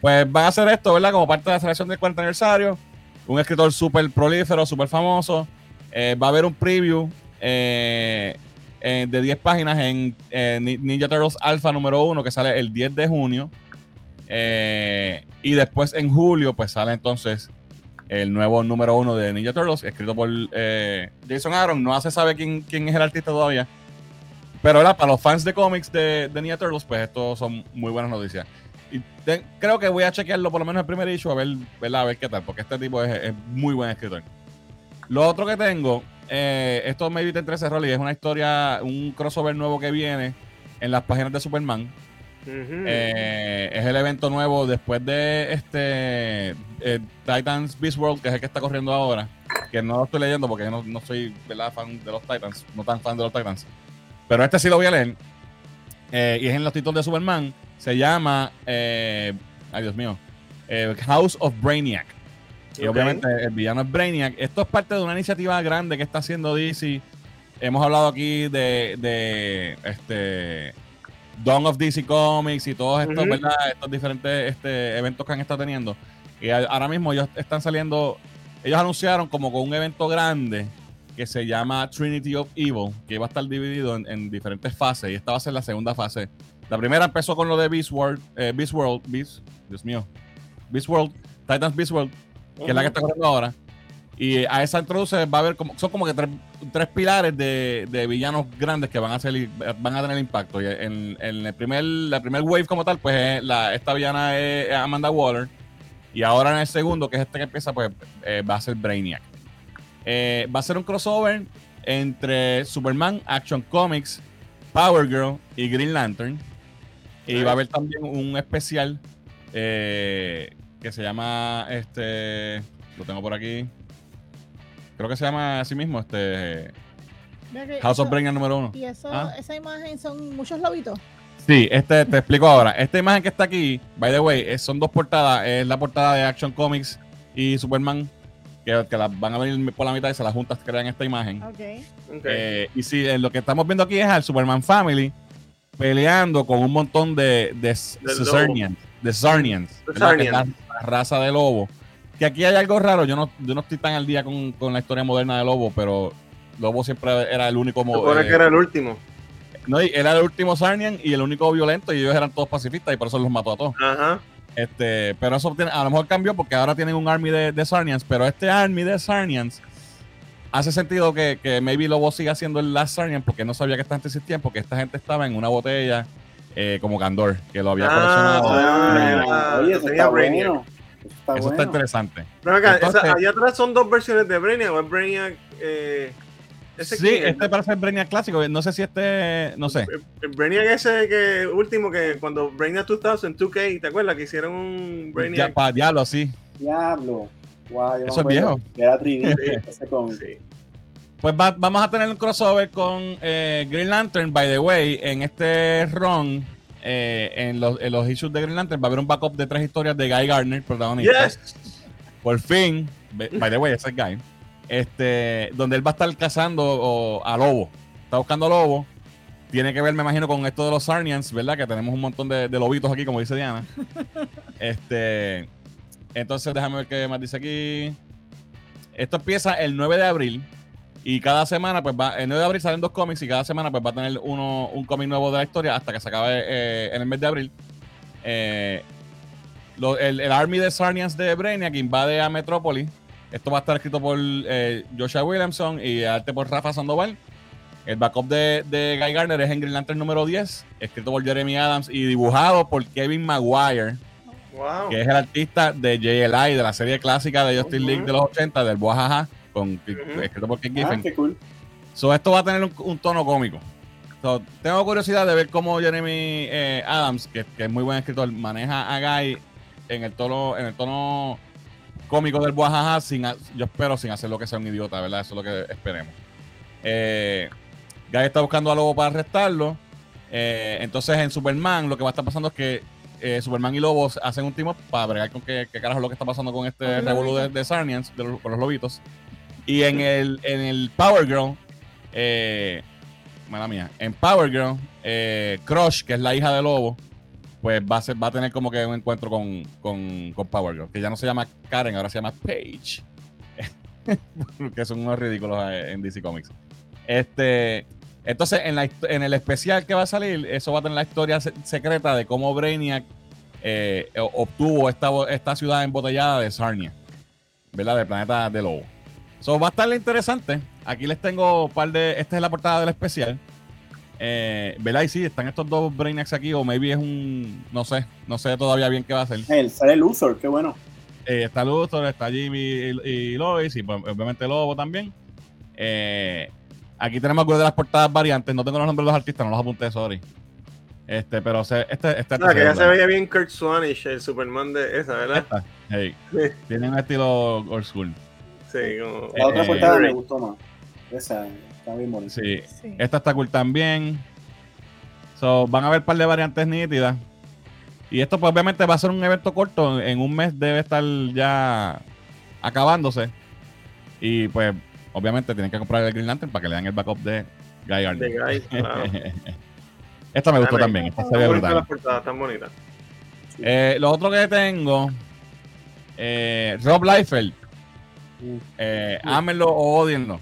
Pues van a hacer esto, ¿verdad? Como parte de la selección del 40 aniversario. Un escritor súper prolífero, súper famoso. Eh, va a haber un preview eh, eh, de 10 páginas en eh, Ni- Ninja Turtles Alpha número 1 que sale el 10 de junio. Eh, y después en julio, pues sale entonces el nuevo número 1 de Ninja Turtles, escrito por eh, Jason Aaron. No se sabe quién, quién es el artista todavía. Pero para los fans de cómics de, Ninja Turtles, pues esto son muy buenas noticias. Y creo que voy a chequearlo por lo menos el primer issue a ver, a ver qué tal, porque este tipo es, es muy buen escritor. Lo otro que tengo, eh, esto maybe te interesa, Rolly, es una historia, un crossover nuevo que viene en las páginas de Superman. Eh, es el evento nuevo después de este eh, Titans Beast World, que es el que está corriendo ahora. Que no lo estoy leyendo porque yo no, no soy ¿verdad? fan de los Titans, no tan fan de los Titans. Pero este sí lo voy a leer. Eh, y es en los títulos de Superman. Se llama, ay Dios mío, House of Brainiac. Y obviamente el villano es Brainiac. Esto es parte de una iniciativa grande que está haciendo DC. Hemos hablado aquí de, de este Dawn of DC Comics y todos estos. ¿verdad? Estos diferentes este, eventos que han estado teniendo. Y ahora mismo ellos están saliendo, ellos anunciaron como con un evento grande que se llama Trinity of Evil, que va a estar dividido en, en diferentes fases. Y esta va a ser la segunda fase. La primera empezó con lo de Beast World, eh, Beast World, Beast, Dios mío, Beast World, Titans Beast World, que es la que está corriendo ahora. Y a esa introduce va a haber como, son como que tres, pilares de, villanos grandes que van a van a tener impacto. En, en el primer, la primer wave como tal, pues es la, esta villana es Amanda Waller. Y ahora en el segundo, que es este que empieza, pues eh, va a ser Brainiac. Eh, va a ser un crossover entre Superman, Action Comics, Power Girl y Green Lantern. Y va a haber también un especial eh, que se llama este. Lo tengo por aquí. Creo que se llama así mismo, este. House of eso- Brainiac número uno. Y eso, Ah. esa imagen son muchos lobitos. Sí, este te explico ahora. Esta imagen que está aquí, by the way, es- son dos portadas. Es la portada de Action Comics y Superman, que, que las van a venir por la mitad y se las juntas crean esta imagen. Ok. Ok. Eh, y sí, eh, lo que estamos viendo aquí es al Superman Family peleando con un montón de, de de Sarnians, De Sarnians. la raza de lobo. Que aquí hay algo raro, yo no, yo no estoy tan al día con, con la historia moderna de Lobo, pero Lobo siempre era el único... Supone eh, que era el último. no, y era el último Sarnian y el único violento y ellos eran todos pacifistas y por eso los mató a todos. Ajá. Este, pero eso tiene- a lo mejor cambió porque ahora tienen un army de, de Sarnians, pero este army de Sarnians hace sentido que, que maybe Lobo siga siendo el Last Sarnian porque no sabía que esta gente existía porque esta gente estaba en una botella eh, como Candor, que lo había Ah, coleccionado. ah, Ah, oye, eso tenía está bueno. Eso está eso está bueno. interesante. Pero acá, Entonces- esa- allá atrás son dos versiones de Brainiac o es Brainiac. Eh, ese Sí, este parece el Brainiac clásico. No sé si este, no sé. El- el Brainiac ese que último que cuando Brainiac 2000 2K, ¿te acuerdas que hicieron un Ya, Brainiac? para diablo, sí. Diablo. Me Eso es viejo. Era 3D, Sí. ese cómic. Sí. Pues va- vamos a tener un crossover con eh, Green Lantern, by the way, en este run, eh, en, los, en los issues de Green Lantern, va a haber un backup de tres historias de Guy Gardner, protagonista. Yes. Por fin, by the way, ese es Guy, este, donde él va a estar cazando o, a Lobo. Está buscando a Lobo. Tiene que ver, me imagino, con esto de los Sarnians, ¿verdad? Que tenemos un montón de, de lobitos aquí, como dice Diana. [laughs] este, entonces, déjame ver qué más dice aquí. Esto empieza el 9 de abril. Y cada semana, pues va, el 9 de abril salen dos cómics y cada semana, pues va a tener uno, un cómic nuevo de la historia hasta que se acabe eh, en el mes de abril. Eh, lo- el, el Army de Sarnians de Brainiac invade a Metrópolis. Esto va a estar escrito por eh, Joshua Williamson y arte por Rafa Sandoval. El backup de, de Guy Garner es en Green Lantern número 10, escrito por Jeremy Adams y dibujado por Kevin Maguire, Wow. que es el artista de JLI, de la serie clásica de Justice Ujú. League de los 80, del Boajaja, con, Ujú. escrito por Ken Ah, Giffen. qué cool. So, esto va a tener un, un tono cómico. So, tengo curiosidad de ver cómo Jeremy eh, Adams, que, que es muy buen escritor, maneja a Guy en el tono, en el tono cómico del Boajaja, sin, yo espero sin hacer lo que sea un idiota, ¿verdad? Eso es lo que esperemos. Eh, Guy está buscando a Lobo para arrestarlo. Eh, entonces en Superman lo que va a estar pasando es que eh, Superman y Lobo hacen un team up para bregar con qué, qué carajo es lo que está pasando con este revolú de, de Sarnians, de los- con los lobitos. Y en el, en el Power Girl, eh, mala mía, en Power Girl, eh, Crush, que es la hija de Lobo, pues va a, ser, va a tener como que un encuentro con, con, con Power Girl, que ya no se llama Karen, ahora se llama Paige. [laughs] que son unos ridículos eh, en DC Comics. Este, entonces, en, la, en el especial que va a salir, eso va a tener la historia se- secreta de cómo Brainiac eh, obtuvo esta, esta ciudad embotellada de Sarnia, ¿verdad? Del planeta de Lobo. So, va a estar interesante. Aquí les tengo un par de. Esta es la portada del especial. Eh, ¿Verdad? Y sí, están estos dos Brainiacs aquí, o maybe es un. No sé, no sé todavía bien qué va a ser. El sale Luthor, qué bueno. Eh, está Luthor, está Jimmy y, y Lois, y pues, obviamente Lobo también. Eh, aquí tenemos algunas de las portadas variantes. No tengo los nombres de los artistas, no los apunté, sorry. Este, pero se, este, este Ah, que ya se veía bien Kurt Swanish, el Superman de esa, ¿verdad? Esta, hey, Sí. tiene un estilo old school. Sí, como. La otra Eh, portada me gustó más. Esa está bien bonita. Sí, Sí. Esta está cool también. So, van a haber un par de variantes nítidas. Y esto, pues, obviamente, va a ser un evento corto. En un mes debe estar ya acabándose. Y, pues, obviamente, tienen que comprar el Green Lantern para que le dan el backup de Guy De Gardner. Guy, [laughs] claro. esta me gustó Dale. también. Esta se ve brutal. las portadas, están bonitas. Eh, lo otro que tengo, eh, Rob Liefeld. Eh, ámenlo o odienlo.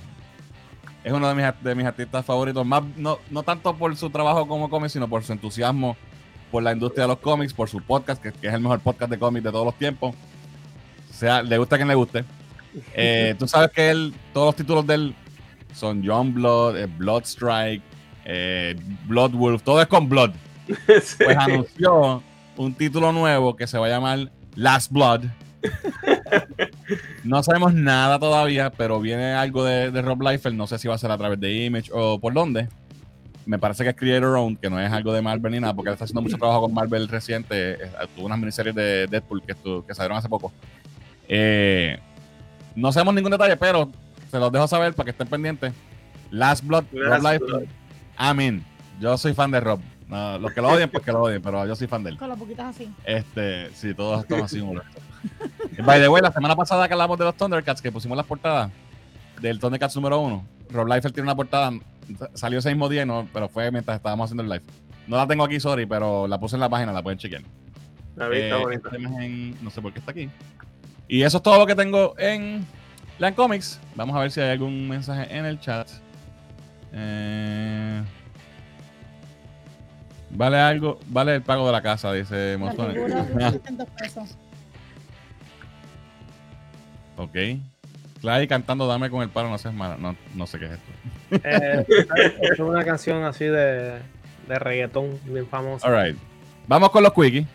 Es uno de mis, de mis artistas favoritos, más no, no tanto por su trabajo como cómic, sino por su entusiasmo por la industria de los cómics, por su podcast, que, que es el mejor podcast de cómics de todos los tiempos. O sea, le gusta a quien le guste. [laughs] Eh, tú sabes que él, todos los títulos de él son John Blood, eh, Blood Strike, eh, Blood Wolf, todo es con Blood [laughs] Sí. pues anunció un título nuevo que se va a llamar Last Blood. [laughs] No sabemos nada todavía, pero viene algo de, de Rob Liefeld. No sé si va a ser a través de Image o por dónde. Me parece que es Creator Owned, que no es algo de Marvel ni nada, porque él está haciendo mucho trabajo con Marvel reciente. Eh, Tuvo unas miniseries de Deadpool que, salieron hace poco. Eh, no sabemos ningún detalle, pero se los dejo saber para que estén pendientes. Last Blood, Rob Last Liefeld. Blood. Amén. Yo soy fan de Rob. No, los que lo odien, pues que lo odien, pero yo soy fan de él. Con las boquitas así. Este, sí, todos estamos así. [laughs] By the way, la semana pasada que hablamos de los Thundercats, que pusimos las portadas del Thundercats número uno, Rob Liefeld tiene una portada, salió ese mismo día, no, pero fue mientras estábamos haciendo el live. No la tengo aquí, sorry, pero la puse en la página, la pueden chequear. La vi, está Eh, bonita. esta imagen, no sé por qué está aquí. Y eso es todo lo que tengo en Land Comics. Vamos a ver si hay algún mensaje en el chat. Eh, vale algo, vale el pago de la casa, dice La [laughs] Ok. Clay cantando Dame con el palo, no seas mala. No, no sé qué es esto. Eh, es una canción así de, de reggaetón bien famosa. Alright. Vamos con los quickies.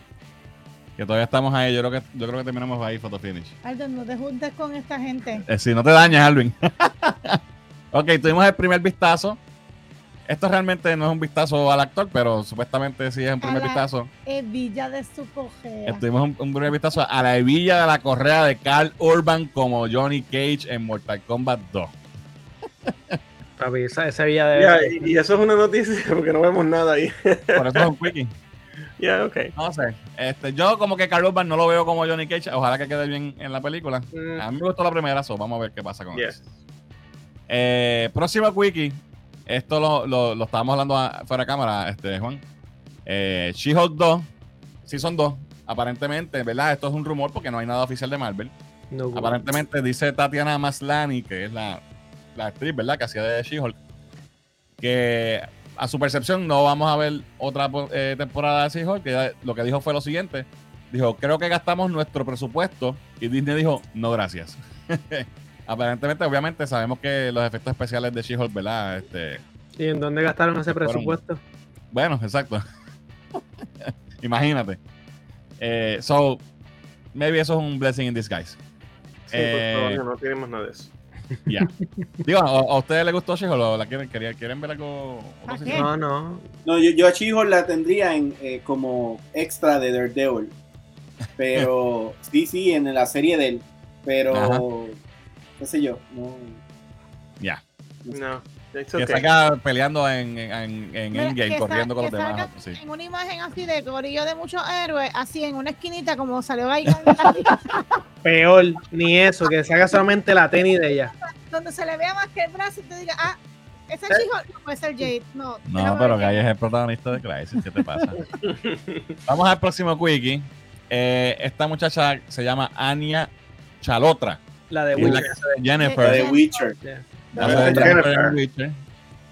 Que todavía estamos ahí. Yo creo que, yo creo que terminamos ahí, photo finish. Aldo, no te juntes con esta gente. Eh, si no te dañas, Alvin. [laughs] ok, tuvimos el primer vistazo. Esto realmente no es un vistazo al actor, pero supuestamente sí es un primer A la- vistazo. Evilla de su cojera. Tuvimos un, un primer vistazo a la hebilla de la correa de Carl Urban como Johnny Cage en Mortal Kombat 2. [laughs] Papi, esa, esa villa de. Ya, y, y eso es una noticia [laughs] porque no vemos nada ahí. Por eso es un quickie. [laughs] Ya, ok. No sé. Este, yo como que Carl Urban no lo veo como Johnny Cage. Ojalá que quede bien en la película. Mm, A mí me gustó la primera, so vamos a ver qué pasa con Yeah. eso. Eh, próxima wiki. Esto lo, lo, lo estábamos hablando a- fuera de cámara, este, Juan. Eh, She-Hulk 2, Season 2. Aparentemente, ¿verdad? Esto es un rumor porque no hay nada oficial de Marvel. No, Aparentemente dice Tatiana Maslany, que es la, la actriz, ¿verdad? Que hacía de She-Hulk. Que a su percepción no vamos a ver otra eh, temporada de She-Hulk. Que lo que dijo fue lo siguiente. Dijo, creo que gastamos nuestro presupuesto. Y Disney dijo, no gracias. [laughs] Aparentemente, obviamente, sabemos que los efectos especiales de She-Hulk, ¿verdad? Este, ¿Y en dónde gastaron ese Fueron- presupuesto? bueno, exacto. [laughs] Imagínate. Eh, so, maybe eso es un blessing in disguise. Sí, Eh, por favor, no tenemos nada de eso. Ya. Digo, ¿a, a ustedes les gustó She-Hulk o la quieren, querían, quieren ver algo? No, no. No, yo, yo a She-Hulk la tendría en, eh, como extra de Daredevil. Pero [laughs] sí, sí, en la serie de él. Pero, Ajá. Qué sé yo. No, Ya. No, it's Que okay. saca peleando en, en, en Mira, Endgame, que corriendo con los que demás. salga Sí. En una imagen así de corillo de muchos héroes, así en una esquinita como salió ahí, [laughs] Peor, ni eso, que saca solamente la tenis de ella. donde se le vea más que el brazo y te diga, ah, ese chico no puede ser Jade. No, No, pero Guy es el protagonista de Crisis. ¿Qué te pasa? [laughs] Vamos al próximo quickie. Eh, esta muchacha se llama Anya Chalotra. La de Witcher. de la Jennifer. de Witcher. La de Jennifer. Jennifer Witcher.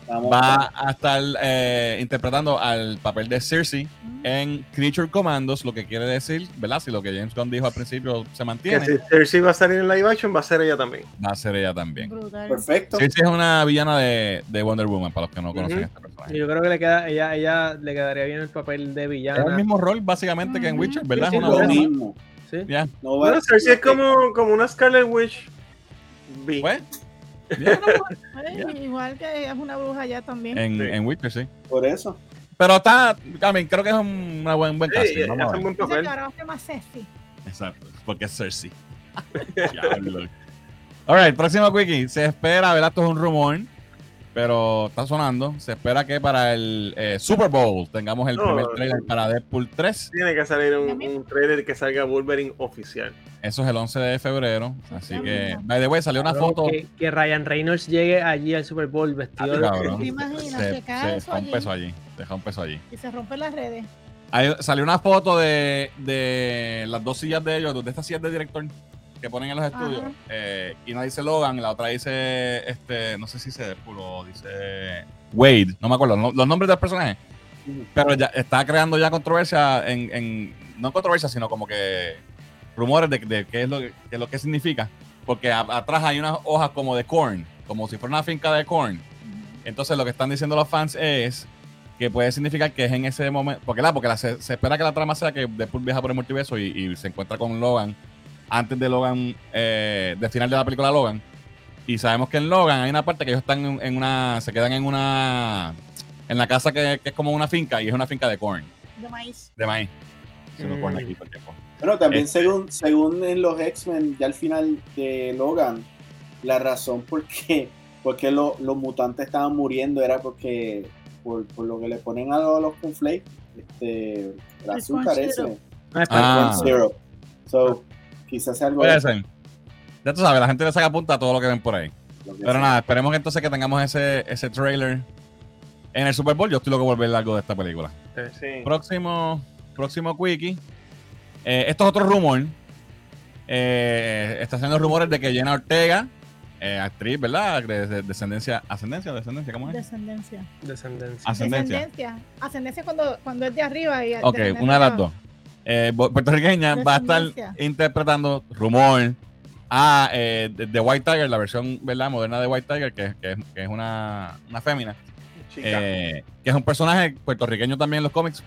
Va a estar eh, interpretando al papel de Cersei en Creature Commandos, lo que quiere decir, ¿verdad? Si lo que James Gunn dijo al principio se Que mantiene, si Cersei va a salir en live action, va a ser ella también. va a ser ella también. Brutal. Perfecto. Cersei es una villana de, de Wonder Woman, para los que no conocen Ujú. este personaje. Yo creo que le queda, ella, ella le quedaría bien el papel de Es el villana. mismo rol, básicamente, que en. Witcher, ¿verdad? Sí, Es una Lo. ¿Sí? Ya. No va- Bueno, Cersei es como, como una Scarlet Witch. B. Pues, Eh, Igual que es una bruja ya también. en, Sí. en Witcher, sí. Por eso. Pero está, mean, creo que es un una buen, buen Sí, casting. Vamos a hace ver. un buen papel. a más sexy. Exacto, porque es Cersei. [laughs] Diablo. Alright, próximo quickie. Se espera, ¿verdad? Esto es un rumor, pero está sonando. Se espera que para el eh, Super Bowl tengamos el No. primer trailer para Deadpool 3. Tiene que salir un, un trailer que salga Wolverine oficial. Eso es el 11 de febrero. Así que, by the way, salió una foto. Que, que Ryan Reynolds llegue allí al Super Bowl vestido de. Cabrón. ¿Te imaginas? Se, Se cae se eso deja un allí. peso allí. Deja un peso allí. Y se rompen las redes. Ahí salió una foto de, de las dos sillas de ellos, de estas sillas de director que ponen en los estudios. Eh, y una dice Logan, la otra dice, este, no sé si dice Deadpool o dice Wade, no me acuerdo no- los nombres de los personajes. Pero ya está creando ya controversia en, en- no controversia, sino como que rumores de, de qué es lo que, qué es lo que significa. Porque a- atrás hay unas hojas como de corn, como si fuera una finca de corn. Entonces lo que están diciendo los fans es que puede significar que es en ese momento, porque, la, porque la- se, se espera que la trama sea que Deadpool viaja por el multiverso y, y se encuentra con Logan antes de Logan, eh, del final de la película Logan. Y sabemos que en Logan hay una parte que ellos están en, en una, se quedan en una, en la casa que, que es como una finca y es una finca de corn, De maíz. de maíz. Se Mm. corn aquí todo el tiempo. Bueno, también Este- según, según en los X-Men, ya al final de Logan, la razón por qué, por qué lo- los mutantes estaban muriendo era porque por, por lo que le ponen a los, los cornflakes, este, el azúcar ese. Ah, es Ah. So, quizás sea algo Puede de ser. Ya tú sabes, la gente le saca punta a todo lo que ven por ahí. Pero sea. nada, esperemos que entonces que tengamos ese, ese trailer en el Super Bowl. Yo estoy loco por ver algo de esta película. Sí. Próximo, próximo quickie. Eh, esto es otro rumor. Eh, está haciendo rumores de que Jenna Ortega, eh, actriz, ¿verdad? De, de- descendencia, ascendencia o descendencia, ¿cómo es? Descendencia. Descendencia. Ascendencia. Descendencia. Ascendencia cuando, cuando es de arriba y Ok, una de las dos. Eh, puertorriqueña va a estar interpretando rumor a eh, de, de White Tiger, la versión ¿verdad? moderna de White Tiger, que, que es- que es una, una fémina. Eh, que es un personaje puertorriqueño también en los cómics,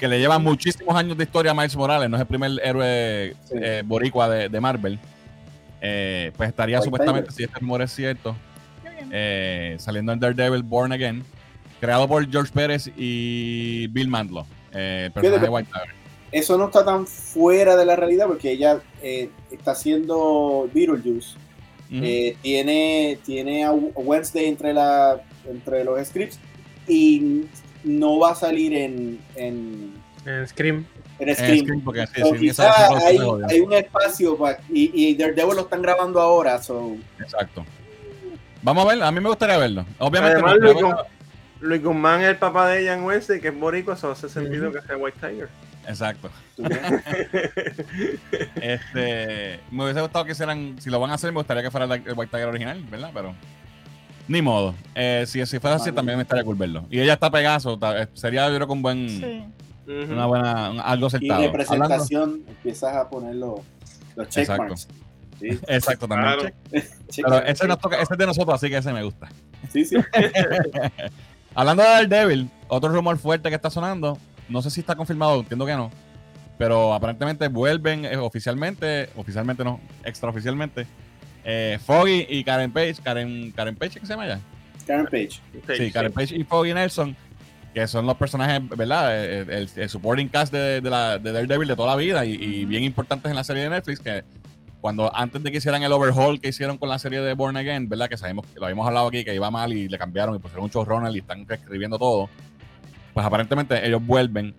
que le lleva muchísimos años de historia a Miles Morales, no es el primer héroe Sí. eh, boricua de, de Marvel. Eh, pues estaría White supuestamente, Tiger. si este rumor es cierto, eh, saliendo en Daredevil Born Again, creado por George Pérez y Bill Mantlo, eh, el personaje de White Tiger. Eso no está tan fuera de la realidad porque ella eh, está haciendo Beetlejuice. Eh, tiene, tiene a Wednesday entre, la, entre los scripts y no va a salir en, en, En Scream. en Scream. Scream, porque sí, So, sí, quizá esa- esa- hay, un espacio pa- y, y Daredevil lo están grabando ahora. So, Exacto. Vamos a verlo, a mí me gustaría verlo. Obviamente, Además, no, Luis, Guzmán es el papá de ella en Wednesday, que es boricua, eso hace sentido Ujú. que sea White Tiger. exacto. [laughs] Este, me hubiese gustado que hicieran, si lo van a hacer, me gustaría que fuera el, el White Tiger original, ¿verdad? Pero ni modo. Eh, si, si fuera así, Vale. también me estaría cool verlo. Y ella está Pegaso, ta- eh, sería yo creo que un buen, Sí. Una buena, un- algo y acertado. de Hablando- presentación empiezas a poner los, los checkmarks. Sí, exacto, también. Claro. [laughs] check. check- Pero ese, nos toca- ese es de nosotros, así que ese me gusta. sí, sí. [laughs] Hablando de Daredevil, otro rumor fuerte que está sonando, no sé si está confirmado, entiendo que no, pero aparentemente vuelven eh, oficialmente, oficialmente no, extraoficialmente, eh, Foggy y Karen Page, Karen, Karen Page, ¿qué se llama ya? Karen Page. Sí, Karen Page y Foggy Nelson, que son los personajes, ¿verdad? Eh, El, el- el supporting cast de, de la, de Daredevil de toda la vida y, y bien importantes en la serie de Netflix, que cuando antes de que hicieran el overhaul que hicieron con la serie de Born Again, ¿verdad? Que sabemos, que lo habíamos hablado aquí, que iba mal y le cambiaron y pusieron un showrunner y están reescribiendo todo. Pues aparentemente ellos vuelven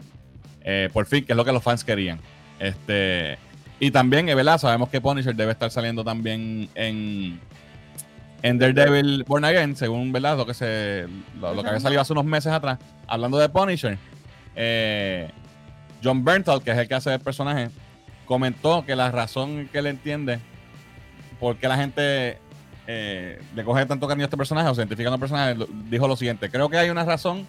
eh, por fin, que es lo que los fans querían. Este, y también, eh, ¿verdad? Sabemos que Punisher debe estar saliendo también en, en Daredevil Born Again, según ¿verdad? lo que se lo, lo que había salido hace unos meses atrás. Hablando de Punisher, eh, John Bernthal, que es el que hace el personaje, comentó que la razón que él entiende por qué la gente eh, le coge tanto cariño a este personaje o se identifica con el personaje, dijo lo siguiente: Creo que hay una razón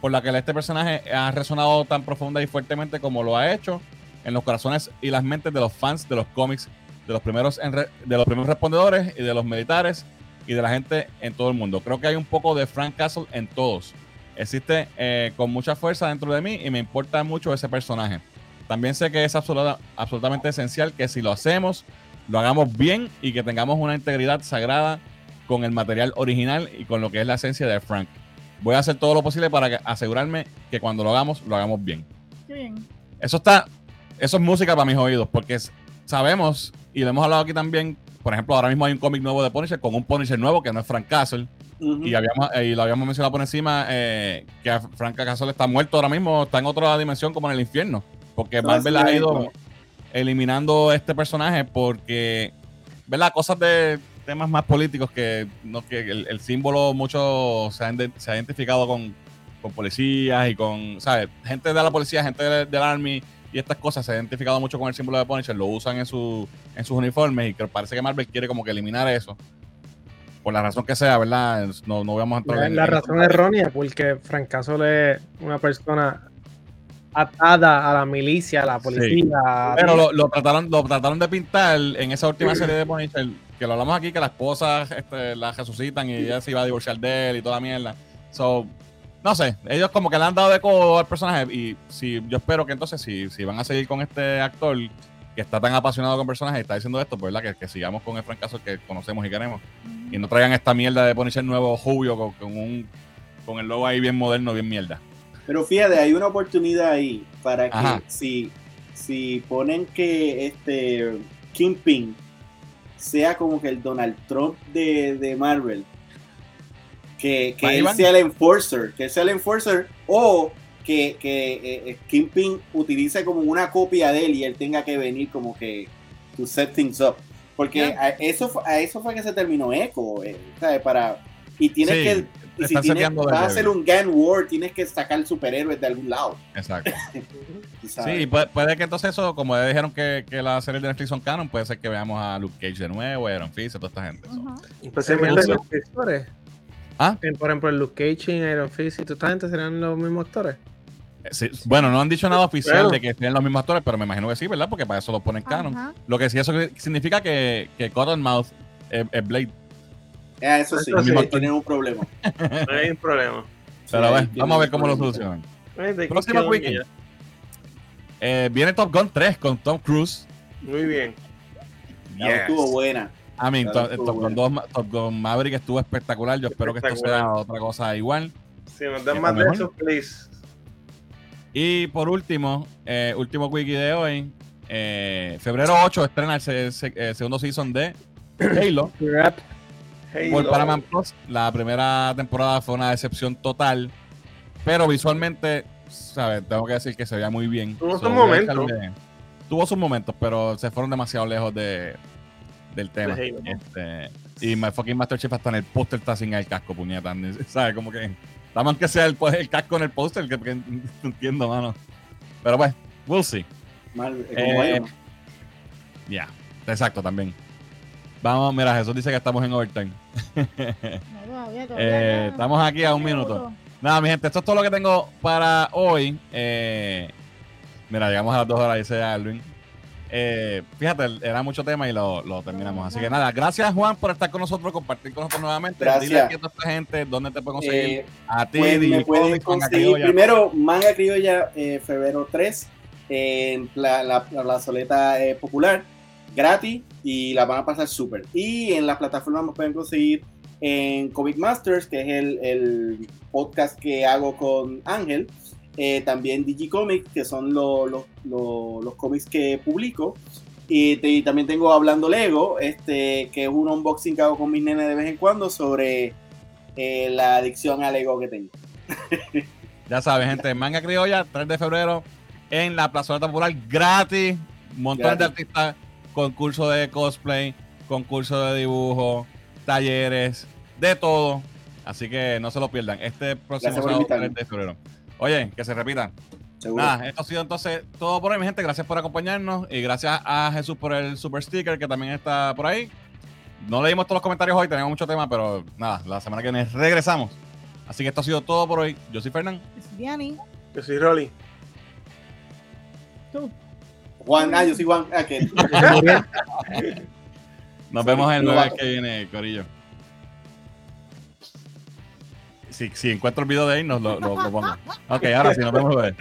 por la que este personaje ha resonado tan profunda y fuertemente como lo ha hecho en los corazones y las mentes de los fans de los cómics, de los primeros, de los primeros respondedores y de los militares y de la gente en todo el mundo. Creo que hay un poco de Frank Castle en todos. Existe eh, con mucha fuerza dentro de mí y me importa mucho ese personaje. También sé que es absoluta- absolutamente esencial que si lo hacemos, lo hagamos bien y que tengamos una integridad sagrada con el material original y con lo que es la esencia de Frank. Voy a hacer todo lo posible para que- asegurarme que cuando lo hagamos, lo hagamos bien. Bien. Eso está, eso es música para mis oídos, porque sabemos, y lo hemos hablado aquí también, por ejemplo, ahora mismo hay un cómic nuevo de Punisher con un Punisher nuevo que no es Frank Castle, y, habíamos, eh, y lo habíamos mencionado por encima, eh, que Frank Castle está muerto ahora mismo, está en otra dimensión como en el infierno, porque Marvel ha ido eliminando este personaje porque, ¿verdad? Cosas de temas más políticos que, no, que el, el símbolo mucho se ha, ide- se ha identificado con, con policías y con, ¿sabes? Gente de la policía, gente de- del Army y estas cosas se ha identificado mucho con el símbolo de Punisher, lo usan en, su, en sus uniformes y que parece que Marvel quiere como que eliminar eso. Por la razón que sea, ¿verdad? No, no vamos a entrar La, en la razón errónea, porque Frank Castle es una persona atada a la milicia, a la policía. Pero lo, lo trataron, lo trataron de pintar en esa última serie de Punisher, que lo hablamos aquí, que la esposa este, la resucitan y ella se iba a divorciar de él y toda la mierda. So, no sé, ellos como que le han dado de codo al personaje y si yo espero que entonces si, si van a seguir con este actor, que está tan apasionado con personajes y está diciendo esto, pues, ¿verdad? Que, que sigamos con el francazo que conocemos y queremos. Y no traigan esta mierda de Punisher nuevo Julio con, con un con el logo ahí bien moderno, bien mierda. Pero fíjate, hay una oportunidad ahí para que Ajá. si, si ponen que este Kingpin sea como que el Donald Trump de, de Marvel, que, que él sea el enforcer, que él sea el enforcer, o que, que eh, eh, Kingpin utilice como una copia de él y él tenga que venir como que to set things up. Porque a eso, a eso fue que se terminó Echo, eh, ¿sabes? Para, y tienes Sí, que y si tienes, vas a hacer un Gan War, tienes que sacar superhéroes de algún lado. Exacto. [laughs] Sí, puede, puede que entonces eso, como ya dijeron que, que la serie de Netflix son canon, puede ser que veamos a Luke Cage de nuevo, a Iron Fist, a toda esta gente. Ajá. Especialmente los actores. ¿Ah? Por ejemplo, en Luke Cage y Iron Fist y toda esta gente serán los mismos actores. eh, sí, bueno, no han dicho nada oficial de que tienen los mismos actores, pero me imagino que sí, ¿verdad? Porque para eso lo ponen canon. Ajá. Lo que sí eso significa que, que Cottonmouth es, es Blade. Ah, eso sí, Eso sí. sí, tienen un problema. No [laughs] hay problema. Pero Sí, vamos a ver un cómo lo solucionan. Próximo weekend. Eh, viene Top Gun 3 con Tom Cruise. Muy bien. Ya Yes. estuvo buena. I mean, Claro, Top, estuvo Top Gun bueno. 2 Ma- Top Gun Maverick estuvo espectacular. Yo espero que esto sea otra cosa igual. Si nos dan más de eso, please. Y por último, eh, último wiki de hoy. eh, febrero 8 estrena el se- se- eh, segundo season de Halo Por Paramount Plus. La primera temporada fue una decepción total, pero visualmente, ¿sabes? Tengo que decir que se veía muy bien. Tuvo sus momentos. Tuvo sus momentos, pero se fueron demasiado lejos de, del tema. Halo. Este, y my fucking Master Chief hasta en el póster está sin el casco, puñeta. [laughs] ¿Sabes? Como que. Dame que sea el, pues, el casco en el póster, que, que [laughs] entiendo, mano. Pero pues, we'll see. Mal, eh. Ya, exacto, también. Vamos, mira, Jesús dice que estamos en overtime. [laughs] No, todavía, todavía, Eh, no. estamos aquí a un minuto. Nada, mi gente, esto es todo lo que tengo para hoy. Eh, mira, llegamos a las dos horas, dice Alvin. Eh, fíjate, era mucho tema y lo, lo terminamos. Así que nada, gracias Juan por estar con nosotros, compartir con nosotros nuevamente. Gracias. Dile aquí a toda esta gente dónde te pueden conseguir. Eh, a ti, pues, me pueden Manga conseguir Criolla. primero Manga Criolla eh, febrero 3 en la, la, la plazoleta eh, popular gratis y la van a pasar súper y en las plataformas me pueden conseguir en Comic Masters que es el, el podcast que hago con Ángel eh, también Digicomics que son lo- lo- lo- los cómics que publico y, también tengo Hablando Lego este que es un unboxing que hago con mis nenes de vez en cuando sobre eh, la adicción al Lego que tengo Ya saben, gente, Manga Criolla, 3 de febrero, en la plazoleta popular, gratis. Montones de Gratis. artistas, concurso de cosplay, concurso de dibujo, talleres, de todo. Así que no se lo pierdan. Este próximo sábado, invitarme. 3 de febrero. Oye, que se repitan. seguro Nada, esto ha sido entonces todo por hoy, mi gente. Gracias por acompañarnos y gracias a Jesús por el super sticker que también está por ahí. No leímos todos los comentarios hoy, tenemos mucho tema, pero nada, la semana que viene regresamos. Así que esto ha sido todo por hoy. Yo soy Fernán. Es Diani. Yo soy Rolly. Tú. Juan, ah, yo soy Juan. Ah, que [laughs] Nos vemos el Lo jueves va- que viene, Corillo. Si, si encuentro el video de ahí, nos lo, lo, lo pongo. Ok, ahora sí, nos vemos el.